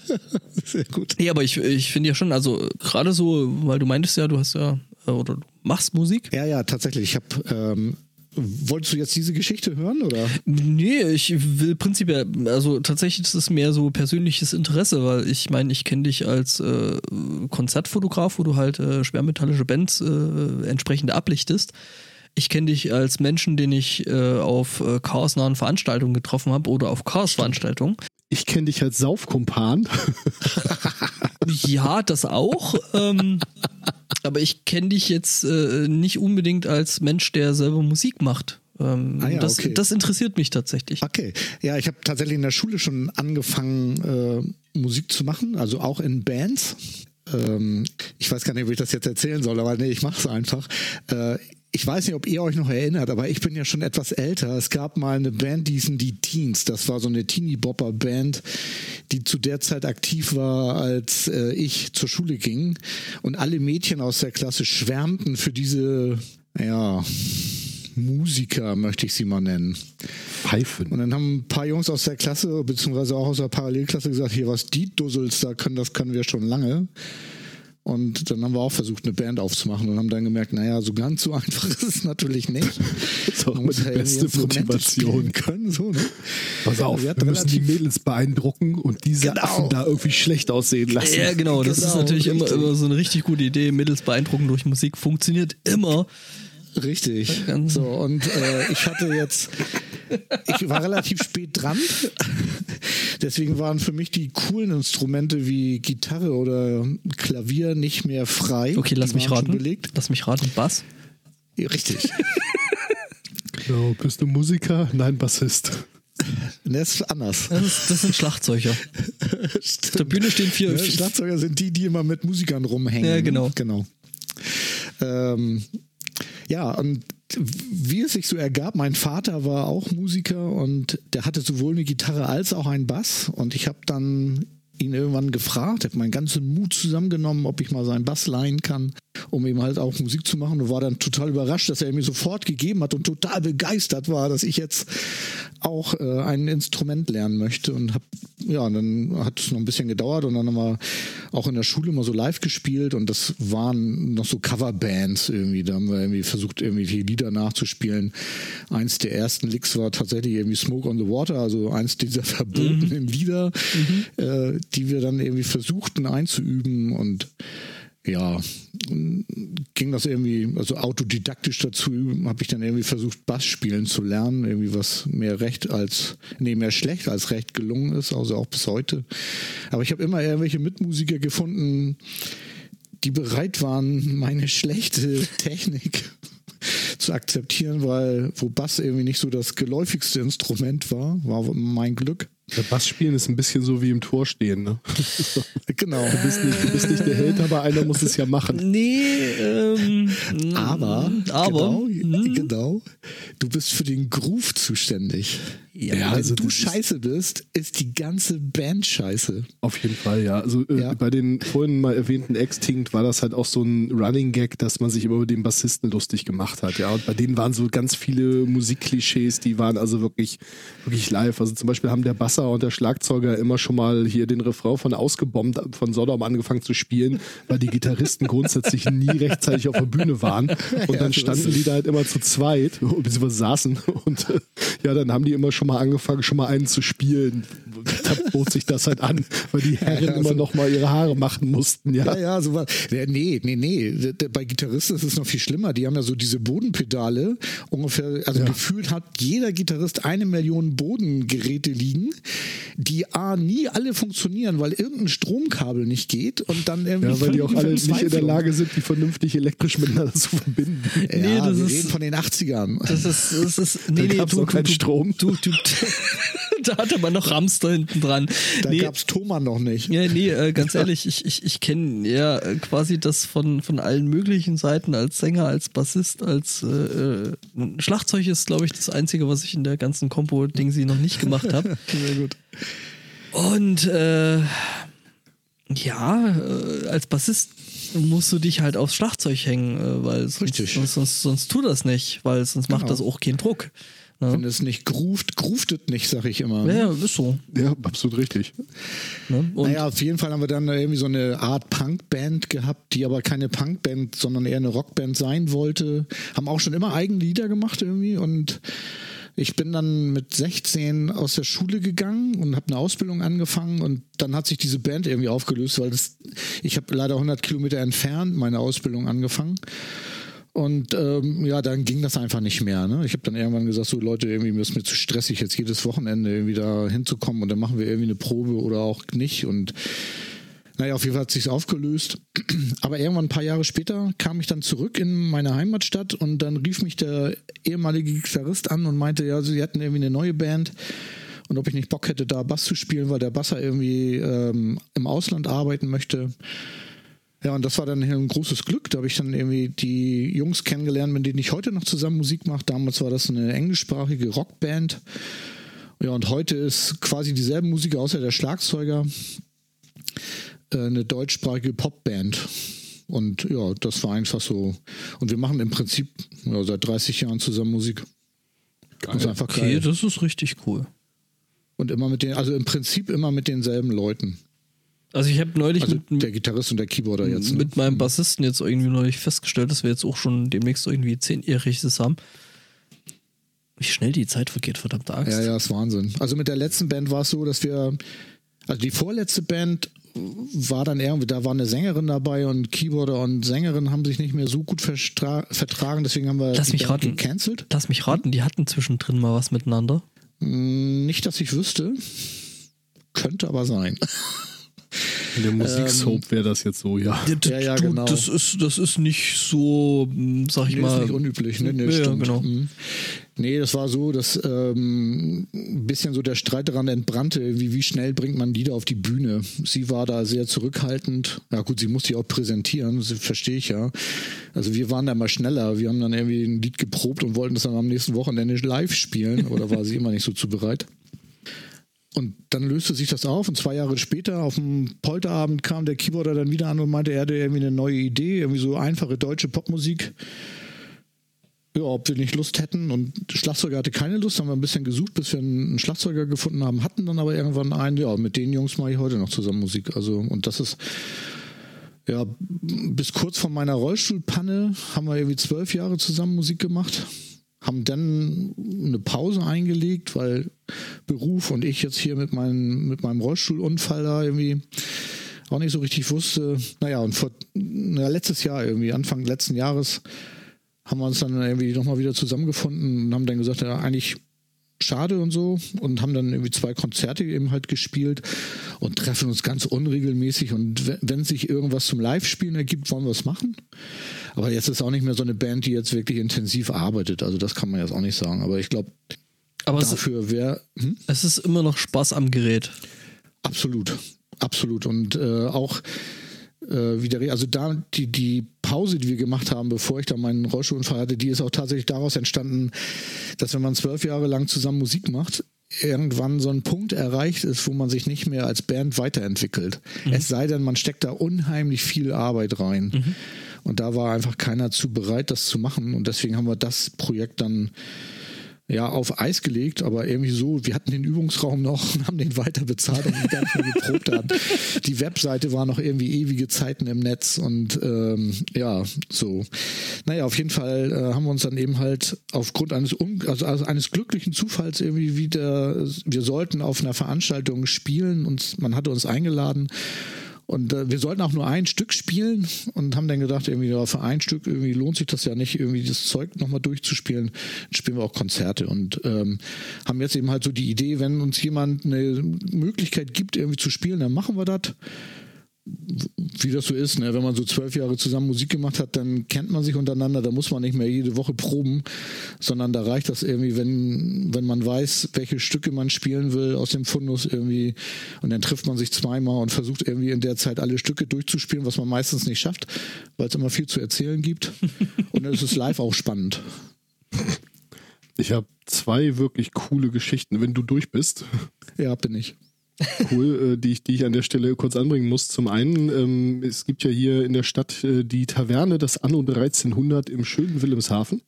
Sehr gut. Nee, aber ich, ich finde ja schon, also gerade so, weil du meintest ja, du hast ja, äh, oder du machst Musik. Ja, ja, tatsächlich. Ich habe. Ähm, wolltest du jetzt diese Geschichte hören oder? Nee, ich will prinzipiell, also tatsächlich ist es mehr so persönliches Interesse, weil ich meine, ich kenne dich als äh, Konzertfotograf, wo du halt äh, schwermetallische Bands äh, entsprechend ablichtest. Ich kenne dich als Menschen, den ich äh, auf äh, chaosnahen Veranstaltungen getroffen habe oder auf Chaos-Veranstaltungen. Ich kenne dich als Saufkumpan. Ja, das auch. ähm, aber ich kenne dich jetzt äh, nicht unbedingt als Mensch, der selber Musik macht. Ähm, Ah ja, das, okay. das interessiert mich tatsächlich. Okay. Ja, ich habe tatsächlich in der Schule schon angefangen, äh, Musik zu machen, also auch in Bands. Ähm, ich weiß gar nicht, ob ich das jetzt erzählen soll, aber nee, ich mache es einfach. Äh, ich weiß nicht, ob ihr euch noch erinnert, aber ich bin ja schon etwas älter. Es gab mal eine Band, die hießen die Teens. Das war so eine Teenie-Bopper-Band, die zu der Zeit aktiv war, als äh, ich zur Schule ging. Und alle Mädchen aus der Klasse schwärmten für diese, ja, Musiker, möchte ich sie mal nennen. Pfeifen. Und dann haben ein paar Jungs aus der Klasse, beziehungsweise auch aus der Parallelklasse gesagt, hier, was die Dussels da können, das können wir schon lange. Und dann haben wir auch versucht, eine Band aufzumachen und haben dann gemerkt, naja, so ganz so einfach ist es natürlich nicht. Das ist auch Man muss die ja beste Motivation. Können, so, ne? Pass auf, Wir wir, müssen die Mädels beeindrucken und diese Genau. Affen da irgendwie schlecht aussehen lassen. Ja, genau. Das ist Genau, natürlich immer, immer so eine richtig gute Idee. Mittels beeindrucken durch Musik funktioniert immer. Richtig. So, und äh, ich hatte jetzt, ich war relativ spät dran. Deswegen waren für mich die coolen Instrumente wie Gitarre oder Klavier nicht mehr frei. Okay, lass Die mich raten. Belegt. Lass mich raten. Bass. Richtig. Genau. Bist du Musiker? Nein, Bassist. Das ist anders. Das, ist, das sind Schlagzeuger. Auf der Bühne stehen vier. Ja, Schlagzeuger sind die, die immer mit Musikern rumhängen. Ja, genau. Genau. Ähm, ja, und wie es sich so ergab, mein Vater war auch Musiker und der hatte sowohl eine Gitarre als auch einen Bass. Und ich habe dann ihn irgendwann gefragt, habe meinen ganzen Mut zusammengenommen, ob ich mal seinen Bass leihen kann, um eben halt auch Musik zu machen. Und war dann total überrascht, dass er mir sofort gegeben hat und total begeistert war, dass ich jetzt auch äh, ein Instrument lernen möchte. Und hab, ja, und dann hat es noch ein bisschen gedauert und dann haben wir auch in der Schule mal so live gespielt und das waren noch so Coverbands irgendwie. Da haben wir irgendwie versucht, irgendwie die Lieder nachzuspielen. Eins der ersten Licks war tatsächlich irgendwie Smoke on the Water, also eins dieser verbotenen Lieder, äh, die wir dann irgendwie versuchten einzuüben und ja, ging das irgendwie, also autodidaktisch dazu, habe ich dann irgendwie versucht, Bass spielen zu lernen, irgendwie was mehr recht als, nee, mehr schlecht als recht gelungen ist, also auch bis heute. Aber ich habe immer irgendwelche Mitmusiker gefunden, die bereit waren, meine schlechte Technik zu akzeptieren, weil wo Bass irgendwie nicht so das geläufigste Instrument war, war mein Glück. Der Bassspielen ist ein bisschen so wie im Tor stehen. Ne? Genau. Du, bist nicht, du bist nicht der Held, aber einer muss es ja machen. Nee, ähm, Aber, aber, genau, hm, genau, du bist für den Groove zuständig. Ja, Wenn also du ist- scheiße bist, ist die ganze Band scheiße. Auf jeden Fall, ja. Also äh, Ja. bei den vorhin mal erwähnten Extinct war das halt auch so ein Running Gag, dass man sich immer über den Bassisten lustig gemacht hat, ja. Und bei denen waren so ganz viele Musikklischees, die waren also wirklich, wirklich live. Also zum Beispiel haben der Basser und der Schlagzeuger immer schon mal hier den Refrain von Ausgebombt von Sodom angefangen zu spielen, weil die Gitarristen grundsätzlich nie rechtzeitig auf der Bühne waren. Und dann standen die da halt immer zu zweit, beziehungsweise saßen und äh, ja, dann haben die immer schon mal angefangen, schon mal einen zu spielen. Da bot sich das halt an, weil die Herren Ja, immer so- noch mal ihre Haare machen mussten, ja. Ja, ja, so war. Nee, nee, nee. Bei Gitarristen ist es noch viel schlimmer. Die haben ja so diese Bodenpedale. Ungefähr, also Ja. gefühlt hat jeder Gitarrist eine Million Bodengeräte liegen, die A, nie alle funktionieren, weil irgendein Stromkabel nicht geht und dann irgendwie. Ja, weil die auch alle nicht in der. Lage sind, die vernünftig elektrisch miteinander zu verbinden. Ja, Nee, das wir ist- reden von den 80ern. Das ist, das ist, nee, nee, gab's du, noch du, keinen du, Strom. Du, du, da hatte man noch Hamster hinten dran. Da nee, gab's Thomann noch nicht. Ja, nee, äh, ganz ehrlich, ich, ich, ich kenne ja äh, quasi das von, von allen möglichen Seiten als Sänger, als Bassist, als äh, äh, Schlagzeug ist, glaube ich, das Einzige, was ich in der ganzen Kompo-Ding sie noch nicht gemacht habe. Sehr gut. Und äh, ja, äh, als Bassist musst du dich halt aufs Schlagzeug hängen, weil sonst, sonst, sonst, sonst tu das nicht, weil sonst macht Genau. das auch keinen Druck. Ne? Wenn es nicht groovt, groovt es nicht, sag ich immer. Ja, ja, ist so. Ja, absolut richtig. Ne? Und naja, auf jeden Fall haben wir dann irgendwie so eine Art Punkband gehabt, die aber keine Punkband, sondern eher eine Rockband sein wollte. Haben auch schon immer eigene Lieder gemacht irgendwie und ich bin dann mit 16 aus der Schule gegangen und habe eine Ausbildung angefangen und dann hat sich diese Band irgendwie aufgelöst, weil das, ich habe leider 100 Kilometer entfernt meine Ausbildung angefangen. Und ähm, ja, dann ging das einfach nicht mehr. Ne? Ich habe dann irgendwann gesagt, so Leute, irgendwie ist mir zu stressig, jetzt jedes Wochenende irgendwie da hinzukommen und dann machen wir irgendwie eine Probe oder auch nicht. Und naja, auf jeden Fall hat sich's aufgelöst. Aber irgendwann ein paar Jahre später kam ich dann zurück in meine Heimatstadt und dann rief mich der ehemalige Gitarrist an und meinte, ja, sie hätten irgendwie eine neue Band und ob ich nicht Bock hätte, da Bass zu spielen, weil der Basser irgendwie ähm, im Ausland arbeiten möchte. Ja, und das war dann ein großes Glück. Da habe ich dann irgendwie die Jungs kennengelernt, mit denen ich heute noch zusammen Musik mache. Damals war das eine englischsprachige Rockband. Ja, und heute ist quasi dieselben Musiker, außer der Schlagzeuger, äh, eine deutschsprachige Popband. Und ja, das war einfach so. Und wir machen im Prinzip ja, seit 30 Jahren zusammen Musik. Das ist einfach okay, geil. das ist richtig cool. Und immer mit den, also im Prinzip immer mit denselben Leuten. Also ich habe neulich Also mit, der Gitarrist und der Keyboarder jetzt. Ne? mit meinem Bassisten jetzt irgendwie neulich festgestellt, dass wir jetzt auch schon demnächst irgendwie zehnjähriges haben. Wie schnell die Zeit vergeht, verdammte Angst. Ja, ja, ist Wahnsinn. Also mit der letzten Band war es so, dass wir, also die vorletzte Band war dann irgendwie, da war eine Sängerin dabei und Keyboarder und Sängerin haben sich nicht mehr so gut vertragen, deswegen haben wir Lass die mich Band raten. gecancelt. Lass mich raten, die hatten zwischendrin mal was miteinander. Mm, Nicht, dass ich wüsste. Könnte aber sein. In der Musiksoap wäre das jetzt so, ja. Ja, ja, du, genau. Das ist, das ist nicht so, hm, sag ich Nee, mal. ist nicht unüblich, ne? Nee, Ja, stimmt. genau. Mhm. Nee, das war so, dass ähm, ein bisschen so der Streit daran entbrannte, wie, wie schnell bringt man Lieder auf die Bühne. Sie war da sehr zurückhaltend. Ja gut, sie musste ja auch präsentieren, das verstehe ich ja. Also wir waren da mal schneller. Wir haben dann irgendwie ein Lied geprobt und wollten es dann am nächsten Wochenende live spielen. Oder war sie immer nicht so zu bereit? Und dann löste sich das auf und zwei Jahre später auf dem Polterabend kam der Keyboarder dann wieder an und meinte, er hätte irgendwie eine neue Idee, irgendwie so einfache deutsche Popmusik. Ja, ob wir nicht Lust hätten. Und Schlagzeuger hatte keine Lust, haben wir ein bisschen gesucht, bis wir einen Schlagzeuger gefunden haben, hatten dann aber irgendwann einen, ja, mit den Jungs mache ich heute noch zusammen Musik. Also, und das ist, ja, bis kurz vor meiner Rollstuhlpanne haben wir irgendwie zwölf Jahre zusammen Musik gemacht. Haben dann eine Pause eingelegt, weil Beruf und ich jetzt hier mit, meinem mit meinem Rollstuhlunfall da irgendwie auch nicht so richtig wusste. Naja, und vor na, letztes Jahr irgendwie, Anfang letzten Jahres, haben wir uns dann irgendwie nochmal wieder zusammengefunden und haben dann gesagt, ja, eigentlich schade und so und haben dann irgendwie zwei Konzerte eben halt gespielt und treffen uns ganz unregelmäßig und wenn, sich irgendwas zum Live-Spielen ergibt, wollen wir es machen. Aber jetzt ist auch nicht mehr so eine Band, die jetzt wirklich intensiv arbeitet. Also das kann man jetzt auch nicht sagen. Aber ich glaube, dafür wäre hm? es ist immer noch Spaß am Gerät. absolut, absolut und äh, auch äh, wieder, also da die, die Pause, die wir gemacht haben, bevor ich da meinen Rollstuhlunfall hatte, die ist auch tatsächlich daraus entstanden, dass wenn man zwölf Jahre lang zusammen Musik macht, irgendwann so ein Punkt erreicht ist, wo man sich nicht mehr als Band weiterentwickelt. Es sei denn, man steckt da unheimlich viel Arbeit rein. Und da war einfach keiner zu bereit, das zu machen. Und deswegen haben wir das Projekt dann ja, auf Eis gelegt, aber irgendwie so, wir hatten den Übungsraum noch und haben den weiter bezahlt und gar nicht mehr geprobt haben. Die Webseite war noch irgendwie ewige Zeiten im Netz und ähm, ja, so. Naja, auf jeden Fall äh, haben wir uns dann eben halt aufgrund eines, un also, also eines glücklichen Zufalls irgendwie wieder, wir sollten auf einer Veranstaltung spielen und man hatte uns eingeladen und äh, wir sollten auch nur ein Stück spielen und haben dann gedacht, irgendwie ja, für ein Stück irgendwie lohnt sich das ja nicht, irgendwie das Zeug nochmal durchzuspielen. Dann spielen wir auch Konzerte und ähm, haben jetzt eben halt so die Idee, wenn uns jemand eine Möglichkeit gibt, irgendwie zu spielen, dann machen wir das wie das so ist, ne? wenn man so zwölf Jahre zusammen Musik gemacht hat, dann kennt man sich untereinander, da muss man nicht mehr jede Woche proben, sondern da reicht das irgendwie, wenn, wenn man weiß, welche Stücke man spielen will aus dem Fundus irgendwie und dann trifft man sich zweimal und versucht irgendwie in der Zeit alle Stücke durchzuspielen, was man meistens nicht schafft, weil es immer viel zu erzählen gibt und dann ist es live auch spannend. Ich habe zwei wirklich coole Geschichten, wenn du durch bist. Ja, bin ich cool, äh, die, ich, die ich an der Stelle kurz anbringen muss. Zum einen, ähm, es gibt ja hier in der Stadt äh, die Taverne, das Anno 1300 im schönen Wilhelmshaven.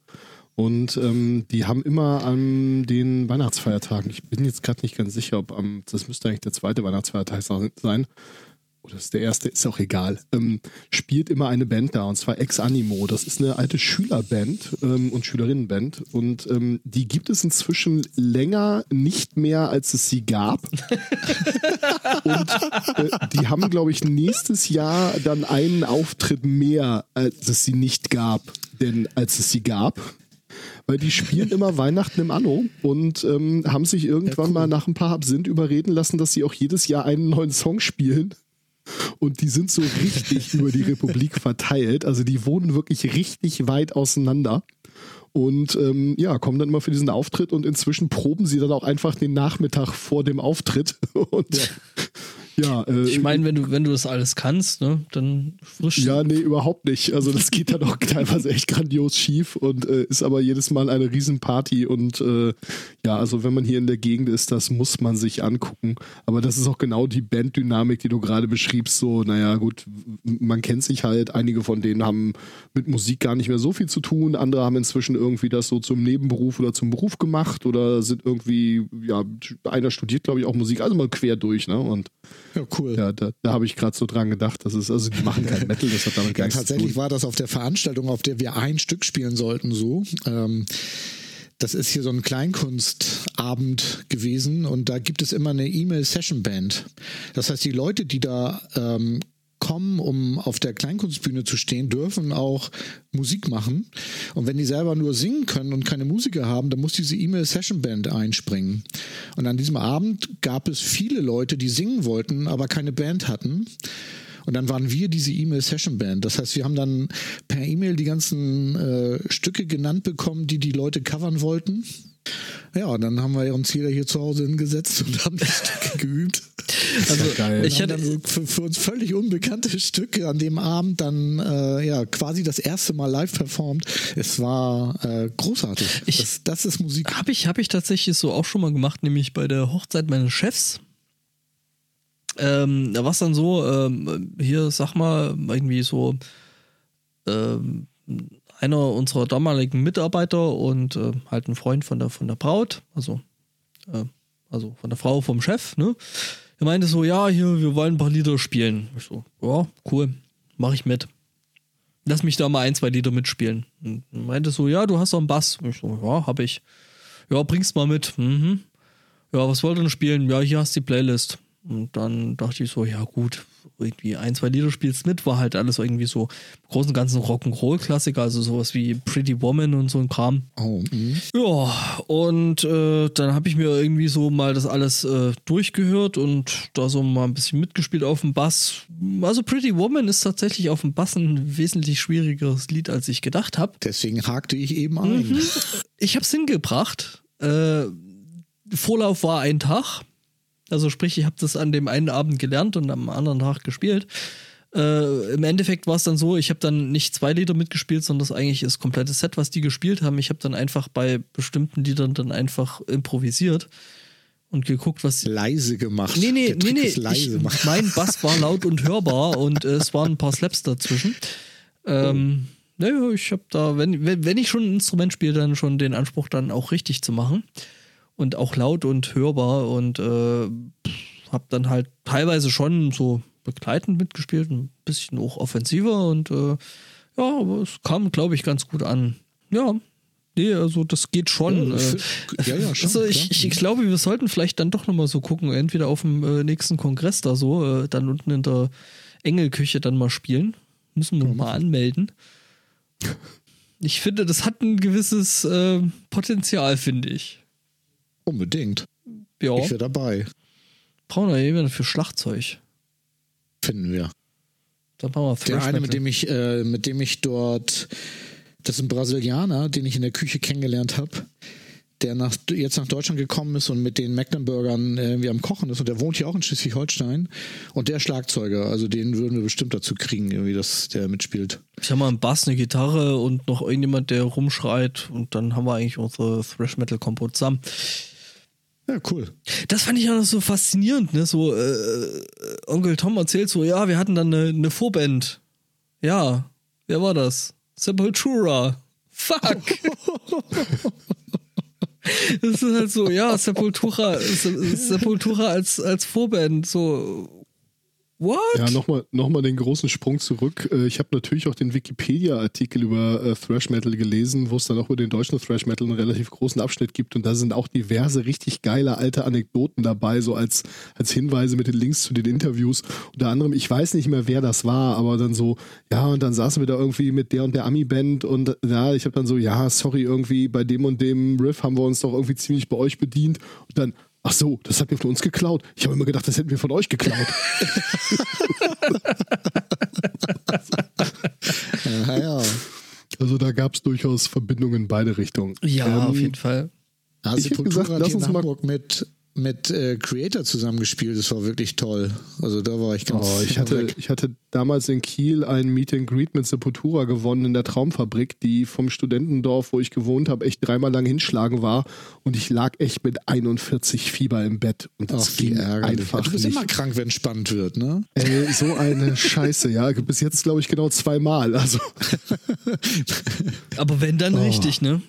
Und ähm, die haben immer an den Weihnachtsfeiertagen, ich bin jetzt gerade nicht ganz sicher, ob am, das müsste eigentlich der zweite Weihnachtsfeiertag sein, oder ist der erste, ist auch egal, ähm, spielt immer eine Band da und zwar Ex Animo. Das ist eine alte Schülerband ähm, und Schülerinnenband und ähm, die gibt es inzwischen länger nicht mehr, als es sie gab. und äh, die haben, glaube ich, nächstes Jahr dann einen Auftritt mehr, als es sie nicht gab, denn als es sie gab weil die spielen immer Weihnachten im Anno und ähm, haben sich irgendwann ja, cool. mal nach ein paar Absinth überreden lassen, dass sie auch jedes Jahr einen neuen Song spielen. Und die sind so richtig über die Republik verteilt. Also die wohnen wirklich richtig weit auseinander. Und ähm, ja, kommen dann immer für diesen Auftritt und inzwischen proben sie dann auch einfach den Nachmittag vor dem Auftritt. Und ja. Ja, äh, ich meine, wenn du, wenn du das alles kannst, ne, dann frisch. Ja, nee, überhaupt nicht. Also das geht dann auch teilweise echt grandios schief und äh, ist aber jedes Mal eine Riesenparty und äh, ja, also wenn man hier in der Gegend ist, das muss man sich angucken. Aber das ist auch genau die Banddynamik, die du gerade beschriebst. So, naja, gut, man kennt sich halt. Einige von denen haben mit Musik gar nicht mehr so viel zu tun. Andere haben inzwischen irgendwie das so zum Nebenberuf oder zum Beruf gemacht oder sind irgendwie, ja, einer studiert, glaube ich, auch Musik, also mal quer durch, ne? Und ja, cool. Ja, da, da habe ich gerade so dran gedacht. Das ist, also die machen kein Metal, das hat damit gar ja, Tatsächlich war das auf der Veranstaltung, auf der wir ein Stück spielen sollten, so. Ähm, das ist hier so ein Kleinkunstabend gewesen und da gibt es immer eine E-Mail-Session-Band. Das heißt, die Leute, die da ähm, kommen, um auf der Kleinkunstbühne zu stehen, dürfen auch Musik machen. Und wenn die selber nur singen können und keine Musiker haben, dann muss diese E-Mail-Session-Band einspringen. Und an diesem Abend gab es viele Leute, die singen wollten, aber keine Band hatten. Und dann waren wir diese E-Mail-Session-Band. Das heißt, wir haben dann per E-Mail die ganzen äh, Stücke genannt bekommen, die die Leute covern wollten. Ja, dann haben wir uns jeder hier zu Hause hingesetzt und haben die Stücke geübt. Also geil. ich hatte so für, für, uns völlig unbekannte Stücke an dem Abend dann äh, ja quasi das erste Mal live performt. Es war äh, großartig. Ich, das, das ist Musik. Habe ich, hab ich tatsächlich so auch schon mal gemacht, nämlich bei der Hochzeit meines Chefs. Ähm, da war es dann so, ähm, hier sag mal, irgendwie so ähm, einer unserer damaligen Mitarbeiter und äh, halt ein Freund von der von der Braut, also äh, also von der Frau vom Chef, ne? Er meinte so, ja, hier, wir wollen ein paar Lieder spielen. Ich so, ja, cool, mach ich mit. Lass mich da mal ein, zwei Lieder mitspielen. Und er meinte so, ja, du hast doch einen Bass. Ich so, ja, hab ich. Ja, bring's mal mit. Mhm. Ja, was wollt ihr denn spielen? Ja, hier hast du die Playlist. Und dann dachte ich so, ja gut, irgendwie ein, zwei Lieder spielst mit, war halt alles irgendwie so im großen und ganzen Rock'n'Roll-Klassiker, also sowas wie Pretty Woman und so ein Kram. Oh, mh. ja, und äh, dann habe ich mir irgendwie so mal das alles äh, durchgehört und da so mal ein bisschen mitgespielt auf dem Bass. Also Pretty Woman ist tatsächlich auf dem Bass ein wesentlich schwierigeres Lied, als ich gedacht habe. Deswegen hakte ich eben ein. Mhm. Ich habe es hingebracht. Äh, Vorlauf war ein Tag also sprich, ich habe das an dem einen Abend gelernt und am anderen Tag gespielt. Äh, Im Endeffekt war es dann so, ich habe dann nicht zwei Lieder mitgespielt, sondern das eigentlich das komplette Set, was die gespielt haben. Ich habe dann einfach bei bestimmten Liedern dann einfach improvisiert und geguckt, was. Leise gemacht. Nee, nee, nee, nee. Ich, mein Bass war laut und hörbar und äh, es waren ein paar Slaps dazwischen. Ähm, naja, ich habe da, wenn, wenn, wenn ich schon ein Instrument spiele, dann schon den Anspruch, dann auch richtig zu machen. Und auch laut und hörbar und äh, habe dann halt teilweise schon so begleitend mitgespielt, ein bisschen auch offensiver und äh, ja, aber es kam, glaube ich, ganz gut an. Ja, nee, also das geht schon. Ja, äh, ja, ja, schon, also ich, ich, ich glaube, wir sollten vielleicht dann doch nochmal so gucken, entweder auf dem äh, nächsten Kongress da so, äh, dann unten in der Engelküche dann mal spielen. Müssen wir mal anmelden. Ich finde, das hat ein gewisses äh, Potenzial, finde ich. Unbedingt. Ja, Ich wäre dabei. brauchen wir jemanden für Schlagzeug. Finden wir. Dann machen wir Der Thrash eine, mit dem ich, äh, mit dem ich dort, das ist ein Brasilianer, den ich in der Küche kennengelernt habe, der nach, jetzt nach Deutschland gekommen ist und mit den Mecklenburgern äh, irgendwie am Kochen ist und der wohnt hier auch in Schleswig-Holstein und der Schlagzeuger, also den würden wir bestimmt dazu kriegen, irgendwie, dass der mitspielt. Ich habe mal einen Bass, eine Gitarre und noch irgendjemand, der rumschreit und dann haben wir eigentlich unsere Thrash Metal Combo zusammen. Ja, cool. Das fand ich auch noch so faszinierend, ne? So, äh, Onkel Tom erzählt so, ja, wir hatten dann eine, eine Vorband. Ja, wer war das? Sepultura. Fuck. das ist halt so, ja, Sepultura, Se- Sepultura als, als Vorband, so, what? Ja, nochmal noch mal den großen Sprung zurück. Äh, Ich habe natürlich auch den Wikipedia-Artikel über äh, Thrash Metal gelesen, wo es dann auch über den deutschen Thrash Metal einen relativ großen Abschnitt gibt. Und da sind auch diverse richtig geile alte Anekdoten dabei, so als, als Hinweise mit den Links zu den Interviews. Unter anderem, ich weiß nicht mehr, wer das war, aber dann so, ja, und dann saßen wir da irgendwie mit der und der Ami-Band und ja, ich habe dann so, ja, sorry, irgendwie bei dem und dem Riff haben wir uns doch irgendwie ziemlich bei euch bedient. Und dann, ach so, das habt ihr von uns geklaut. Ich habe immer gedacht, das hätten wir von euch geklaut. Ja, ja. Also da gab es durchaus Verbindungen in beide Richtungen. Ja, Ähm, auf jeden Fall. Ja, Ich Sepultura gesagt, hat lass uns mal- mit, mit äh, Creator zusammengespielt. Das war wirklich toll. Also da war ich ganz Oh, ich, hatte, ich hatte damals in Kiel ein Meet and Greet mit Sepultura gewonnen in der Traumfabrik, die vom Studentendorf, wo ich gewohnt habe, echt dreimal lang hinschlagen war. Und ich lag echt mit 41 Fieber im Bett. Und das Ach, ging ärgerlich. einfach Du bist nicht. immer krank, wenn es spannend wird, ne? Ey, so eine Scheiße, ja. Bis jetzt, glaube ich, genau zweimal. Also, Aber wenn dann richtig, ne?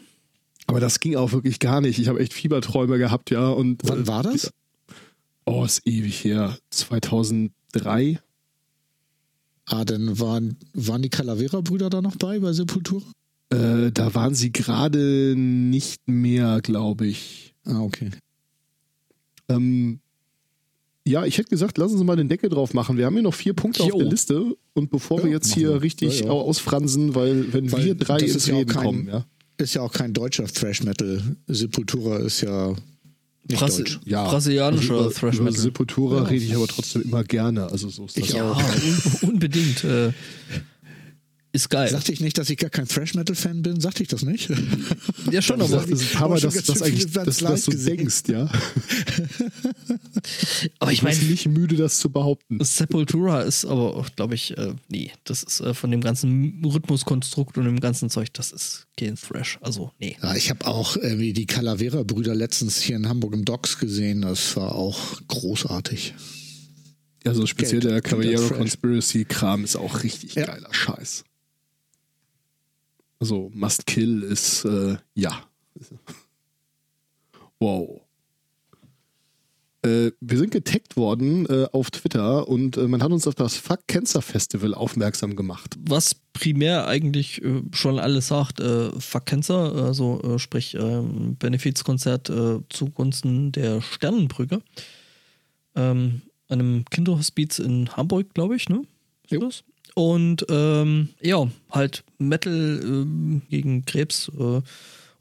Aber das ging auch wirklich gar nicht. Ich habe echt Fieberträume gehabt, ja. Und, Wann äh, war das? Oh, ist ewig her. 2003. Ah, dann waren, waren die Calavera-Brüder da noch bei, bei Sepultura? Äh, da waren sie gerade nicht mehr, glaube ich. Ah, okay. Ähm, ja, ich hätte gesagt, lassen Sie mal den Deckel drauf machen. Wir haben hier noch vier Punkte Jo. auf der Liste. Und bevor wir Ja, jetzt machen hier wir. richtig Ja, ja. ausfransen, weil wenn Weil wir drei ins Reden kein- kommen, ja. Ist ja auch kein deutscher Thrash-Metal. Sepultura ist ja nicht Brasi deutsch. ja. Brasilianischer also über, Thrash über Metal. Sepultura rede ich aber trotzdem immer gerne. Also so ist das Ich Ja, auch. un unbedingt. Äh, ist geil. Sagte ich nicht, dass ich gar kein Thrash-Metal-Fan bin? Sagte ich das nicht? ja, schon, aber, Mal, auch schon dass, schön eigentlich, dass, du live gesehen. denkst, ja. aber ich meine, nicht müde, das zu behaupten. Sepultura ist aber auch, glaube ich, äh, nee, das ist äh, von dem ganzen Rhythmuskonstrukt und dem ganzen Zeug, das ist kein Thrash. Also, nee. Ja, ich habe auch irgendwie die Calavera-Brüder letztens hier in Hamburg im Docks gesehen. Das war auch großartig. Also speziell Geld. der Caballero. Conspiracy Kram ist auch richtig Ja. geiler Scheiß. Also Must Kill ist äh, ja. Wow. Äh, wir sind getaggt worden äh, auf Twitter und äh, man hat uns auf das Fuck Cancer Festival aufmerksam gemacht. Was primär eigentlich äh, schon alles sagt, äh, Fuck Cancer, also sprich ähm, Benefizkonzert zugunsten der Sternenbrücke. Ähm, einem Kinderhospiz in Hamburg, glaube ich, ne? Ist Jo. das? Und ähm, ja, halt Metal ähm, gegen Krebs äh,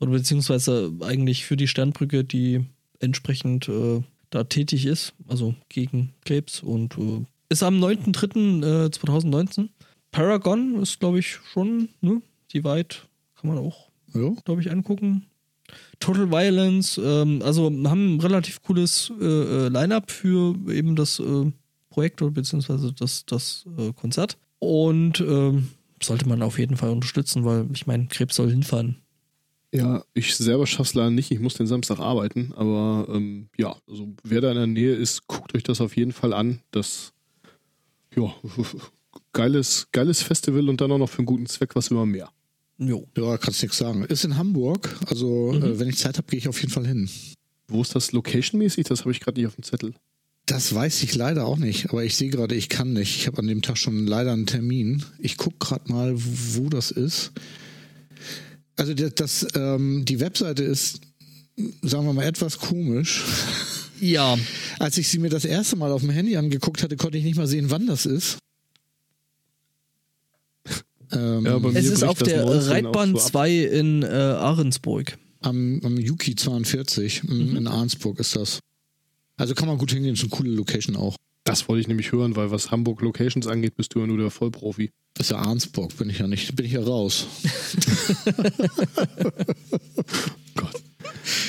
oder beziehungsweise eigentlich für die Sternbrücke, die entsprechend äh, da tätig ist, also gegen Krebs und äh, ist am 9.3.2019. Paragon ist, glaube ich, schon, ne? Die weit kann man auch, Ja. glaube ich, angucken. Total Violence, ähm, also haben ein relativ cooles äh, äh, Line-Up für eben das äh, Projekt oder beziehungsweise das, das äh, Konzert. Und ähm, sollte man auf jeden Fall unterstützen, weil ich meine, Krebs soll hinfahren. Ja, ich selber schaff's leider nicht. Ich muss den Samstag arbeiten, aber ähm, ja, also wer da in der Nähe ist, guckt euch das auf jeden Fall an. Das ja, geiles, geiles Festival und dann auch noch für einen guten Zweck was immer mehr. Jo. Ja, kannst nichts sagen. Ist in Hamburg. Also, äh, wenn ich Zeit habe, gehe ich auf jeden Fall hin. Wo ist das locationmäßig? Das habe ich gerade nicht auf dem Zettel. Das weiß ich leider auch nicht, aber ich sehe gerade, ich kann nicht. Ich habe an dem Tag schon leider einen Termin. Ich gucke gerade mal, wo das ist. Also das, das, ähm, die Webseite ist, sagen wir mal, etwas komisch. Ja, Als ich sie mir das erste Mal auf dem Handy angeguckt hatte, konnte ich nicht mal sehen, wann das ist. Ähm, Ja, es ist auf der 19 Reitbahn so ab. 2 in äh, Ahrensburg. am, am Yuki 42 m, in Arnsburg ist das. Also kann man gut hingehen, ist eine coole Location auch. Das wollte ich nämlich hören, weil was Hamburg Locations angeht, bist du ja nur der Vollprofi. Das ist ja Arnsburg, bin ich ja nicht, bin ich ja raus. Gott.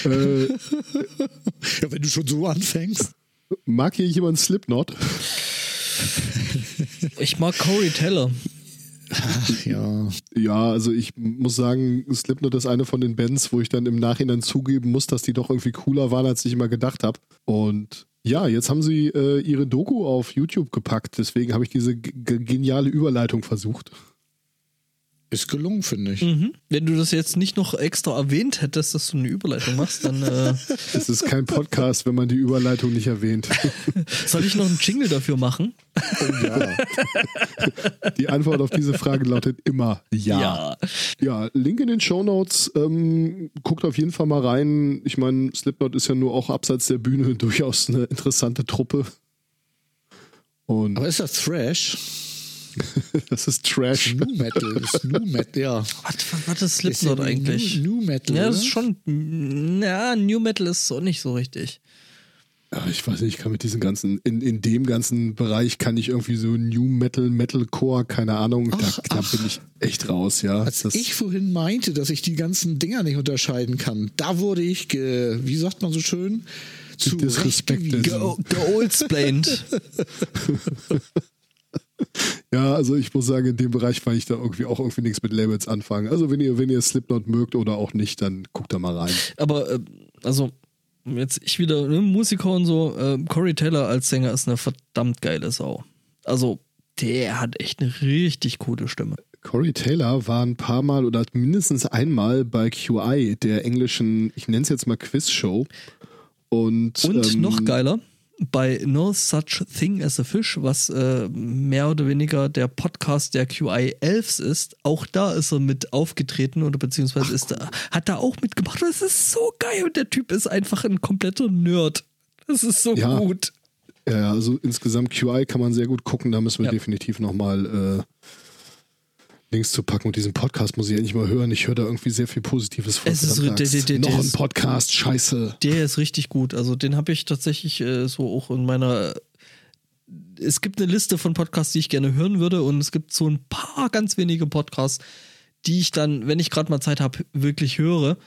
äh, Ja, wenn du schon so anfängst. mag hier jemand Slipknot? Ich mag Corey Teller. Ja. Ja, also ich muss sagen, Slipknot ist eine von den Bands, wo ich dann im Nachhinein zugeben muss, dass die doch irgendwie cooler waren, als ich immer gedacht habe. Und ja, jetzt haben sie äh, ihre Doku auf YouTube gepackt, deswegen habe ich diese geniale Überleitung versucht. Ist gelungen, finde ich. Mhm. Wenn du das jetzt nicht noch extra erwähnt hättest, dass du eine Überleitung machst, dann äh, Es ist kein Podcast, wenn man die Überleitung nicht erwähnt. soll ich noch einen Jingle dafür machen? Oh, ja. Die Antwort auf diese Frage lautet immer ja. Ja, Link in den Show Notes. Ähm, guckt auf jeden Fall mal rein. Ich meine, Slipknot ist ja nur auch abseits der Bühne durchaus eine interessante Truppe. Und Aber ist das Thrash? das ist Trash. New Metal. Ist New Metal, ja. Was, was ist Slipknot Ist ja eigentlich? New, New Metal. ja, das ist schon. Ja, New Metal ist so nicht so richtig. Ja, ich weiß nicht, ich kann mit diesem ganzen, in, in dem ganzen Bereich kann ich irgendwie so New Metal, Metalcore, keine Ahnung, Ach, da, da ach. bin ich echt raus, ja. Als Das- ich vorhin meinte, dass ich die ganzen Dinger nicht unterscheiden kann, da wurde ich, ge, wie sagt man so schön, zu Disrespekted. Ge geoldsplained. Ja, also ich muss sagen, in dem Bereich kann ich da irgendwie auch irgendwie nichts mit Labels anfangen. Also wenn ihr, wenn ihr Slipknot mögt oder auch nicht, dann guckt da mal rein. Aber, äh, also, jetzt ich wieder, ne, Musiker und so, äh, Corey Taylor als Sänger ist eine verdammt geile Sau. Also, der hat echt eine richtig coole Stimme. Corey Taylor war ein paar Mal oder mindestens einmal bei QI, der englischen, ich nenne es jetzt mal Quizshow. Und, Und ähm, noch geiler, bei No Such Thing as a Fish, was äh, mehr oder weniger der Podcast der QI Elves ist, auch da ist er mit aufgetreten oder beziehungsweise ist er, hat da auch mitgemacht. Es ist so geil und der Typ ist einfach ein kompletter Nerd. Das ist so Ja. gut. Ja, also insgesamt QI kann man sehr gut gucken. Da müssen wir Ja. definitiv nochmal äh, Links zu packen. Und diesen Podcast muss ich endlich mal hören. Ich höre da irgendwie sehr viel Positives von. Es ist der- der- der- Noch ein ist- Podcast, scheiße. Der ist richtig gut. Also den habe ich tatsächlich äh, so auch in meiner. Es gibt eine Liste von Podcasts, die ich gerne hören würde, und es gibt so ein paar ganz wenige Podcasts, die ich dann, wenn ich gerade mal Zeit habe, wirklich höre.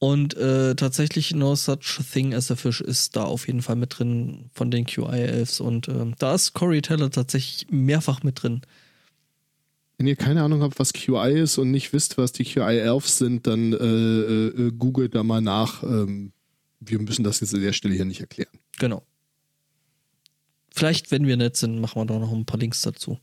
Und äh, tatsächlich No Such Thing as a Fish ist da auf jeden Fall mit drin von den QI-Elves. Und ähm, da ist Corey Taylor tatsächlich mehrfach mit drin. Wenn ihr keine Ahnung habt, was QI ist und nicht wisst, was die QI-Elves sind, dann äh, äh, googelt da mal nach. Ähm, wir müssen das jetzt an der Stelle hier nicht erklären. Genau. Vielleicht, wenn wir nett sind, machen wir da noch ein paar Links dazu.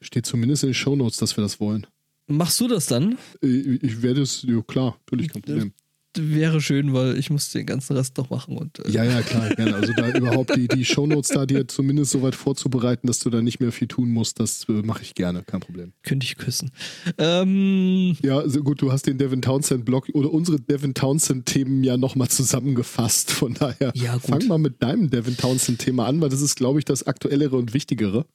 Steht zumindest in den Shownotes, dass wir das wollen. Machst du das dann? Äh, Ich werde es, ja klar, natürlich kein Problem. Wäre schön, weil ich muss den ganzen Rest noch machen und äh, Ja, ja, klar, gerne. Also da überhaupt die, die Shownotes da dir zumindest so weit vorzubereiten, dass du da nicht mehr viel tun musst, das äh, mache ich gerne, kein Problem. könnte ich küssen. Ähm, Ja, also gut, du hast den Devin Townsend-Blog oder unsere Devin Townsend-Themen ja nochmal zusammengefasst. Von daher Ja, fang mal mit deinem Devin Townsend-Thema an, weil das ist, glaube ich, das aktuellere und wichtigere.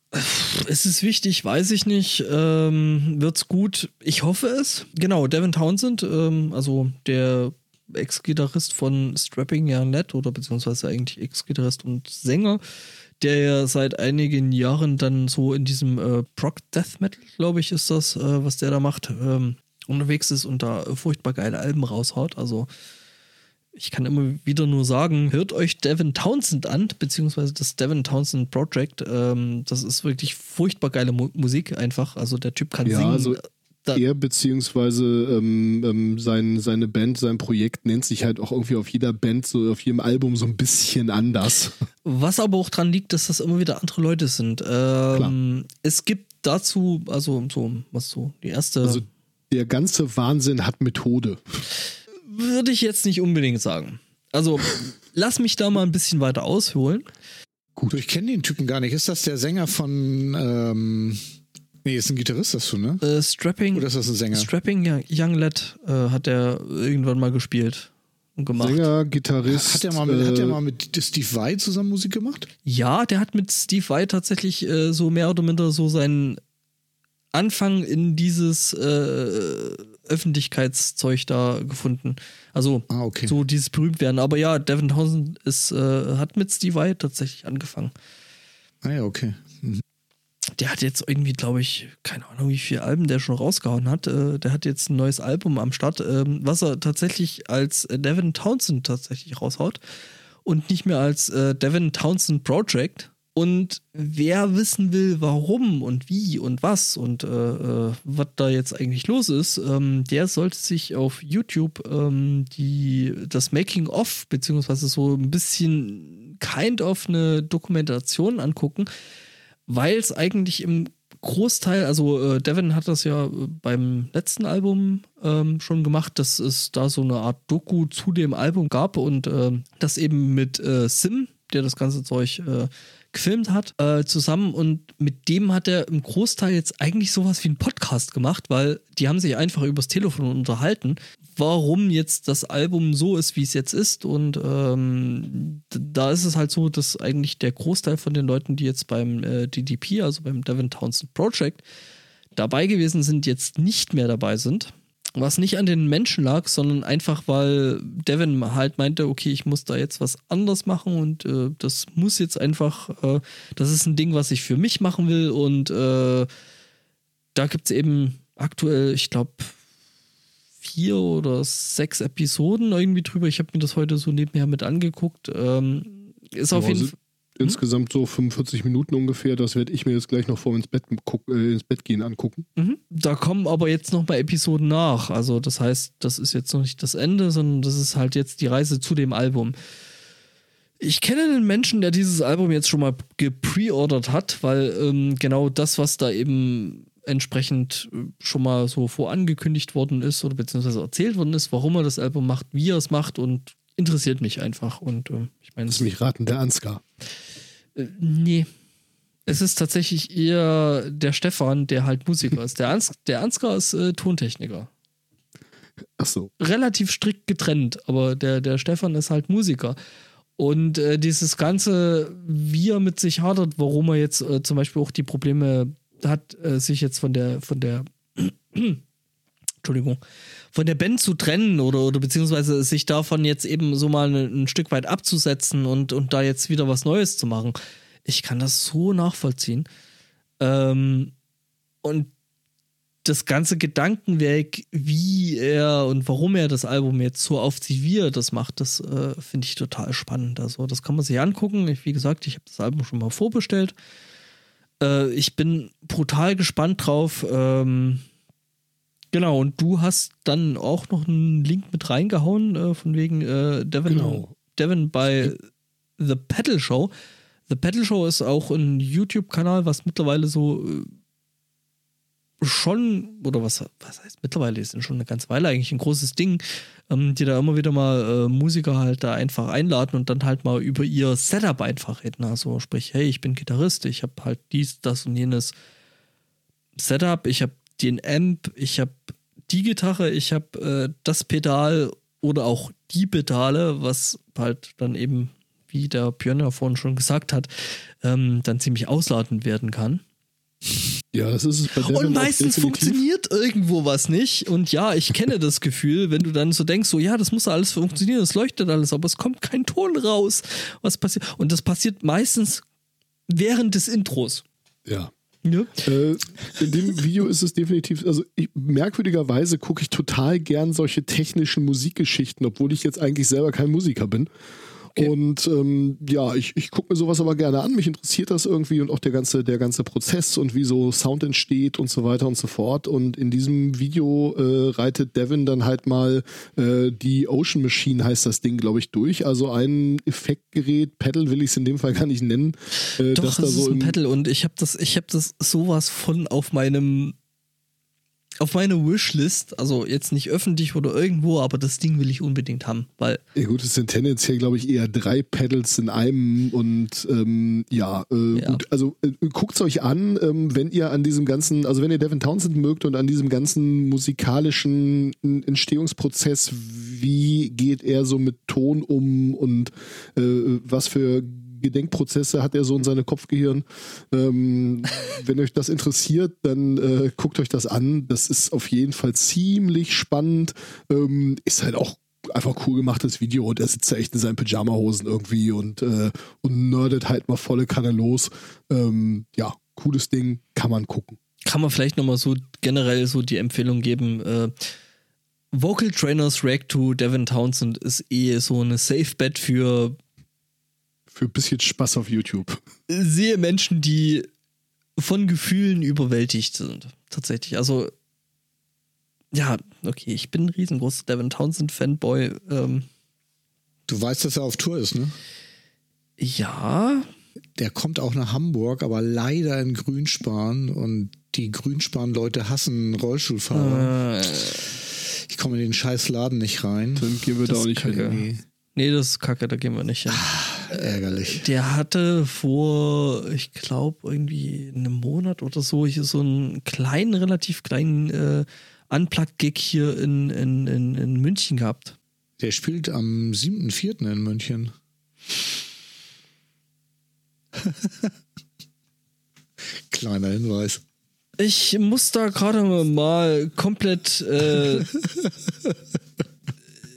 ist es wichtig? Weiß ich nicht. Ähm, wird's gut? Ich hoffe es. Genau, Devin Townsend, ähm, also der Ex-Gitarrist von Strapping Young Lad oder beziehungsweise eigentlich Ex-Gitarrist und Sänger, der ja seit einigen Jahren dann so in diesem äh, Proc Death Metal, glaube ich, ist das, äh, was der da macht, ähm, unterwegs ist und da furchtbar geile Alben raushaut. Also ich kann immer wieder nur sagen, hört euch Devin Townsend an, beziehungsweise das Devin Townsend Project. Ähm, das ist wirklich furchtbar geile Mu Musik einfach. Also der Typ kann Ja, singen. also er beziehungsweise ähm, ähm, sein, seine Band, sein Projekt nennt sich halt auch irgendwie auf jeder Band, so auf jedem Album so ein bisschen anders. Was aber auch dran liegt, dass das immer wieder andere Leute sind. Ähm, es gibt dazu, also so, was so, die erste, Also der ganze Wahnsinn hat Methode. würde ich jetzt nicht unbedingt sagen. Also lass mich da mal ein bisschen weiter ausholen. Gut. Ich kenne den Typen gar nicht. Ist das der Sänger von. Nee, ist ein Gitarrist, das du, ne? Äh, Strapping, Oder ist das ein Sänger? Strapping Young- Young Lad äh, hat er irgendwann mal gespielt und gemacht. Sänger, Gitarrist. Hat er mal, mit, hat äh, er mal mit Steve Vai zusammen Musik gemacht? Ja, der hat mit Steve Vai tatsächlich äh, so mehr oder minder so seinen Anfang in dieses äh, Öffentlichkeitszeug da gefunden. Also Ah, okay. so dieses berühmt werden. Aber ja, Devin Townsend ist, äh, hat mit Steve Vai tatsächlich angefangen. Ah ja, okay. Der hat jetzt irgendwie, glaube ich, keine Ahnung, wie viele Alben der schon rausgehauen hat. Äh, der hat jetzt ein neues Album am Start, ähm, was er tatsächlich als äh, Devin Townsend tatsächlich raushaut und nicht mehr als äh, Devin Townsend Project. Und wer wissen will, warum und wie und was und äh, äh, was da jetzt eigentlich los ist, ähm, der sollte sich auf YouTube ähm, die, das Making of, beziehungsweise so ein bisschen kind of eine Dokumentation angucken, weil es eigentlich im Großteil, also äh, Devin hat das ja äh, beim letzten Album ähm, schon gemacht, dass es da so eine Art Doku zu dem Album gab und ähm, das eben mit äh, Sim, der das ganze Zeug äh, gefilmt hat, äh, zusammen und mit dem hat er im Großteil jetzt eigentlich sowas wie einen Podcast gemacht, weil die haben sich einfach übers Telefon unterhalten, warum jetzt das Album so ist, wie es jetzt ist und ähm, da ist es halt so, dass eigentlich der Großteil von den Leuten, die jetzt beim äh, DDP, also beim Devin Townsend Project, dabei gewesen sind, jetzt nicht mehr dabei sind. Was nicht an den Menschen lag, sondern einfach, weil Devin halt meinte, okay, ich muss da jetzt was anderes machen und äh, das muss jetzt einfach, äh, das ist ein Ding, was ich für mich machen will und äh, da gibt es eben aktuell, ich glaube, vier oder sechs Episoden irgendwie drüber. Ich habe mir das heute so nebenher mit angeguckt. Ähm, ist auf Ja, jeden also Fall. Insgesamt so 45 Minuten ungefähr. Das werde ich mir jetzt gleich noch vor ins Bett, äh, ins Bett gehen angucken. Mhm. Da kommen aber jetzt noch mal Episoden nach. Also das heißt, das ist jetzt noch nicht das Ende, sondern das ist halt jetzt die Reise zu dem Album. Ich kenne einen Menschen, der dieses Album jetzt schon mal gepreordert hat, weil ähm, genau das, was da eben entsprechend äh, schon mal so vorangekündigt worden ist oder beziehungsweise erzählt worden ist, warum er das Album macht, wie er es macht und interessiert mich einfach. Und ähm, ich meine, Lass mich raten, der Ansgar. äh, nee. Es ist tatsächlich eher der Stefan, der halt Musiker ist. Der, Ans der Ansgar ist äh, Tontechniker. Ach so. Relativ strikt getrennt, aber der, der Stefan ist halt Musiker. Und äh, dieses Ganze, wie er mit sich hadert, warum er jetzt äh, zum Beispiel auch die Probleme hat, äh, sich jetzt von der, von der, Entschuldigung, von der Band zu trennen oder, oder beziehungsweise sich davon jetzt eben so mal ein, ein Stück weit abzusetzen und, und da jetzt wieder was Neues zu machen. Ich kann das so nachvollziehen. Ähm, und das ganze Gedankenwerk, wie er und warum er das Album jetzt so aufzieht, wie er das macht, das äh, finde ich total spannend. Also, das kann man sich angucken. Ich, wie gesagt, ich habe das Album schon mal vorbestellt. Äh, ich bin brutal gespannt drauf. Ähm, genau, und du hast dann auch noch einen Link mit reingehauen, äh, von wegen äh, Devin, Genau. Devin bei The Pedal Show. The Pedal Show ist auch ein YouTube-Kanal, was mittlerweile so äh, schon, oder was, was heißt mittlerweile, ist schon eine ganze Weile eigentlich ein großes Ding, ähm, die da immer wieder mal äh, Musiker halt da einfach einladen und dann halt mal über ihr Setup einfach reden. Also sprich, hey, ich bin Gitarrist, ich habe halt dies, das und jenes Setup, ich habe den Amp, ich habe die Gitarre, ich habe äh, das Pedal oder auch die Pedale, was halt dann eben, wie der Björn ja vorhin schon gesagt hat, ähm, dann ziemlich ausladend werden kann. Ja, das ist es bei Und meistens funktioniert irgendwo was nicht. Und ja, ich kenne das Gefühl, wenn du dann so denkst, so ja, das muss alles funktionieren, das leuchtet alles, aber es kommt kein Ton raus. Was passiert? Und das passiert meistens während des Intros. Ja. Ja. Äh, in dem Video ist es definitiv, also ich, merkwürdigerweise gucke ich total gern solche technischen Musikgeschichten, obwohl ich jetzt eigentlich selber kein Musiker bin. Und ähm, ja, ich, ich gucke mir sowas aber gerne an. Mich interessiert das irgendwie und auch der ganze, der ganze Prozess und wie so Sound entsteht und so weiter und so fort. Und in diesem Video äh, reitet Devin dann halt mal äh, die Ocean Machine, heißt das Ding, glaube ich, durch. Also ein Effektgerät, Pedal will ich es in dem Fall gar nicht nennen. Äh, Doch, das da so ist ein Pedal und ich habe das, ich habe das sowas von auf meinem auf meine Wishlist, also jetzt nicht öffentlich oder irgendwo, aber das Ding will ich unbedingt haben, weil Ja gut, es sind tendenziell, glaube ich, eher drei Pedals in einem und ähm, ja, äh, Ja. gut, also äh, guckt's euch an, ähm, wenn ihr an diesem ganzen, also wenn ihr Devin Townsend mögt und an diesem ganzen musikalischen äh, Entstehungsprozess, wie geht er so mit Ton um und äh, was für Gedenkprozesse hat er so in seinem Kopfgehirn. Ähm, wenn euch das interessiert, dann äh, guckt euch das an. Das ist auf jeden Fall ziemlich spannend. Ähm, ist halt auch einfach cool gemachtes Video und er sitzt da echt in seinen Pyjamahosen irgendwie und, äh, und nerdet halt mal volle Kanne los. Ähm, ja, cooles Ding, kann man gucken. kann man vielleicht nochmal so generell so die Empfehlung geben, äh, Vocal Trainers React to Devin Townsend ist eh so eine Safe Bet für Für ein bisschen Spaß auf YouTube. sehe Menschen, die von Gefühlen überwältigt sind. Tatsächlich. Also, ja, okay, ich bin ein riesengroßer Devin Townsend-Fanboy. Ähm, Du weißt, dass er auf Tour ist, ne? ja, Der kommt auch nach Hamburg, aber leider in Grünspan und die Grünspan-Leute hassen Rollstuhlfahrer. äh, Ich komme in den scheiß Laden nicht rein. Dann gehen wir Das da auch nicht ist kacke. hin. Nee, nee, das ist kacke, da gehen wir nicht hin. Ärgerlich. Der hatte vor, ich glaube, irgendwie einem Monat oder so hier so einen kleinen, relativ kleinen äh, Unplugged-Gig hier in, in, in, in München gehabt. Der spielt am 7.4. in München. Kleiner Hinweis. Ich muss da gerade mal komplett. Äh,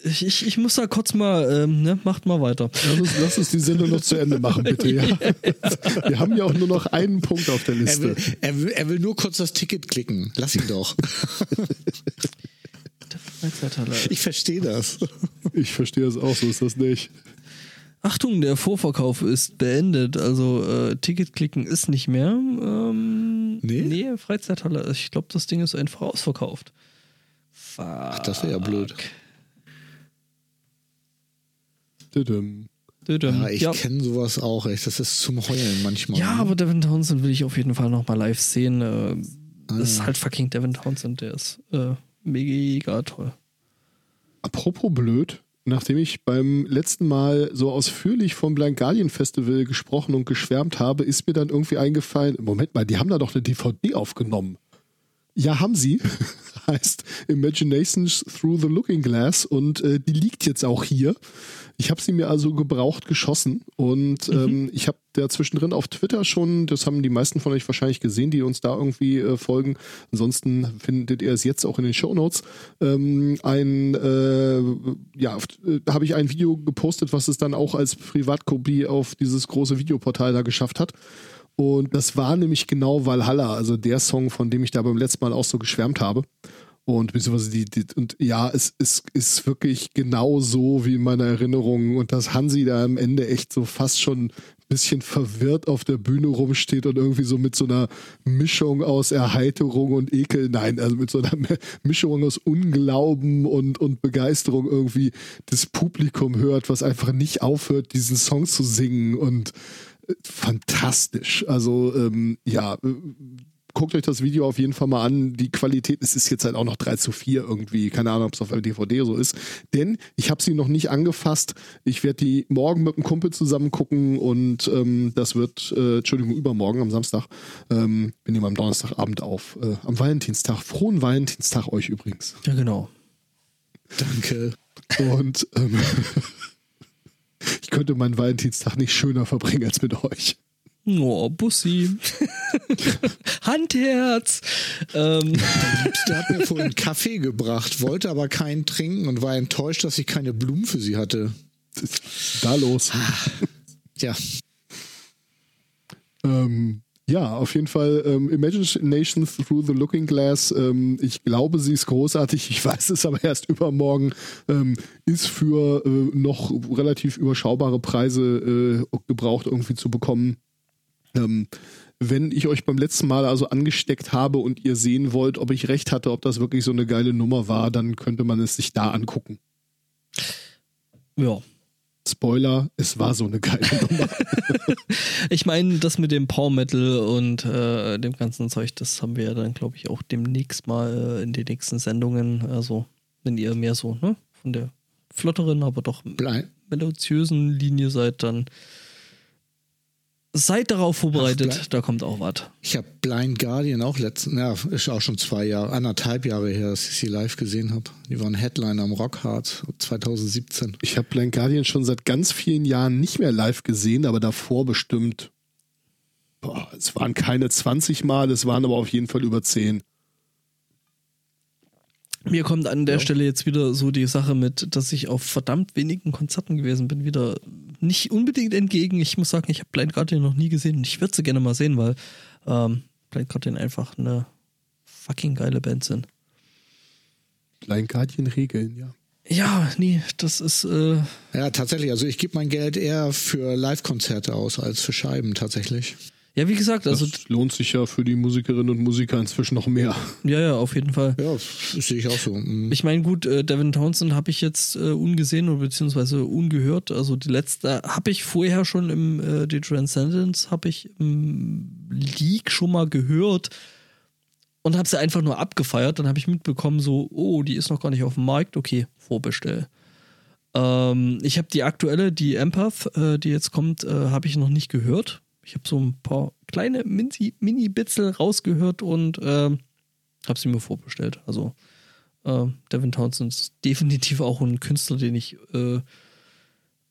ich, ich, ich muss da kurz mal. Ähm, ne, macht mal weiter. Lass uns, lass uns die Sendung noch zu Ende machen, bitte. Ja. Wir haben ja auch nur noch einen Punkt auf der Er Liste. will, er, will, er will nur kurz das Ticket klicken. Lass ihn doch. Ich verstehe das. Ich verstehe es auch, so ist das nicht. Achtung, der Vorverkauf ist beendet. Also äh, Ticket klicken ist nicht mehr. Ähm, Nee? Nee, Freizeithalle. Ich glaube, das Ding ist einfach ausverkauft. Fuck. das wäre ja blöd. Düdüm. Ja, ich ja. kenne sowas auch echt. Das ist zum Heulen manchmal. ja, ne? aber Devin Townsend will ich auf jeden Fall nochmal live sehen. Äh, Ah, das ist ja. halt fucking Devin Townsend. Der ist äh, mega toll. Apropos blöd, nachdem ich beim letzten Mal so ausführlich vom Blind Guardian Festival gesprochen und geschwärmt habe, ist mir dann irgendwie eingefallen, Moment mal, die haben da doch eine DVD aufgenommen. Ja, haben sie. heißt Imaginations Through the Looking Glass und äh, die liegt jetzt auch hier. Ich habe sie mir also gebraucht geschossen und ähm, ich habe da zwischendrin auf Twitter schon, das haben die meisten von euch wahrscheinlich gesehen, die uns da irgendwie äh, folgen. Ansonsten findet ihr es jetzt auch in den Show Notes. Ähm, ein, äh, ja, äh, habe ich ein Video gepostet, was es dann auch als Privatkopie auf dieses große Videoportal da geschafft hat. Und das war nämlich genau Valhalla, also der Song, von dem ich da beim letzten Mal auch so geschwärmt habe. Und die, die und ja, es, es ist wirklich genau so wie in meiner Erinnerung. Und dass Hansi da am Ende echt so fast schon ein bisschen verwirrt auf der Bühne rumsteht und irgendwie so mit so einer Mischung aus Erheiterung und Ekel, nein, also mit so einer Mischung aus Unglauben und, und Begeisterung irgendwie das Publikum hört, was einfach nicht aufhört, diesen Song zu singen und äh, fantastisch. Also ähm, ja, äh, guckt euch das Video auf jeden Fall mal an. Die Qualität, es ist jetzt halt auch noch 3 zu 4 irgendwie. Keine Ahnung, ob es auf der DVD so ist. Denn ich habe sie noch nicht angefasst. Ich werde die morgen mit einem Kumpel zusammen gucken und ähm, das wird, äh, Entschuldigung, übermorgen am Samstag. Ähm, wir nehmen am Donnerstagabend auf. Äh, am Valentinstag. Frohen Valentinstag euch übrigens. Ja, genau. Danke. Und ähm, ich könnte meinen Valentinstag nicht schöner verbringen als mit euch. Oh, Bussi. Handherz. Ähm, Der hat mir vorhin Kaffee gebracht, wollte aber keinen trinken und war enttäuscht, dass ich keine Blumen für sie hatte. Da los? Ja, Ähm, Ja, auf jeden Fall ähm, Imagination Through the Looking Glass. Ähm, ich glaube, sie ist großartig. Ich weiß es aber erst übermorgen. Ähm, ist für äh, noch relativ überschaubare Preise äh, gebraucht irgendwie zu bekommen. Ähm, wenn ich euch beim letzten Mal also angesteckt habe und ihr sehen wollt, ob ich recht hatte, ob das wirklich so eine geile Nummer war, dann könnte man es sich da angucken. Ja. Spoiler, es war so eine geile Nummer. Ich meine, das mit dem Power Metal und äh, dem ganzen Zeug, das haben wir ja dann, glaube ich, auch demnächst mal äh, in den nächsten Sendungen. Also, wenn ihr mehr so ne, von der flotteren, aber doch melodiösen Linie seid, dann seid darauf vorbereitet, Ach, da kommt auch was. Ich habe Blind Guardian auch letzten, ja, ist auch schon zwei Jahre, anderthalb Jahre her, dass ich sie live gesehen habe. Die waren Headliner am Rockhard 2017. Ich habe Blind Guardian schon seit ganz vielen Jahren nicht mehr live gesehen, aber davor bestimmt. Boah, es waren keine 20 Mal, es waren aber auf jeden Fall über 10. Mir kommt an der Stelle jetzt wieder so die Sache mit, dass ich auf verdammt wenigen Konzerten gewesen bin, wieder nicht unbedingt entgegen. Ich muss sagen, ich habe Blind Guardian noch nie gesehen und ich würde sie gerne mal sehen, weil ähm, Blind Guardian einfach eine fucking geile Band sind. Blind Guardian Regeln, ja. Ja, nee, das ist äh, Ja, tatsächlich. Also ich gebe mein Geld eher für Live-Konzerte aus als für Scheiben tatsächlich. Ja, wie gesagt, also Das lohnt sich ja für die Musikerinnen und Musiker inzwischen noch mehr. ja, ja, auf jeden Fall. Ja, das sehe ich auch so. Mhm. Ich meine, gut, äh, Devin Townsend habe ich jetzt äh, ungesehen oder beziehungsweise ungehört. Also die letzte habe ich vorher schon im äh, die Transcendence habe ich im Leak schon mal gehört und habe sie einfach nur abgefeiert. Dann habe ich mitbekommen, so, oh, die ist noch gar nicht auf dem Markt. Okay, vorbestell. Ähm, ich habe die aktuelle, die Empath, äh, die jetzt kommt, äh, habe ich noch nicht gehört. Ich habe so ein paar kleine Mini- Mini-Bitzel rausgehört und ähm, habe sie mir vorbestellt. Also äh, Devin Townsend ist definitiv auch ein Künstler, den ich äh,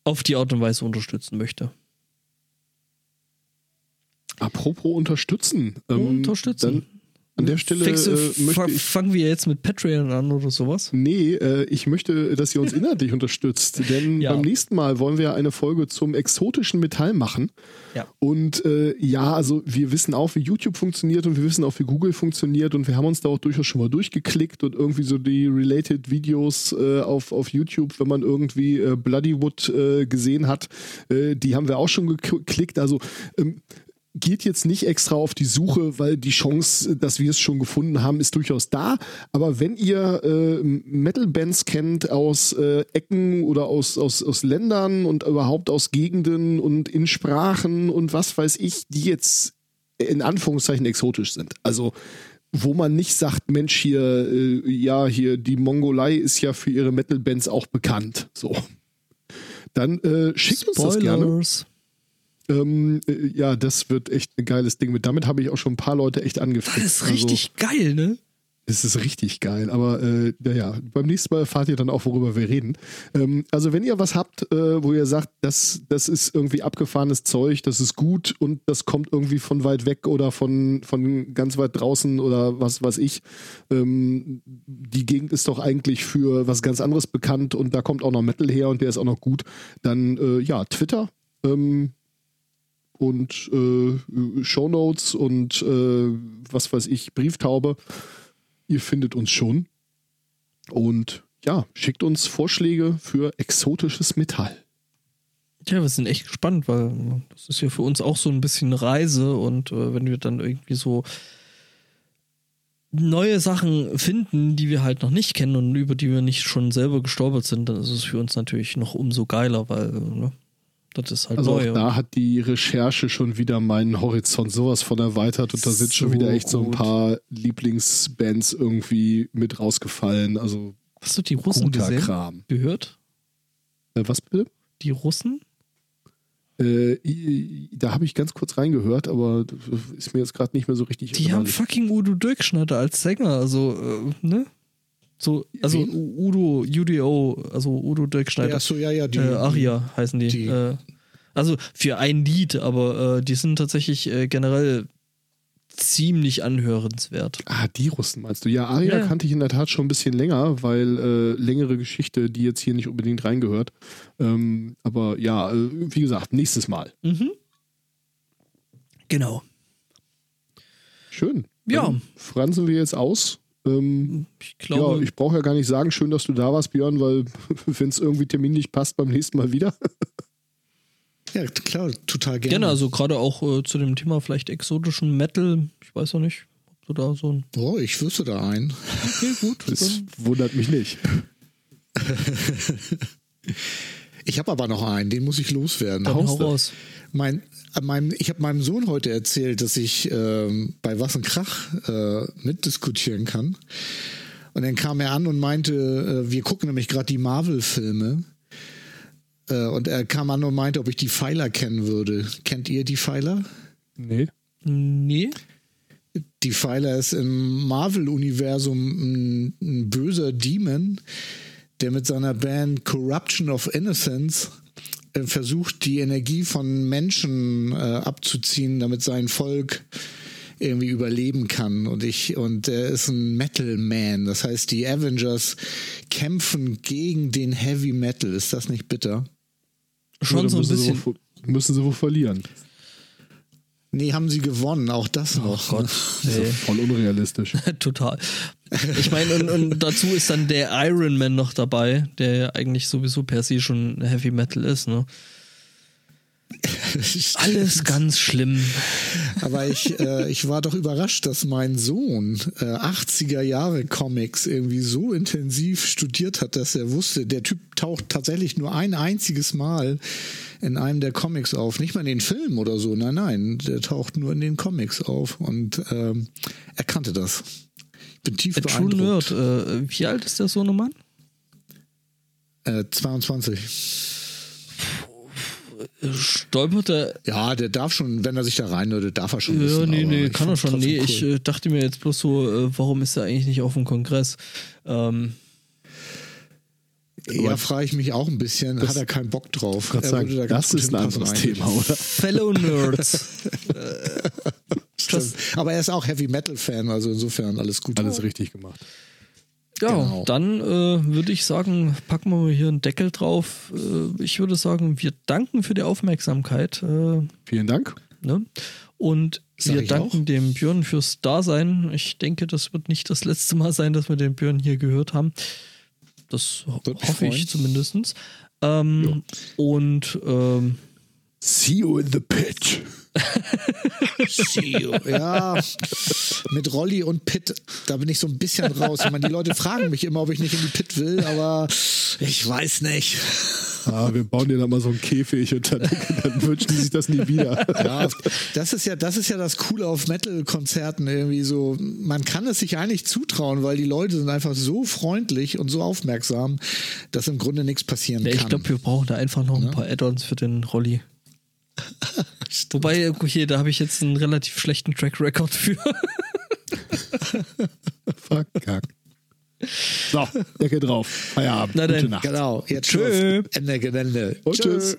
auf die Art und Weise unterstützen möchte. Apropos unterstützen. ähm, unterstützen. An der Stelle äh, möchte fa- ich. fangen wir jetzt mit Patreon an oder sowas? Nee, äh, ich möchte, dass ihr uns inhaltlich unterstützt. Denn Ja. beim nächsten Mal wollen wir eine Folge zum exotischen Metall machen. Ja. Und äh, ja, also wir wissen auch, wie YouTube funktioniert und wir wissen auch, wie Google funktioniert und wir haben uns da auch durchaus schon mal durchgeklickt und irgendwie so die related Videos äh, auf, auf YouTube, wenn man irgendwie äh, Bloodywood äh, gesehen hat, die haben wir auch schon geklickt. Also ähm, geht jetzt nicht extra auf die Suche, weil die Chance, dass wir es schon gefunden haben, ist durchaus da. Aber wenn ihr äh, Metal-Bands kennt aus äh, Ecken oder aus, aus, aus Ländern und überhaupt aus Gegenden und in Sprachen und was weiß ich, die jetzt in Anführungszeichen exotisch sind. Also wo man nicht sagt, Mensch, hier, äh, ja, hier, die Mongolei ist ja für ihre Metal-Bands auch bekannt. So. Dann äh, schickt uns das gerne. Ähm, äh, ja, das wird echt ein geiles Ding. Mit damit habe ich auch schon ein paar Leute echt Das angefixt. ist richtig geil, ne? Also, es ist richtig geil. Aber äh, naja, beim nächsten Mal erfahrt ihr dann auch, worüber wir reden. Ähm, also wenn ihr was habt, äh, wo ihr sagt, das, das ist irgendwie abgefahrenes Zeug, das ist gut und das kommt irgendwie von weit weg oder von, von ganz weit draußen oder was weiß ich. Ähm, die Gegend ist doch eigentlich für was ganz anderes bekannt und da kommt auch noch Metal her und der ist auch noch gut. Dann äh, ja, Twitter. Ähm, und äh, Shownotes und äh, was weiß ich, Brieftaube. Ihr findet uns schon. Und ja, schickt uns Vorschläge für exotisches Metall. Ja, wir sind echt gespannt, weil das ist ja für uns auch so ein bisschen Reise und äh, wenn wir dann irgendwie so neue Sachen finden, die wir halt noch nicht kennen und über die wir nicht schon selber gestolpert sind, dann ist es für uns natürlich noch umso geiler, weil ne, das ist halt Also neu. auch da hat die Recherche schon wieder meinen Horizont sowas von erweitert und da sind schon So wieder echt so ein gut. paar Lieblingsbands irgendwie mit rausgefallen. Also Hast du die Russen gesehen? Kram. Gehört? Äh, was bitte? Die Russen? Äh, da habe ich ganz kurz reingehört, aber ist mir jetzt gerade nicht mehr so richtig Die haben fucking Udo Dirkschnatter als Sänger, also, äh, ne? So, also Wen? Udo, UDO, also Udo Dirkschneider. Ja, so, ja, ja, die, äh, Aria heißen die. die- äh, also für ein Lied, aber äh, die sind tatsächlich äh, generell ziemlich anhörenswert. Ah, die Russen meinst du? Ja, Aria Ja. kannte ich in der Tat schon ein bisschen länger, weil äh, längere Geschichte, die jetzt hier nicht unbedingt reingehört. Ähm, aber ja, äh, wie gesagt, nächstes Mal. Mhm. Genau. Schön. Ja. Dann fransen wir jetzt aus. Ähm, Ich ja, glaube, ich brauche ja gar nicht sagen, schön, dass du da warst, Björn, weil wenn es irgendwie terminlich passt, beim nächsten Mal wieder. Ja, klar, total gerne. gerne, also gerade auch äh, zu dem Thema vielleicht exotischen Metal. Ich weiß noch nicht, ob du da so ein. Oh, ich wüsste da ein. Okay, gut. Das wundert mich nicht. Ich habe aber noch einen, den muss ich loswerden. Dann hau raus. Mein, äh, meinem, ich habe meinem Sohn heute erzählt, dass ich ähm, bei Was und Krach äh, mitdiskutieren kann. Und dann kam er an und meinte, äh, wir gucken nämlich gerade die Marvel-Filme. Äh, und er kam an und meinte, ob ich die Pfeiler kennen würde. Kennt ihr die Pfeiler? Nee. Nee. Die Pfeiler ist im Marvel-Universum ein, ein böser Demon, der mit seiner Band Corruption of Innocence äh, versucht, die Energie von Menschen äh, abzuziehen, damit sein Volk irgendwie überleben kann. Und ich, und er ist ein Metal Man. Das heißt, die Avengers kämpfen gegen den Heavy Metal. Ist das nicht bitter? Schon Oder so ein müssen sie bisschen. wohl- müssen sie wohl verlieren. Nee, haben sie gewonnen, auch das noch. Oh Gott. Ey. voll unrealistisch. Total. Ich meine, und, und dazu ist dann der Iron Man noch dabei, der ja eigentlich sowieso per se schon Heavy Metal ist, ne? Alles ganz schlimm. Aber ich, äh, ich war doch überrascht, dass mein Sohn äh, 80er Jahre Comics irgendwie so intensiv studiert hat, dass er wusste, der Typ taucht tatsächlich nur ein einziges Mal in einem der Comics auf. Nicht mal in den Filmen oder so, nein, nein, der taucht nur in den Comics auf und ähm, er kannte das. Ich bin tief True beeindruckt. Nerd. Äh, wie alt ist der Sohnemann? Äh, 22. Stolpert er. Ja, der darf schon, wenn er sich da reinhört, darf er schon Ja, wissen. nee, nee, ich kann er schon. Nee, trotzdem ich cool. äh, dachte mir jetzt bloß so, äh, warum ist er eigentlich nicht auf dem Kongress? Ähm, Ja, frage ich mich auch ein bisschen. Hat er keinen Bock drauf? Er sagen, da das ist ein anderes. Thema, oder? Fellow Nerds. Aber er ist auch Heavy Metal Fan, also insofern alles gut. Alles richtig gemacht. Ja, Genau. dann äh, würde ich sagen, packen wir hier einen Deckel drauf. Äh, ich würde sagen, wir danken für die Aufmerksamkeit. Äh, Vielen Dank. ne? Und Sag wir danken auch. dem Björn fürs Dasein. Ich denke, das wird nicht das letzte Mal sein, dass wir den Björn hier gehört haben. Das Würde hoffe ich zumindest. Ähm, und ähm, See you in the pitch. Ja, mit Rolli und Pitt, da bin ich so ein bisschen raus. Ich meine, die Leute fragen mich immer, ob ich nicht in die Pit will, aber ich weiß nicht. Ah, wir bauen dir da mal so einen Käfig und dann, dann wünschen die sich das nie wieder. Ja, das ist ja, das ist ja das Coole auf Metal-Konzerten irgendwie so. Man kann es sich eigentlich zutrauen, weil die Leute sind einfach so freundlich und so aufmerksam, dass im Grunde nichts passieren ja, kann. ich glaube, wir brauchen da einfach noch ein paar Add-ons für den Rolli. Wobei, okay, da habe ich jetzt einen relativ schlechten Track Record für. Verkackt. So, Decke drauf. Feierabend. Na Gute denn, Nacht. genau, jetzt Tschö. Ende Gelände. Und Tschö. tschüss.